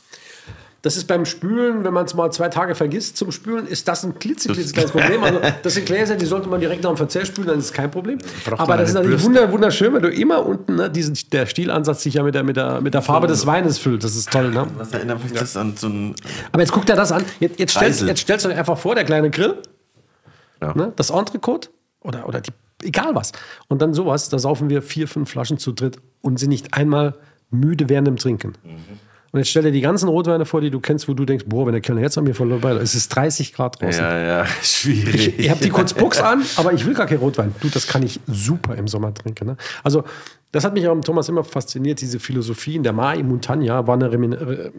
C: Das ist beim Spülen, wenn man es mal zwei Tage vergisst zum Spülen, ist das ein klitzeklitzekleines Problem. Also das sind Gläser, die sollte man direkt nach dem Verzehr spülen, dann ist es kein Problem.
B: Braucht
C: Aber das ist natürlich
B: Bürste.
C: wunder, wunderschön, weil du immer unten ne, diesen, der Stielansatz sich ja mit der, mit, der, mit der Farbe des Weines füllt. Das ist toll. Ne?
A: Was erinnert mich das an so ein.
C: Aber jetzt guckt er das an. Jetzt, jetzt, stellst, jetzt stellst du dir einfach vor, der kleine Grill,
A: Ja.
C: ne, das Entrecote oder, oder die, egal was. Und dann sowas, da saufen wir vier, fünf Flaschen zu dritt und sind nicht einmal müde während dem Trinken. Und jetzt stell dir die ganzen Rotweine vor, die du kennst, wo du denkst, boah, wenn der Kellner jetzt an mir vorbei, es ist 30 Grad draußen.
A: Ja, ja, schwierig.
C: Ich habe die kurz Buchs an, aber ich will gar keinen Rotwein. Du, das kann ich super im Sommer trinken. Ne? Also, das hat mich auch Thomas immer fasziniert, diese Philosophie. In der Mai Montagna war eine Remin äh,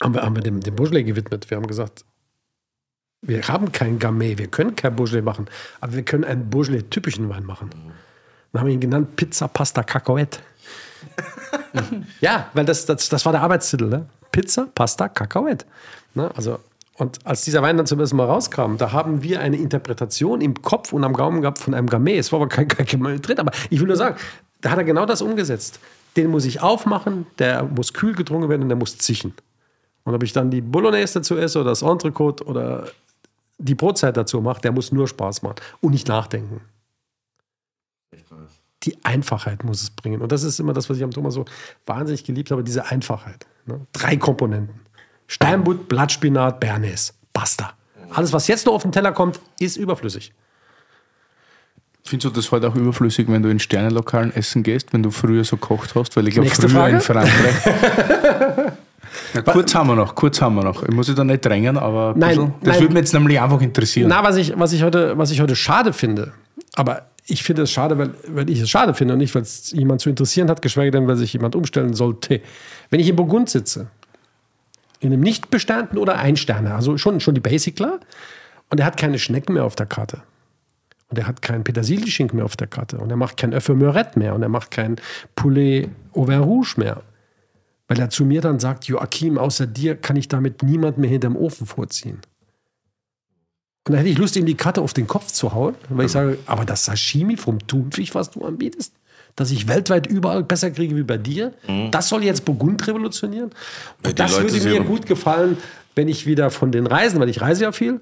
C: haben wir, haben wir dem, dem Beaujolais gewidmet. Wir haben gesagt, wir haben kein Gamay, wir können kein Beaujolais machen, aber wir können einen Beaujolais-typischen Wein machen. Dann haben wir ihn genannt Pizza Pasta Cacahuète. ja, weil das, das, das war der Arbeitstitel. Ne? Pizza Pasta Cacahuète. Ne? Also, und als dieser Wein dann zum ersten Mal rauskam, da haben wir eine Interpretation im Kopf und am Gaumen gehabt von einem Gamay. Es war aber kein, kein Gamay drin, aber ich will nur sagen, da hat er genau das umgesetzt. Den muss ich aufmachen, der muss kühl getrunken werden und der muss zischen. Und ob ich dann die Bolognese dazu esse oder das Entrecote oder die Brotzeit dazu mache, der muss nur Spaß machen und nicht nachdenken. Die Einfachheit muss es bringen. Und das ist immer das, was ich am Thomas so wahnsinnig geliebt habe, diese Einfachheit. Ne? Drei Komponenten. Steinbutt, Blattspinat, Bernays. Basta. Alles, was jetzt noch auf den Teller kommt, ist überflüssig.
B: Findest du das heute auch überflüssig, wenn du in Sternenlokalen essen gehst, wenn du früher so kocht hast? Weil ich glaube, früher
C: Frage.
B: in Frankreich. Na, kurz haben wir noch, kurz haben wir noch. Ich muss dich da nicht drängen, aber ein
C: Nein,
B: bisschen- das
C: nein.
B: würde mich jetzt nämlich einfach interessieren.
C: Na, was ich, was ich, heute, was ich heute schade finde, aber ich finde es schade, weil, weil ich es schade finde und nicht, weil es jemand zu interessieren hat, geschweige denn, weil sich jemand umstellen sollte. Wenn ich in Burgund sitze, in einem nicht besternten oder Einsterner, also schon, schon die Basic klar, und er hat keine Schnecken mehr auf der Karte. Und er hat keinen Petersilieschinken mehr auf der Karte. Und er macht kein Œuf Meurette mehr. Und er macht kein Poulet au vin rouge mehr. Weil er zu mir dann sagt, Joachim, außer dir kann ich damit niemand mehr hinterm Ofen vorziehen. Und dann hätte ich Lust, ihm die Karte auf den Kopf zu hauen, weil ich sage, aber das Sashimi vom Thunfisch, was du anbietest, dass ich weltweit überall besser kriege wie bei dir, das soll jetzt Burgund revolutionieren. Und das
A: Leute
C: würde mir gut gefallen, wenn ich wieder von den Reisen, weil ich reise ja viel,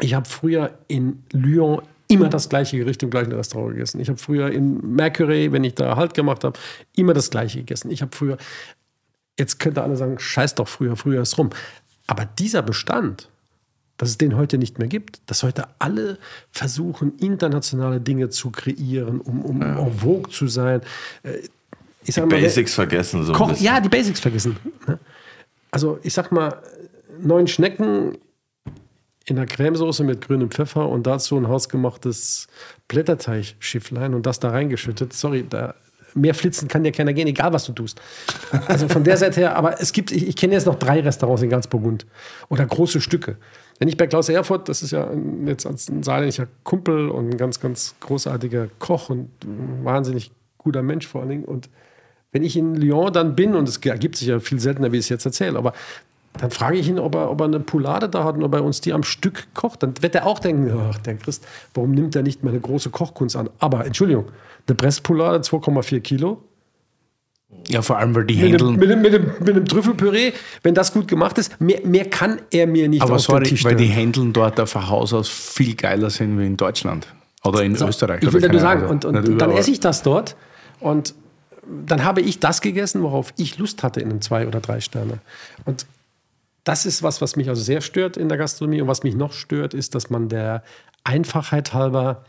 C: ich habe früher in Lyon immer das gleiche Gericht im gleichen Restaurant gegessen. Ich habe früher in Mercury, wenn ich da Halt gemacht habe, immer das gleiche gegessen. Ich habe früher, jetzt könnte alle sagen, scheiß doch früher, früher ist rum. Aber dieser Bestand, dass es den heute nicht mehr gibt, dass heute alle versuchen, internationale Dinge zu kreieren, um, um en vogue zu sein. Äh, Ich sag mal,
A: Basics vergessen so ein
C: Koch,
A: bisschen.
C: ja, die Basics vergessen. ne? Also ich sag mal, neun Schnecken in der Cremesoße mit grünem Pfeffer und dazu ein hausgemachtes Blätterteigschifflein und das da reingeschüttet. Sorry, da mehr flitzen kann ja keiner gehen, egal was du tust. Also von der Seite her, aber es gibt, ich, ich kenne jetzt noch drei Restaurants in ganz Burgund oder große Stücke. Wenn ich bei Klaus Erfurt, das ist ja jetzt ein saarländischer Kumpel und ein ganz, ganz großartiger Koch und ein wahnsinnig guter Mensch vor allen Dingen. Und wenn ich in Lyon dann bin, und es ergibt sich ja viel seltener, wie ich es jetzt erzähle, aber dann frage ich ihn, ob er, ob er eine Poulade da hat und ob er uns die am Stück kocht. Dann wird er auch denken, ach, der Christ, warum nimmt er nicht mal eine große Kochkunst an? Aber, Entschuldigung, eine Presspoulade, 2,4 Kilo,
B: Ja, vor allem, weil die
C: mit
B: Händeln.
C: mit, einem, mit, einem, mit einem Trüffelpüree, wenn das gut gemacht ist, mehr, mehr kann er mir nicht
B: Aber
C: auf
B: sorry,
C: den Tisch
B: weil die. Händeln dort auf Haus aus viel geiler sind wie in Deutschland. Oder in Österreich.
C: Ich will nur sagen,
B: Ahnung.
C: und, und dann
B: überall.
C: esse ich das dort und dann habe ich das gegessen, worauf ich Lust hatte in einem zwei oder drei Sterne. Und das ist was, was mich also sehr stört in der Gastronomie. Und was mich noch stört, ist, dass man der Einfachheit halber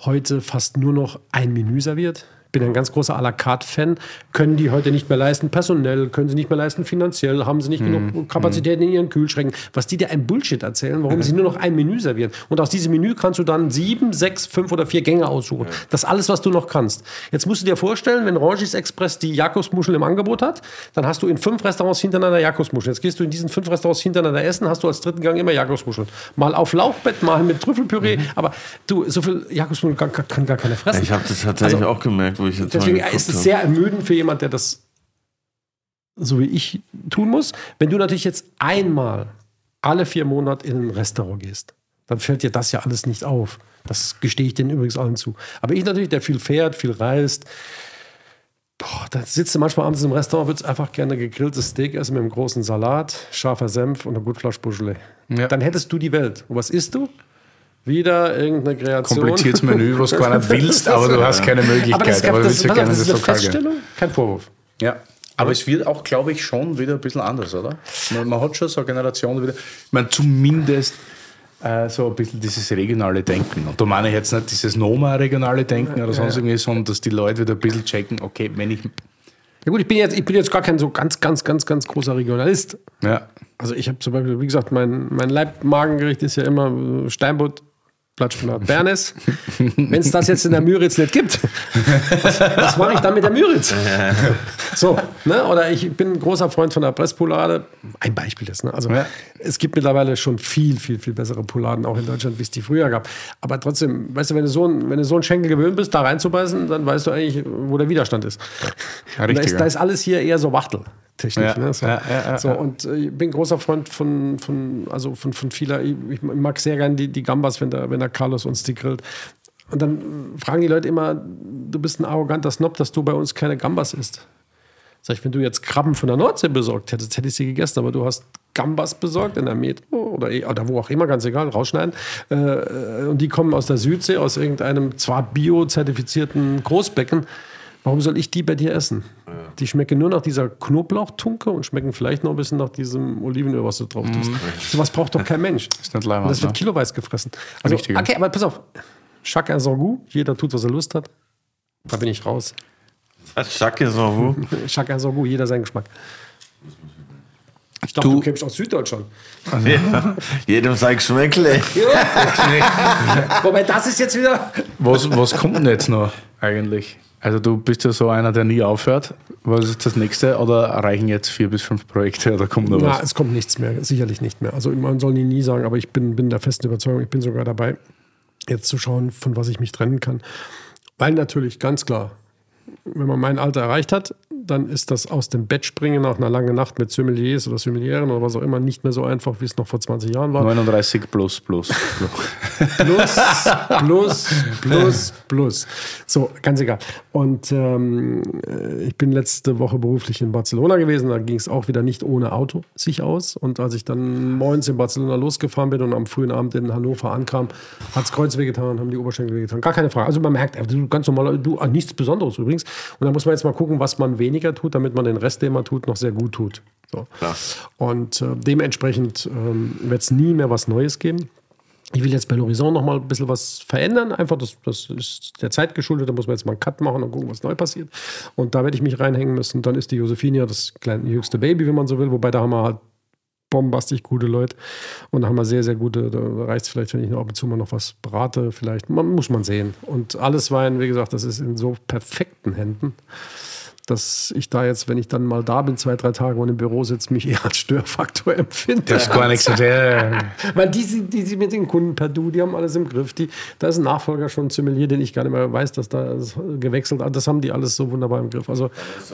C: heute fast nur noch ein Menü serviert. Ich bin ein ganz großer à la carte Fan. Können die heute nicht mehr leisten, personell, können sie nicht mehr leisten, finanziell, haben sie nicht genug Kapazitäten in ihren Kühlschränken. Was die dir ein Bullshit erzählen, warum sie nur noch ein Menü servieren. Und aus diesem Menü kannst du dann sieben, sechs, fünf oder vier Gänge aussuchen. Das ist alles, was du noch kannst. Jetzt musst du dir vorstellen, wenn Rangis Express die Jakobsmuschel im Angebot hat, dann hast du in fünf Restaurants hintereinander Jakobsmuscheln. Jetzt gehst du in diesen fünf Restaurants hintereinander essen, hast du als dritten Gang immer Jakobsmuscheln. Mal auf Lauchbett, mal mit Trüffelpüree. Aber du, so viel Jakobsmuscheln kann, kann, gar keiner fressen.
A: Ich habe das tatsächlich
C: Also,
A: auch gemerkt, wo ich jetzt
C: Deswegen ist es sehr ermüdend für jemand, der das so wie ich tun muss. Wenn du natürlich jetzt einmal alle vier Monate in ein Restaurant gehst, dann fällt dir das ja alles nicht auf. Das gestehe ich denen übrigens allen zu. Aber ich natürlich, der viel fährt, viel reist, boah, da sitzt du manchmal abends im Restaurant, würdest einfach gerne gegrilltes Steak essen mit einem großen Salat, scharfer Senf und einer guten Flasche Beaujolais.
B: Ja.
C: Dann hättest du die Welt. Und was isst du? Wieder irgendeine Kreation.
B: kompliziertes Menü, was du gar nicht willst, aber du hast keine Möglichkeit.
C: Aber das,
B: aber du
C: das,
B: ja
C: auf,
B: gerne
C: das
B: das
C: ist eine
B: gehen.
C: Feststellung, kein Vorwurf.
B: Ja. Aber es wird auch, glaube ich, schon wieder ein bisschen anders, oder? Man, man hat schon so eine Generation wieder, ich meine, zumindest äh, so ein bisschen dieses regionale Denken. Und da meine ich jetzt nicht dieses Noma-regionale Denken oder sonst irgendwie, sondern dass die Leute wieder ein bisschen checken, okay, wenn ich.
C: Ja gut, ich bin jetzt, ich bin jetzt gar kein so ganz, ganz, ganz, ganz großer Regionalist.
B: Ja,
C: Also ich habe zum Beispiel, wie gesagt, mein, mein Leibmagengericht ist ja immer Steinbutt, Blattspinat, Bernes. Wenn es das jetzt in der Müritz nicht gibt, was, was mache ich dann mit der Müritz? So, ne? Oder ich bin ein großer Freund von der Presspoulade. Ein Beispiel jetzt. Ne? Also
B: Ja.
C: es gibt mittlerweile schon viel, viel, viel bessere Pouladen auch in Deutschland, wie es die früher gab. Aber trotzdem, weißt du, wenn du so ein, wenn du so ein Schenkel gewöhnt bist, da reinzubeißen, dann weißt du eigentlich, wo der Widerstand ist.
B: ja
C: da, ist, da ist alles hier eher so Wachteltechnik.
B: Ja,
C: Ne? So,
B: ja, ja,
C: so, und äh, ich bin großer Freund von, von, also von, von vieler, ich, ich mag sehr gerne die, die Gambas, wenn der, wenn der Carlos uns die grillt. Und dann äh, fragen die Leute immer, du bist ein arroganter Snob, dass du bei uns keine Gambas isst. Sag ich, wenn du jetzt Krabben von der Nordsee besorgt hättest, hätte ich sie gegessen, aber du hast Gambas besorgt in der Metro oder, eh- oder wo auch immer, ganz egal, rausschneiden. Äh, äh, und die kommen aus der Südsee, aus irgendeinem zwar bio-zertifizierten Großbecken. Warum soll ich die bei dir essen? Die schmecken nur nach dieser Knoblauchtunke und schmecken vielleicht noch ein bisschen nach diesem Olivenöl, was du drauf tust. Sowas braucht doch kein Mensch.
B: Leihwand,
C: Und das wird
B: ne?
C: kiloweise gefressen. Also,
B: Richtig.
C: okay, aber pass auf. Chacun son goût. Jeder tut, was er Lust hat. Da bin ich raus.
A: Schacke so wo?
C: Chacun son goût. Jeder seinen Geschmack. Ich dachte, du,
B: Du-
C: kämpfst aus Süddeutschland.
A: Ja. Jedem sein Geschmäckle.
C: Wobei, das ist jetzt wieder...
B: Was, was kommt denn jetzt noch eigentlich? Also du bist ja so einer, der nie aufhört. Was ist das nächste? Oder reichen jetzt vier bis fünf Projekte oder kommt noch
C: Na,
B: was?
C: es kommt nichts mehr, sicherlich nicht mehr. Also man soll nie, nie sagen, aber ich bin, bin der festen Überzeugung, ich bin sogar dabei, jetzt zu schauen, von was ich mich trennen kann. Weil natürlich, ganz klar, wenn man mein Alter erreicht hat, dann ist das aus dem Bett springen nach einer langen Nacht mit Sommeliers oder Sommelieren oder was auch immer nicht mehr so einfach, wie es noch vor 20 Jahren war.
B: 39 plus plus.
C: Plus, plus, plus, plus. So, ganz egal. Und ähm, äh, ich bin letzte Woche beruflich in Barcelona gewesen. Da ging es auch wieder nicht ohne Auto sich aus. Und als ich dann morgens in Barcelona losgefahren bin und am frühen Abend in Hannover ankam, hat es Kreuz wehgetan, haben die Oberschenkel wehgetan. Gar keine Frage. Also man merkt, äh, du ganz normal, du ah, nichts Besonderes übrigens. Und da muss man jetzt mal gucken, was man weniger tut, damit man den Rest, den man tut, noch sehr gut tut. So.
A: Klar.
C: Und äh, dementsprechend ähm, wird es nie mehr was Neues geben. Ich will jetzt bei L'Horizon noch mal ein bisschen was verändern. Einfach, das, das ist der Zeit geschuldet. Da muss man jetzt mal einen Cut machen und gucken, was neu passiert. Und da werde ich mich reinhängen müssen. Dann ist die Josephine ja das kleine, jüngste Baby, wenn man so will. Wobei da haben wir halt bombastisch gute Leute. Und da haben wir sehr, sehr gute, da reicht es vielleicht, wenn ich noch ab und zu mal noch was berate. Vielleicht man, muss man sehen. Und alles Wein, wie gesagt, das ist in so perfekten Händen dass ich da jetzt, wenn ich dann mal da bin, zwei, drei Tage und im Büro sitze, mich eher als Störfaktor empfinde.
B: Das ist gar nichts. Der,
C: Weil die, die sind mit den Kunden per Du, die haben alles im Griff. Die, da ist ein Nachfolger schon Sommelier, den ich gar nicht mehr weiß, dass da ist gewechselt hat. Das haben die alles so wunderbar im Griff. Also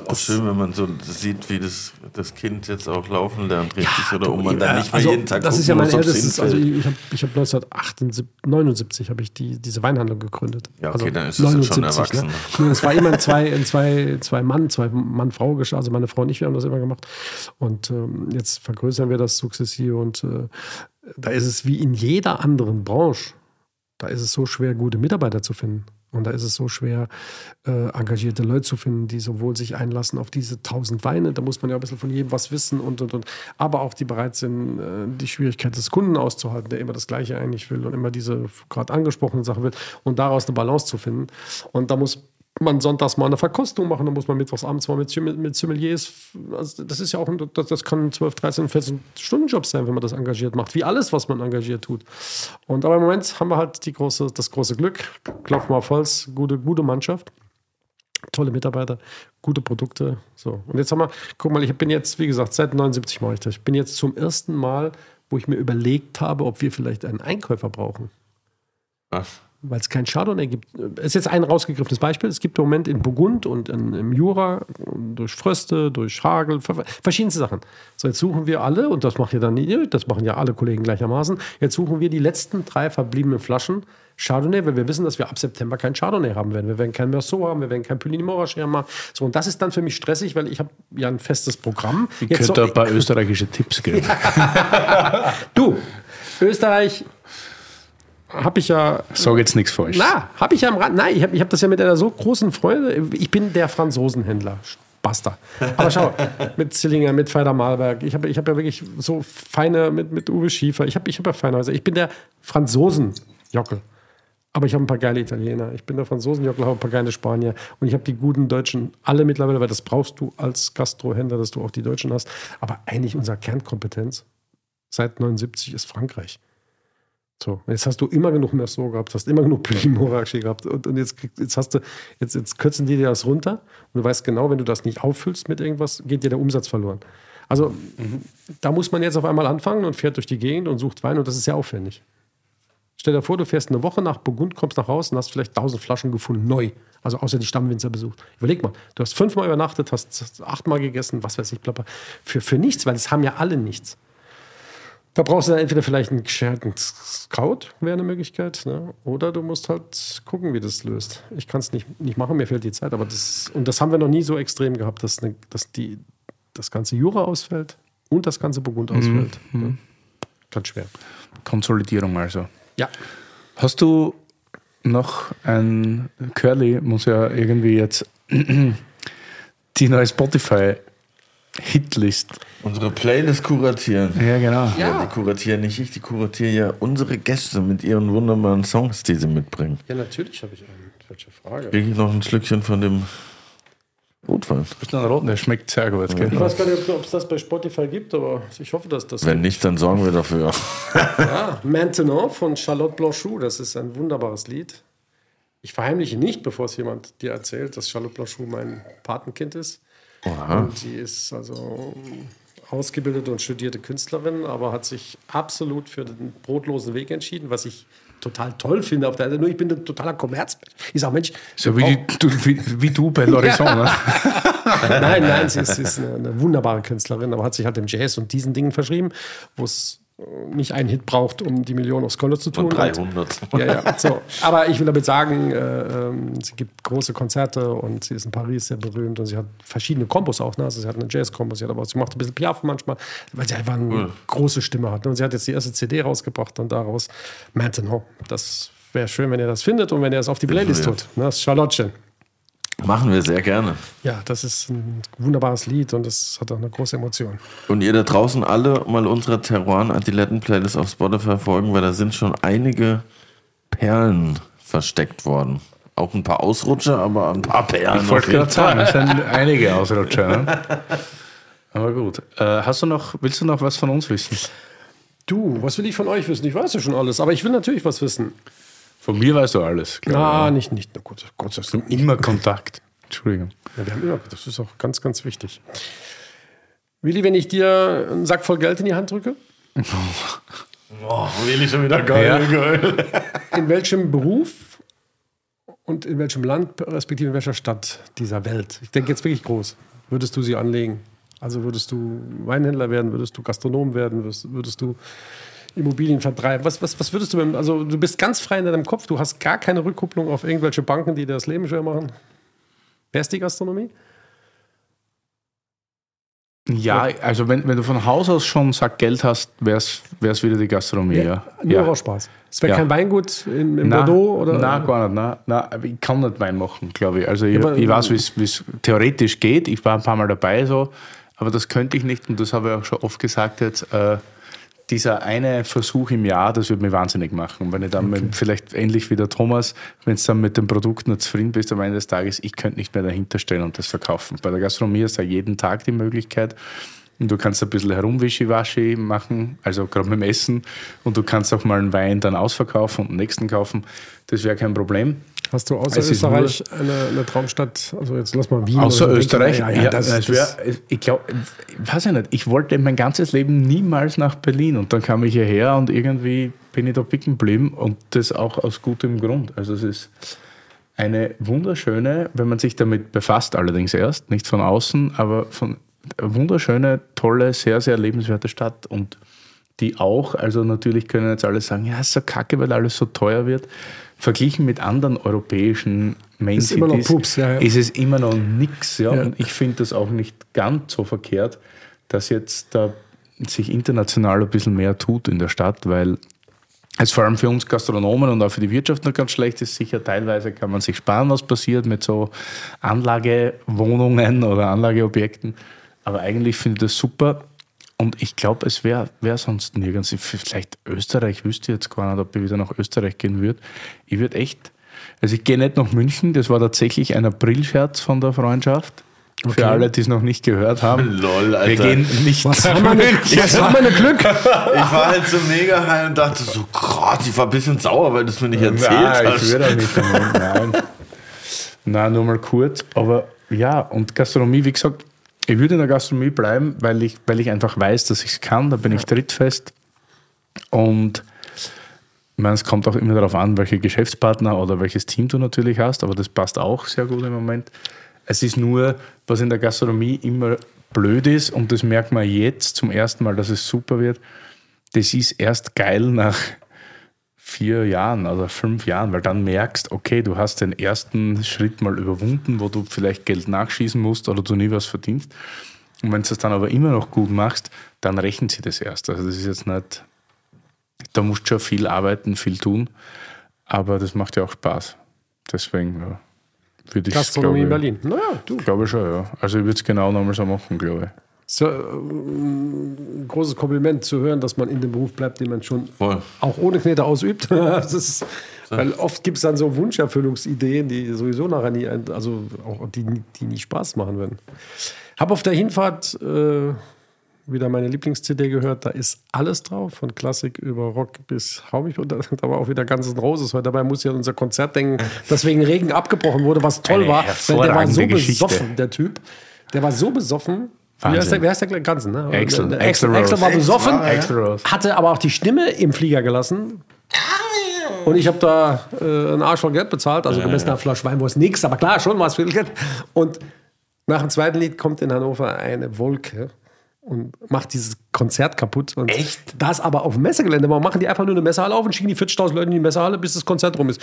A: Auch schön, wenn man so sieht, wie das, das Kind jetzt auch laufen lernt, richtig. oder um man dann nicht mehr
C: also,
A: jeden Tag
C: Das
A: gucken
C: ist ja mein ältestes. Also ich habe ich hab 1979 habe ich die, diese Weinhandlung gegründet.
A: Ja, okay,
C: also
A: dann ist es schon
C: 79,
A: erwachsen.
C: Ne? Es war immer ein zwei, ein zwei, zwei Mann, zwei Mann-Frau, gesch- also meine Frau und ich, wir haben das immer gemacht. Und ähm, jetzt vergrößern wir das sukzessive und äh, da ist es wie in jeder anderen Branche, da ist es so schwer, gute Mitarbeiter zu finden. Und da ist es so schwer, äh, engagierte Leute zu finden, die sowohl sich einlassen auf diese tausend Weine, da muss man ja ein bisschen von jedem was wissen und, und, und, aber auch die bereit sind, äh, die Schwierigkeit des Kunden auszuhalten, der immer das Gleiche eigentlich will und immer diese gerade angesprochenen Sachen will und daraus eine Balance zu finden. Und da muss man sonntags mal eine Verkostung machen, dann muss man mittwochs abends mal mit, mit, Sommeliers, also das ist ja auch, ein, das, das kann 12, 13, 14 Stunden Job sein, wenn man das engagiert macht, wie alles, was man engagiert tut. Und aber im Moment haben wir halt die große, das große Glück, klopfen wir auf Holz, gute, gute Mannschaft, tolle Mitarbeiter, gute Produkte. So. Und jetzt haben wir, guck mal, ich bin jetzt, wie gesagt, seit 79 mache ich das. Ich bin jetzt zum ersten Mal, wo ich mir überlegt habe, ob wir vielleicht einen Einkäufer brauchen
A: Was?
C: Weil es kein Chardonnay gibt. Es ist jetzt ein rausgegriffenes Beispiel. Es gibt im Moment in Burgund und in, im Jura, durch Fröste, durch Hagel, ver- verschiedenste Sachen. So, jetzt suchen wir alle, und das macht ja dann nie, das machen ja alle Kollegen gleichermaßen, jetzt suchen wir die letzten drei verbliebenen Flaschen Chardonnay, weil wir wissen, dass wir ab September kein Chardonnay haben werden. Wir werden kein Merceau haben, wir werden kein Puligny Montrachet haben. So, und das ist dann für mich stressig, weil ich habe ja ein festes Programm.
B: ich
C: Jetzt
B: könnte
C: so-
B: ein paar österreichische Tipps geben.
C: du, Österreich habe ich ja
B: Sag jetzt nichts falsch.
C: Na, habe ich ja am Rand. Nein, ich habe ich hab das ja mit einer so großen Freude. Ich bin der Franzosenhändler. Basta. Aber schau, mit Zillinger, mit Feider Malberg. Ich habe ich hab ja wirklich so feine, mit, mit Uwe Schiefer. Ich habe ich hab ja feine Häuser. Ich bin der Franzosenjockel. Aber ich habe ein paar geile Italiener. Ich bin der Franzosenjockel, habe ein paar geile Spanier. Und ich habe die guten Deutschen alle mittlerweile, weil das brauchst du als Gastrohändler, dass du auch die Deutschen hast. Aber eigentlich unsere Kernkompetenz seit 79 ist Frankreich. So, jetzt hast du immer genug Merceau gehabt, hast immer genug Primorachi gehabt und, und jetzt, jetzt hast du, jetzt, jetzt kürzen die dir das runter und du weißt genau, wenn du das nicht auffüllst mit irgendwas, geht dir der Umsatz verloren. Also da muss man jetzt auf einmal anfangen und fährt durch die Gegend und sucht Wein und das ist sehr aufwendig. Stell dir vor, du fährst eine Woche nach Burgund, kommst nach Hause und hast vielleicht 1000 Flaschen gefunden, neu. Also außer die Stammwinzer besucht. Überleg mal, du hast fünfmal übernachtet, hast achtmal gegessen, was weiß ich, blabla. Für, für nichts, weil es haben ja alle nichts. Da brauchst du dann entweder vielleicht einen gescherten Scout, wäre eine Möglichkeit, ne? oder du musst halt gucken, wie das löst. Ich kann es nicht, nicht machen, mir fehlt die Zeit, aber das, und das haben wir noch nie so extrem gehabt, dass, ne, dass die, das ganze Jura ausfällt und das ganze Burgund ausfällt. Ne? Ganz schwer.
B: Konsolidierung also.
C: Ja.
B: Hast du noch ein Curly muss ja irgendwie jetzt die neue Spotify Hitlist.
A: Unsere Playlist kuratieren.
B: Ja, genau.
A: Ja, die kuratieren nicht ich, die kuratieren ja unsere Gäste mit ihren wunderbaren Songs, die sie mitbringen.
C: Ja, natürlich habe ich eine. Welche Frage?
A: Kriege ich noch ein Schlückchen von dem Rotwein?
B: Ein Roten? Der schmeckt sehr gut. Gell?
C: Ich weiß gar nicht, ob es das bei Spotify gibt, aber ich hoffe, dass das.
A: Wenn nicht, dann sorgen wir dafür.
C: Ja, Maintenant von Charlotte Blanchot, das ist ein wunderbares Lied. Ich verheimliche nicht, bevor es jemand dir erzählt, dass Charlotte Blanchot mein Patenkind ist. Sie ist also ausgebildete und studierte Künstlerin, aber hat sich absolut für den brotlosen Weg entschieden, was ich total toll finde. Auf der Seite nur ich bin ein totaler Kommerz. Ich sage, Mensch,
B: So wie, die, du, wie, wie du bei L'Horizon. ne?
C: nein, nein, sie ist, sie ist eine, eine wunderbare Künstlerin, aber hat sich halt dem Jazz und diesen Dingen verschrieben, wo es nicht einen Hit braucht, um die Million aufs Konto zu tun.
A: Und 300.
C: Ja, ja. So. Aber ich will damit sagen, äh, ähm, sie gibt große Konzerte und sie ist in Paris sehr berühmt und sie hat verschiedene Kombos auch. Ne? Also sie hat eine Jazz-Kombo, sie hat aber sie macht ein bisschen Piaf manchmal, weil sie einfach eine große Stimme hat. ne? Und sie hat jetzt die erste CD rausgebracht und daraus Maintenant. Das wäre schön, wenn ihr das findet und wenn ihr es auf die Playlist tut. Ne? Das ist Charlotte.
A: Machen wir sehr gerne.
C: Ja, das ist ein wunderbares Lied und das hat auch eine große Emotion.
A: Und ihr da draußen alle mal unserer Terroir Adiletten Playlist auf Spotify folgen, weil da sind schon einige Perlen versteckt worden. Auch ein paar Ausrutscher, aber ein paar Perlen.
B: Ich wollte gerade sagen, es sind einige Ausrutscher. Ne? Aber gut. Äh, hast du noch, willst du noch was von uns wissen?
C: Du, was will ich von euch wissen? Ich weiß ja schon alles, aber ich will natürlich was wissen.
B: Von mir weißt du alles.
C: Na, nicht, nicht. Na gut, Gott sei Dank.
B: Immer Kontakt. Entschuldigung.
C: Ja, wir haben immer, das ist auch ganz, ganz wichtig. Willi, wenn ich dir einen Sack voll Geld in die Hand drücke,
A: Oh, will ich schon wieder geil,
B: Ja.
A: geil.
C: in welchem Beruf und in welchem Land, respektive in welcher Stadt dieser Welt, ich denke jetzt wirklich groß, würdest du sie anlegen? Also würdest du Weinhändler werden, würdest du Gastronom werden, würdest, würdest du Immobilien vertreiben? Was, was, was würdest du, beim- also du bist ganz frei in deinem Kopf, du hast gar keine Rückkupplung auf irgendwelche Banken, die dir das Leben schwer machen. Wer ist die Gastronomie?
B: Ja, also wenn, wenn du von Haus aus schon Sack Geld hast, wäre es wieder die Gastronomie. Ja,
C: Nur
B: ja.
C: aus Spaß. Es wäre
B: Ja.
C: kein Weingut in, im
B: Na,
C: Bordeaux oder?
B: Nein, gar nicht. Nein, nein, ich kann nicht Wein machen, glaube ich. Also ich,
C: aber-
B: ich weiß, wie es theoretisch geht. Ich war ein paar Mal dabei so, aber das könnte ich nicht und das habe ich auch schon oft gesagt jetzt. Äh, dieser eine Versuch im Jahr, das würde mich wahnsinnig machen. Und wenn ich dann mit, vielleicht ähnlich wie der Thomas, wenn du dann mit dem Produkt nicht zufrieden bist am Ende des Tages, ich könnte nicht mehr dahinter stehen und das verkaufen. Bei der Gastronomie ist ja jeden Tag die Möglichkeit. Und du kannst ein bisschen herumwischiwaschi machen, also gerade mit dem Essen. Und du kannst auch mal einen Wein dann ausverkaufen und den nächsten kaufen. Das wäre kein Problem.
C: Hast du außer
B: Es
C: Österreich eine, eine Traumstadt? Also jetzt lass mal Wien.
B: Außer Österreich?
C: Ja, ja, das,
B: das
C: das,
B: wär, ich glaube, weiß ich nicht, ich wollte mein ganzes Leben niemals nach Berlin und dann kam ich hierher und irgendwie bin ich da picken geblieben und das auch aus gutem Grund. Also es ist eine wunderschöne, wenn man sich damit befasst, allerdings erst, nicht von außen, aber von wunderschöne, tolle, sehr, sehr lebenswerte Stadt und die auch, also natürlich können jetzt alle sagen, ja, ist so kacke, weil alles so teuer wird. Verglichen mit anderen europäischen Main
C: Ist
B: Cities
C: Pups, ja, ja.
B: ist es immer noch nix. Ja?
C: Ja.
B: Und ich finde das auch nicht ganz so verkehrt, dass jetzt da sich international ein bisschen mehr tut in der Stadt, weil es vor allem für uns Gastronomen und auch für die Wirtschaft noch ganz schlecht ist. Sicher teilweise kann man sich sparen, was passiert mit so Anlagewohnungen oder Anlageobjekten. Aber eigentlich finde ich das super. Und ich glaube, es wäre wär sonst nirgends. Vielleicht Österreich, wüsste ich jetzt gar nicht, ob ich wieder nach Österreich gehen würde. Ich würde echt, also ich gehe nicht nach München, das war tatsächlich ein Aprilscherz von der Freundschaft.
C: Okay.
B: Für alle, die es noch nicht gehört haben.
A: Lol, Alter.
B: Wir gehen nicht
C: Was
B: nach
C: haben wir?
B: München.
C: Was haben wir Glück?
A: Ich war halt so mega high und dachte so, krass, ich war ein bisschen sauer, weil du es mir nicht erzählt
B: Nein, ich
A: hast.
B: würde auch nicht. Nein. Nein, nur mal kurz. Aber ja, und Gastronomie, wie gesagt, ich würde in der Gastronomie bleiben, weil ich, weil ich einfach weiß, dass ich es kann. Da bin ich trittfest. Und ich meine, es kommt auch immer darauf an, welche Geschäftspartner oder welches Team du natürlich hast, aber das passt auch sehr gut im Moment. Es ist nur, was in der Gastronomie immer blöd ist, und das merkt man jetzt zum ersten Mal, dass es super wird. Das ist erst geil nach vier Jahren oder fünf Jahren, weil dann merkst, okay, du hast den ersten Schritt mal überwunden, wo du vielleicht Geld nachschießen musst oder du nie was verdienst. Und wenn du es dann aber immer noch gut machst, dann rechnet sie das erst. Also das ist jetzt nicht, da musst du schon viel arbeiten, viel tun. Aber das macht ja auch Spaß. Deswegen ja, würde ich
C: Gastronomie in
B: glaube,
C: Berlin. Naja, du.
B: glaube ich schon, ja. Also ich würde es genau nochmal so machen, glaube ich.
C: So, äh, ein großes Kompliment zu hören, dass man in dem Beruf bleibt, den man schon
A: Voll.
C: auch ohne Knete ausübt. ist, weil oft gibt es dann so Wunscherfüllungsideen, die sowieso nachher nie, also auch die, die nie Spaß machen würden. Habe auf der Hinfahrt äh, wieder meine Lieblings-CD gehört. Da ist alles drauf, von Klassik über Rock bis Hau mich runter. Da war auch wieder Guns N' Roses heute dabei. Muss ja an unser Konzert denken, das wegen Regen abgebrochen wurde, was toll
B: Eine
C: war. Weil der war so
B: Geschichte.
C: besoffen, der Typ. Der war so besoffen. Wie
B: Wahnsinn.
C: heißt der, wer heißt der Ganzen? Ne?
B: Axel.
C: Axel,
B: Rose.
C: war besoffen,
A: ja.
B: Rose.
C: hatte aber auch die Stimme im Flieger gelassen. Und ich habe da äh, einen Arsch voll Geld bezahlt, also gemessen nach Flasche Wein, wo es nichts, aber klar, schon was viel Geld. Und nach dem zweiten Lied kommt in Hannover eine Wolke und macht dieses Konzert kaputt. Und
A: Echt?
C: Das aber auf dem Messegelände war, machen die einfach nur eine Messehalle auf und schicken die 40.000 Leute in die Messehalle, bis das Konzert rum ist.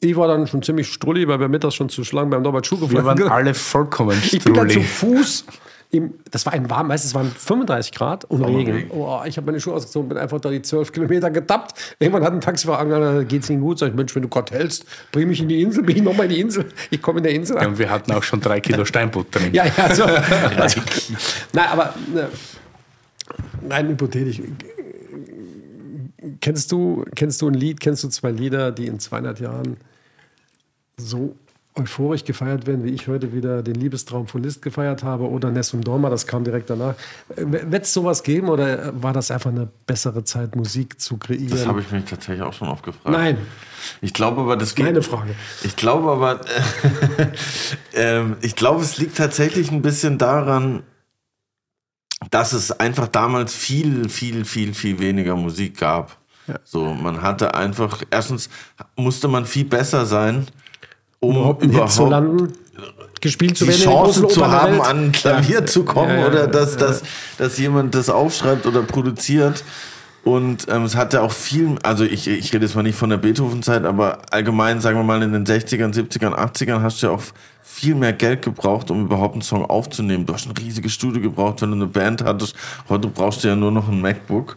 C: Ich war dann schon ziemlich strulli, weil wir mittags schon zu Schlangen beim Norbert Schuh
B: Wir
C: geflogen
B: waren alle vollkommen
C: ich bin dann zu. Fuß. Im, das war ein warm, weißt du, es waren 35 Grad und Regen. Oh, ich habe meine Schuhe ausgezogen, bin einfach da die 12 Kilometer getappt. Irgendwann hat ein Taxifahrer angehalten, geht's Ihnen gut? Sag ich, Mensch, wenn du Gott hältst, bring mich in die Insel, bin ich nochmal in die Insel. Ich komme in der Insel an.
B: Und wir hatten auch schon drei Kilo Steinbutt drin.
C: Ja, ja, so. Also, nein, aber ne, nein, hypothetisch. Kennst du, kennst du ein Lied, kennst du zwei Lieder, die in 200 Jahren so euphorisch gefeiert werden, wie ich heute wieder den Liebestraum von Liszt gefeiert habe oder Nessum Dorma, das kam direkt danach. Wird es sowas geben oder war das einfach eine bessere Zeit, Musik zu kreieren?
A: Das habe ich mich tatsächlich auch schon oft gefragt.
C: Nein,
A: Ich glaube aber, das geht.
C: meine Frage.
A: Ich glaube aber, ähm, ich glaube, es liegt tatsächlich ein bisschen daran, dass es einfach damals viel, viel, viel, viel weniger Musik gab.
C: Ja.
A: So, man hatte einfach, erstens musste man viel besser sein, um
C: Überhaupt Hit zu
A: überhaupt
C: landen, gespielt zu
A: die
C: werden in den
A: Chance
C: großen
A: zu haben,
C: Welt.
A: an ein Klavier zu kommen
C: Ja, ja,
A: oder
C: ja,
A: dass,
C: ja.
A: dass, dass jemand das aufschreibt oder produziert. Und ähm, es hatte auch viel, also ich, ich rede jetzt mal nicht von der Beethoven-Zeit, aber allgemein, sagen wir mal, in den 60ern, 70ern, 80ern hast du ja auch viel mehr Geld gebraucht, um überhaupt einen Song aufzunehmen. Du hast ein riesiges Studio gebraucht, wenn du eine Band hattest. Heute brauchst du ja nur noch ein MacBook.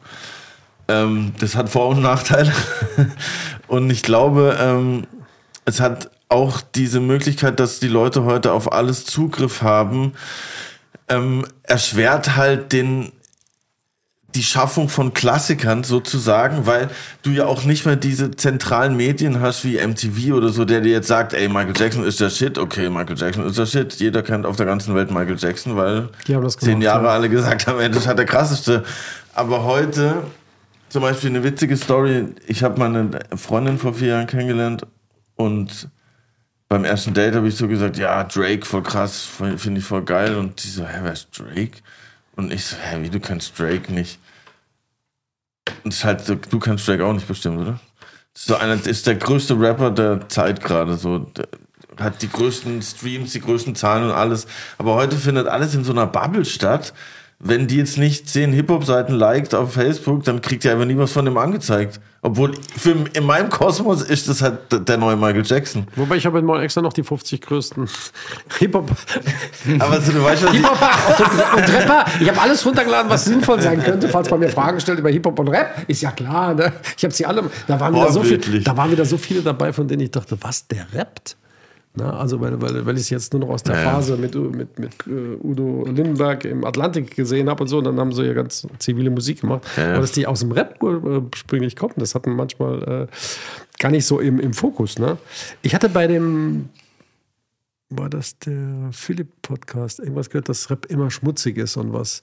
A: Ähm, das hat Vor- und Nachteile. und ich glaube, ähm, es hat auch diese Möglichkeit, dass die Leute heute auf alles Zugriff haben, ähm, erschwert halt den die Schaffung von Klassikern sozusagen, weil du ja auch nicht mehr diese zentralen Medien hast wie MTV oder so, der dir jetzt sagt, ey, Michael Jackson ist der Shit, okay, Michael Jackson ist der Shit. Jeder kennt auf der ganzen Welt Michael Jackson, weil
C: das
A: zehn
C: gemacht,
A: Jahre
C: ja.
A: alle gesagt haben, ey, das hat der krasseste. Aber heute, zum Beispiel eine witzige Story, ich habe meine Freundin vor vier Jahren kennengelernt und beim ersten Date habe ich so gesagt, ja, Drake, voll krass, finde ich voll geil. Und die so, hä, wer ist Drake? Und ich so, hä, wie, du kennst Drake nicht? Und es ist halt so, du kennst Drake auch nicht bestimmt, oder? So einer, ist der größte Rapper der Zeit gerade, so. Der hat die größten Streams, die größten Zahlen und alles. Aber heute findet alles in so einer Bubble statt. Wenn die jetzt nicht zehn Hip-Hop-Seiten liked auf Facebook, dann kriegt ihr einfach nie was von dem angezeigt. Obwohl, für, in meinem Kosmos ist das halt der- neue Michael Jackson.
C: Wobei ich habe mal extra noch die 50 größten Hip-Hop
A: Aber so, du weißt, ich,
C: Hip-Hop und, und Rapper. Ich habe alles runtergeladen, was sinnvoll sein könnte, falls man mir Fragen stellt über Hip-Hop und Rap. Ist ja klar, ne? Ich habe sie alle. Da waren, wieder so viel, da waren wieder so viele dabei, von denen ich dachte, was, der rappt? Na, also, weil, weil, weil ich es jetzt nur noch aus der
A: Ja, ja.
C: Phase mit, mit, mit äh, Udo Lindenberg im Atlantik gesehen habe und so. Und dann haben sie ja ganz zivile Musik gemacht.
A: Ja, ja.
C: Aber dass die aus dem Rap ursprünglich kommen, das hatten manchmal äh, gar nicht so im, im Fokus. Ne? Ich hatte bei dem war das der Philipp-Podcast, irgendwas gehört, dass Rap immer schmutzig ist und was.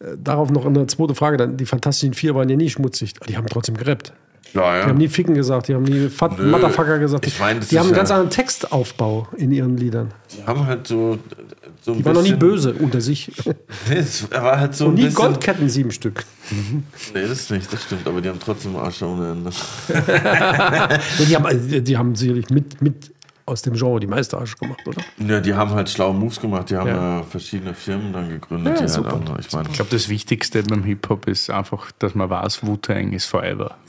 C: Äh, darauf noch eine zweite Frage, dann, die Fantastischen Vier waren ja nie schmutzig, aber die haben trotzdem gerappt.
A: Ja, ja.
C: Die haben nie Ficken gesagt, die haben nie Fat
A: Nö.
C: Motherfucker gesagt.
A: Ich meine, das
C: die haben einen ganz anderen Textaufbau in ihren Liedern.
A: Die haben halt so, so
C: Die waren noch nie böse unter sich.
A: Nee, es war halt so
C: Und nie. Goldketten, sieben Stück.
A: Nee, das nicht, das stimmt, aber die haben trotzdem Arsch ohne Ende.
C: Die haben, die haben sicherlich mit, mit aus dem Genre die meiste Arsch gemacht, oder?
A: Ja, die haben halt schlaue Moves gemacht, die haben
C: Ja.
A: ja, verschiedene Firmen dann gegründet,
C: Ja,
A: die
C: super.
A: halt auch, ich
B: Ich glaube, das Wichtigste beim Hip-Hop ist einfach, dass man weiß, Wu-Tang ist forever.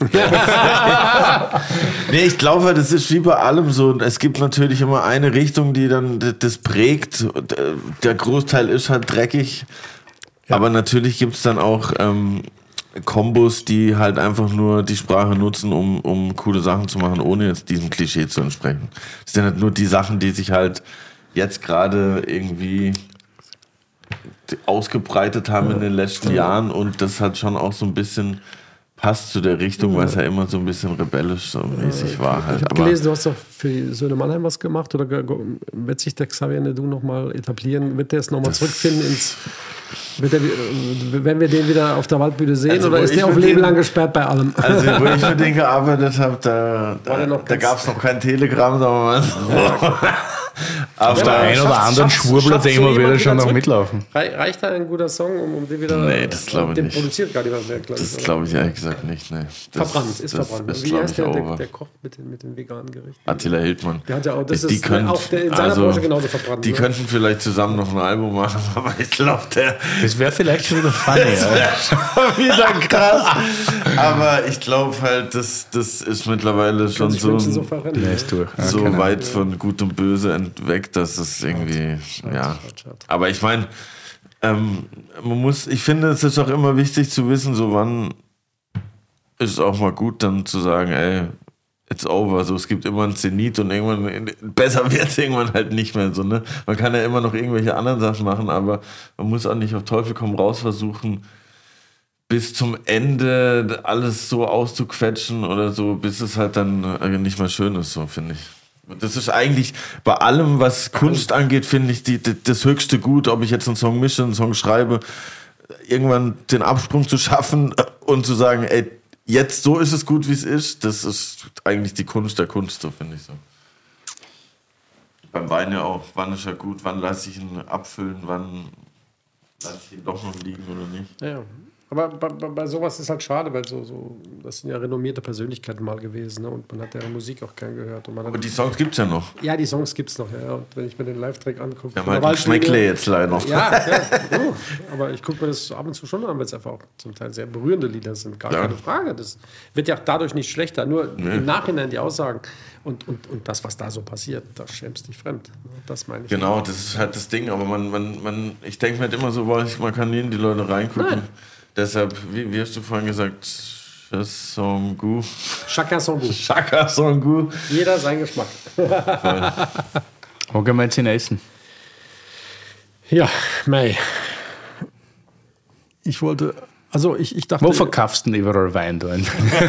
A: Nee, ich glaube, halt, das ist wie bei allem so. Es gibt natürlich immer eine Richtung, die dann das prägt. Der Großteil ist halt dreckig. Aber natürlich gibt es dann auch ähm, Kombos, die halt einfach nur die Sprache nutzen, um, um coole Sachen zu machen, ohne jetzt diesem Klischee zu entsprechen. Das sind halt nur die Sachen, die sich halt jetzt gerade irgendwie ausgebreitet haben in den letzten Jahren und das hat schon auch so ein bisschen passt zu der Richtung, weil es ja immer so ein bisschen rebellisch so mäßig war. Halt.
C: Ich habe gelesen, du hast doch für Söhne Mannheim was gemacht oder wird sich der Xavier Nedu nochmal etablieren? Wird der es nochmal zurückfinden ins. Wird der, wenn wir den wieder auf der Waldbühne sehen also, oder ist der auf Leben den, lang gesperrt bei allem?
A: Also, wo ich mit denen gearbeitet habe, da, da, da gab es noch kein Telegramm, sagen wir mal so. Ja,
B: auf der einen oder anderen Schwurbler, der immer wieder schon noch mitlaufen.
C: Reicht da ein guter Song, um, um den wieder.
A: Nee, das glaube ich nicht.
C: produziert gar niemand mehr,
A: glaube ich. Das glaube ich ehrlich gesagt nicht. Nee.
C: Das, verbrannt, ist verbrannt. Ist, Wie heißt der, der, der, Koch mit den, mit den veganen Gerichten?
A: Attila Hildmann.
C: Der hat ja auch, das
A: die
C: ist
A: könnt,
C: auch der in seiner also, Branche genauso verbrannt.
A: Die ne? könnten vielleicht zusammen noch ein Album machen, aber ich glaube, der.
B: Das wäre vielleicht schon wieder funny. das wäre
A: schon wieder krass. aber ich glaube halt, das, das ist mittlerweile schon so,
C: so,
A: so weit von Gut und Böse weg, dass es irgendwie, ja. Aber ich meine, ähm, man muss, ich finde, es ist auch immer wichtig zu wissen, so wann ist es auch mal gut, dann zu sagen, ey, it's over. So, es gibt immer einen Zenit und irgendwann besser wird es irgendwann halt nicht mehr. So, ne? Man kann ja immer noch irgendwelche anderen Sachen machen, aber man muss auch nicht auf Teufel komm raus versuchen, bis zum Ende alles so auszuquetschen oder so, bis es halt dann äh, nicht mehr schön ist, so finde ich. Das ist eigentlich bei allem, was Kunst angeht, finde ich die, die, das höchste Gut, ob ich jetzt einen Song mische, einen Song schreibe, irgendwann den Absprung zu schaffen und zu sagen, ey, jetzt so ist es gut, wie es ist, das ist eigentlich die Kunst der Kunst, so finde ich so. Beim Wein ja auch, wann ist er gut, wann lasse ich ihn abfüllen, wann lasse ich ihn doch noch liegen oder nicht.
C: Ja, aber bei, bei, sowas ist halt schade, weil so, so, das sind ja renommierte Persönlichkeiten mal gewesen ne? und man hat deren Musik auch gern gehört.
A: Aber die Songs gibt es ja noch.
C: Ja, die Songs gibt es noch, ja. Und wenn ich mir den Live-Track angucke.
A: Ja, halt Schmeckle jetzt leider noch.
C: Ja, ja oh, aber ich gucke mir das ab und zu schon an, weil es einfach auch zum Teil sehr berührende Lieder sind. Gar ja. keine Frage. Das wird ja auch dadurch nicht schlechter. Nur nee. im Nachhinein die Aussagen und, und, und das, was da so passiert, da schämst dich fremd. Das meine ich.
A: Genau, das ist halt das Ding. Aber man, man, man ich denke mir halt immer so, man kann nie in die Leute reingucken. Nein. Deshalb, wie, wie, hast du vorhin gesagt, Songu?
C: Chacun son goût.
A: Chacun son goût.
C: Jeder sein Geschmack.
B: Wo gehen wir jetzt hin essen?
C: Ja, Mai. Ich wollte, also ich, ich dachte.
B: Wo verkaufst du denn überall Wein drin?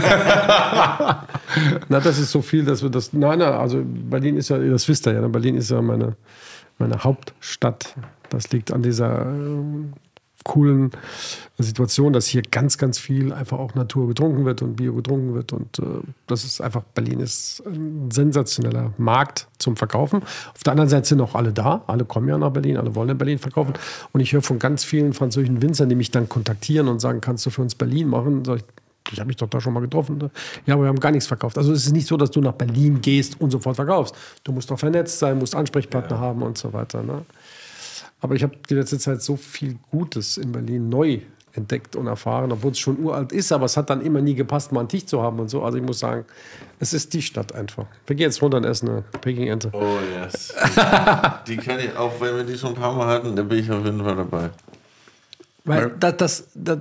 C: Na, das ist so viel, dass wir das. Nein, nein, also Berlin ist ja, das wisst ihr ja, ne? Berlin ist ja meine, meine Hauptstadt. Das liegt an dieser coolen Situation, dass hier ganz, ganz viel einfach auch Natur getrunken wird und Bio getrunken wird. Und äh, das ist einfach, Berlin ist ein sensationeller Markt zum Verkaufen. Auf der anderen Seite sind auch alle da. Alle kommen ja nach Berlin, alle wollen in Berlin verkaufen. Und ich höre von ganz vielen französischen Winzern, die mich dann kontaktieren und sagen, kannst du für uns Berlin machen? Sag ich, ich habe mich doch da schon mal getroffen. Ne? Ja, aber wir haben gar nichts verkauft. Also es ist nicht so, dass du nach Berlin gehst und sofort verkaufst. Du musst doch vernetzt sein, musst Ansprechpartner ja. haben und so weiter. Ne? Aber ich habe die letzte Zeit so viel Gutes in Berlin neu entdeckt und erfahren, obwohl es schon uralt ist, aber es hat dann immer nie gepasst, mal einen Tisch zu haben und so. Also ich muss sagen, es ist die Stadt einfach. Wir gehen jetzt runter und essen eine Peking-Ente.
A: Oh yes. die kenne ich, auch wenn wir die schon ein paar Mal hatten, da bin ich auf jeden Fall dabei.
C: Weil das, das, das,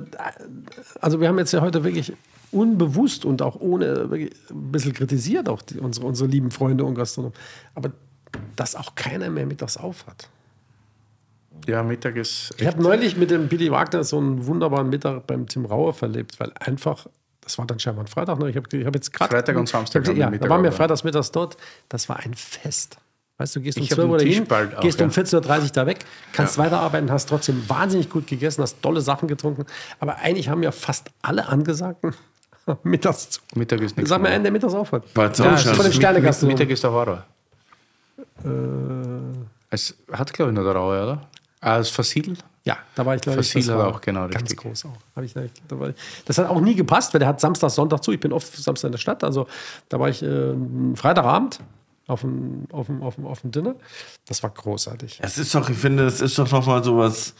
C: also wir haben jetzt ja heute wirklich unbewusst und auch ohne ein bisschen kritisiert, auch die, unsere, unsere lieben Freunde und Gastronomen, aber dass auch keiner mehr mittags auf hat.
B: Ja, Mittag ist.
C: Ich habe neulich mit dem Billy Wagner so einen wunderbaren Mittag beim Tim Rauer verlebt, weil einfach, das war dann scheinbar ein Freitag, ne? ich habe ich hab jetzt gerade.
B: Freitag und Samstag.
C: Ja, da waren wir freitags mittags dort. Das war ein Fest. Weißt du, gehst um 12 Uhr dahin, gehst um 14.30 Uhr da weg, kannst ja. weiterarbeiten, hast trotzdem wahnsinnig gut gegessen, hast tolle Sachen getrunken. Aber eigentlich haben ja fast alle Angesagten mittags zu.
B: Mittag ist nichts.
C: Sag mir einen, der mittags aufhört.
A: Ja,
C: von den Sternegast.
B: Mittag ist der Horror. Äh, es hat, glaube ich, noch der Raue, oder? Ah, das Fossil?
C: Ja, da war ich, glaube
B: ich, das war auch genau
C: ganz richtig. groß auch. Ich, das hat auch nie gepasst, weil der hat Samstag, Sonntag zu. Ich bin oft Samstag in der Stadt, also da war ich äh, Freitagabend auf dem, auf, dem, auf, dem, auf dem Dinner. Das war großartig.
A: Es ist doch, ich finde, es ist doch nochmal so was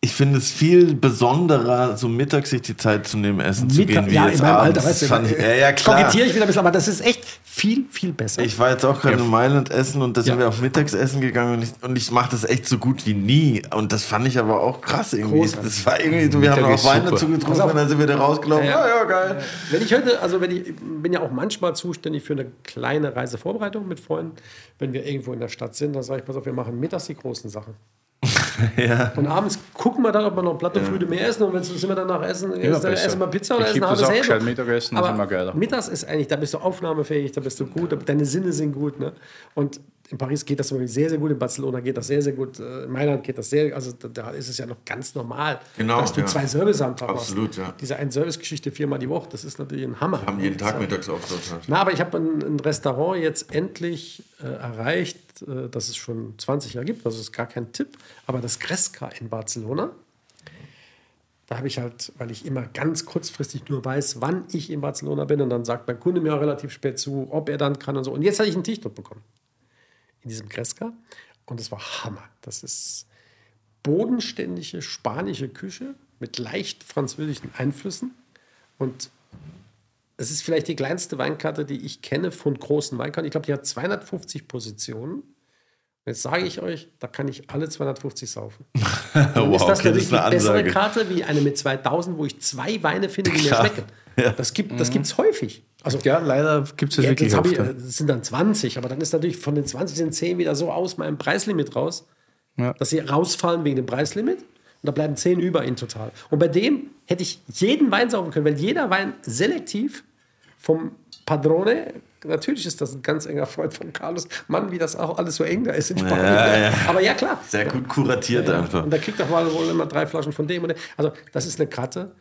A: ich finde es viel besonderer, so mittags sich die Zeit zu nehmen, essen zu
C: Mittag-
A: gehen, wie
C: ja,
A: jetzt
C: in meinem
A: abends.
C: Alter, weißt du,
A: Das fand ich, ja, ja, klar.
C: kokettiere ich wieder ein bisschen, aber das ist echt viel, viel besser.
A: Ich war jetzt auch gerade in Mailand essen und da sind
C: Ja.
A: wir auch mittags essen gegangen und ich, und ich mache das echt so gut wie nie. Und das fand ich aber auch krass irgendwie.
C: Großartig.
A: Das war irgendwie, wir haben
B: Mittag
A: auch
B: ist
A: Wein
B: super.
A: dazu getrunken und dann sind wir da rausgelaufen.
C: Ja,
A: Ja,
C: ja.
A: ja, geil.
C: Wenn ich heute, also wenn ich bin ja auch manchmal zuständig für eine kleine Reisevorbereitung mit Freunden, wenn wir irgendwo in der Stadt sind, dann sage ich, pass auf, wir machen mittags die großen Sachen.
A: Ja.
C: Und abends gucken wir dann, ob wir noch Platte Früde mehr essen und wenn sind wir danach essen, ist, dann
B: besser.
C: essen wir Pizza oder
B: Ich
C: essen halbes
B: auch
C: Hähnchen.
B: gescheit Mittagessen, das ist immer geiler.
C: Mittags ist eigentlich, da bist du aufnahmefähig, da bist du gut, deine Sinne sind gut. Ne? Und in Paris geht das sehr, sehr gut, in Barcelona geht das sehr, sehr gut, äh, in Mailand geht das sehr, also da, ist es ja noch ganz normal,
A: Genau,
C: dass du
A: ja.
C: zwei Service am Tag
A: Absolut,
C: machst.
A: ja.
C: Diese ein Service-Geschichte viermal die Woche, das ist natürlich ein Hammer.
A: Haben jeden Tag
C: Das-
A: Mittagsauftritt. halt.
C: na, aber ich habe ein, ein Restaurant jetzt endlich äh, erreicht, äh, das es schon 20 Jahre gibt. Das ist gar kein Tipp. Aber das Gresca in Barcelona, da habe ich halt, weil ich immer ganz kurzfristig nur weiß, wann ich in Barcelona bin. Und dann sagt mein Kunde mir auch relativ spät zu, ob er dann kann und so. Und jetzt hatte ich einen Tisch dort bekommen. In diesem Gresca. Und es war Hammer. Das ist bodenständige spanische Küche mit leicht französischen Einflüssen. Und es ist vielleicht die kleinste Weinkarte, die ich kenne von großen Weinkarten. Ich glaube, die hat 250 Positionen. Und Jetzt sage ich euch, da kann ich alle 250 saufen. Dann ist das
A: okay,
C: natürlich
A: eine
C: die bessere. Karte wie eine mit 2000, wo ich zwei Weine finde, die mir schmecken. Das gibt es gibt's häufig. Also,
B: Ja, leider gibt es das
C: ja,
B: wirklich oft.
C: ich,
B: ja.
C: äh, das sind dann 20, aber dann ist natürlich von den 20 sind 10 wieder so aus meinem Preislimit raus,
B: Ja.
C: dass sie rausfallen wegen dem Preislimit. Und da bleiben 10 über in total. Und bei dem hätte ich jeden Wein saufen können, weil jeder Wein selektiv vom Padrone, natürlich ist das ein ganz enger Freund von Carlos, Mann, wie das auch alles so eng da ist in Spanien.
A: Ja, ja.
C: Aber ja, klar.
A: Sehr gut kuratiert einfach.
C: Und da kriegt doch mal wohl immer drei Flaschen von dem und dem. Also, das ist eine Karte.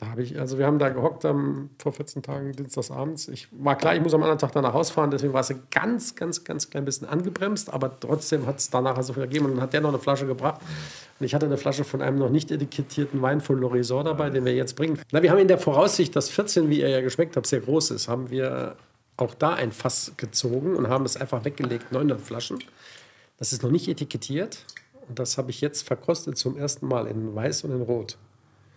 C: Da habe ich, also wir haben da gehockt am, vor 14 Tagen, dienstagsabends. Ich war klar, ich muss am anderen Tag dann nach Hause fahren, deswegen war es ein ganz, ganz, ganz klein bisschen angebremst, aber trotzdem hat es danach so viel gegeben und dann hat der noch eine Flasche gebracht. Und ich hatte eine Flasche von einem noch nicht etikettierten Wein von Lorisor dabei, den wir jetzt bringen. Na, wir haben in der Voraussicht, dass 14, wie ihr ja geschmeckt habt, sehr groß ist, haben wir auch da ein Fass gezogen und haben es einfach weggelegt, 900 Flaschen. Das ist noch nicht etikettiert und das habe ich jetzt verkostet zum ersten Mal in Weiß und in Rot.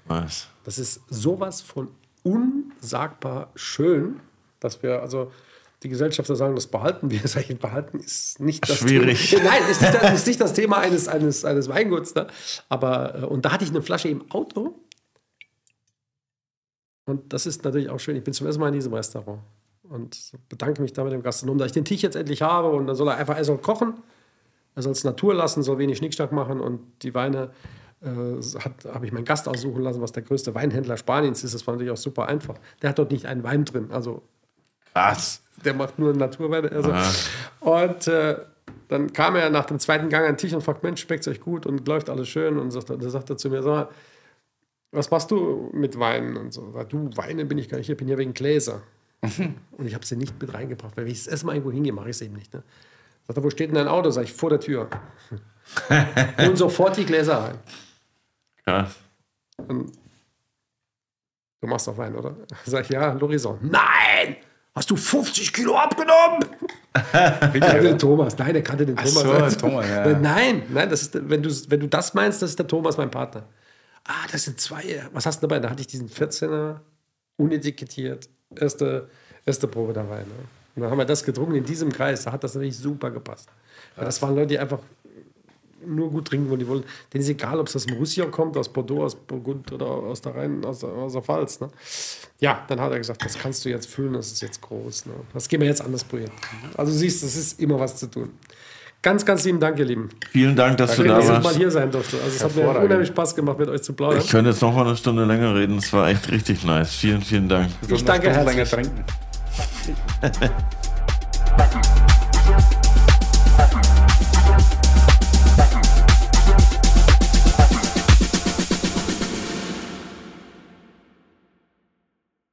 A: Was?
C: Das ist sowas von unsagbar schön, dass wir, also die Gesellschafter sagen, das behalten wir. Sag ich, behalten ist nicht das
A: Schwierig.
C: Thema. Nein, ist nicht, das- ist nicht das Thema eines, eines, eines Weinguts. Ne? Aber, äh, und da hatte ich eine Flasche im Auto. Und das ist natürlich auch schön. Ich bin zum ersten Mal in diesem Restaurant und bedanke mich da mit dem Gastronom, dass ich den Tisch jetzt endlich habe. Und dann soll er einfach, er soll kochen, er soll es Natur lassen, soll wenig Schnickschnack machen und die Weine habe ich meinen Gast aussuchen lassen, was der größte Weinhändler Spaniens ist. Das war natürlich auch super einfach. Der hat dort nicht einen Wein drin. Also
A: Was?
C: der macht nur Naturweine. Also. Und äh, dann kam er nach dem zweiten Gang an den Tisch und fragt, Mensch, schmeckt es euch gut und läuft alles schön? Und sagt, dann sagt er zu mir, sag mal, was machst du mit Weinen? Und so, Sag, du, Weine bin ich gar nicht, ich bin ja wegen Gläser. und ich habe sie nicht mit reingebracht, weil wenn ich das erste Mal irgendwo hingehe, mache ich es eben nicht. Ne? Sagt er, wo steht denn dein Auto? Sag ich, vor der Tür. und sofort die Gläser rein.
A: Krass.
C: Du machst doch Wein, oder? Sag ich, ja, Lorison. Nein! Hast du 50 Kilo abgenommen? Ich kannte den Thomas. Nein, der kannte den
B: Ach
C: Thomas.
B: so, Thomas, ja.
C: Nein, nein, das ist, wenn, du, wenn du das meinst, das ist der Thomas, mein Partner. Ah, das sind zwei. Was hast du dabei? Da hatte ich diesen 14er, unetikettiert, erste, erste Probe dabei. Ne? Und dann haben wir das getrunken in diesem Kreis. Da hat das natürlich super gepasst. Weil das waren Leute, die einfach nur gut trinken wollen. Die wollen, denen ist egal, ob es aus dem Roussillon kommt, aus Bordeaux, aus Burgund oder aus der Rhein, aus der, aus der Pfalz. Ne? Ja, dann hat er gesagt, das kannst du jetzt fühlen, das ist jetzt groß. Ne? Das gehen wir jetzt an das Projekt. Also du siehst, es ist immer was zu tun. Ganz, ganz lieben Dank, ihr Lieben.
A: Vielen Dank, dass du
C: Schön,
A: da
C: dass ich mal
A: warst.
C: hier sein durfte. Also es hat mir unheimlich Spaß gemacht, mit euch zu plaudern.
A: Ich könnte jetzt noch mal eine Stunde länger reden. Es war echt richtig nice. Vielen, vielen Dank.
C: Ich danke
B: länger
C: herzlich.
B: trinken.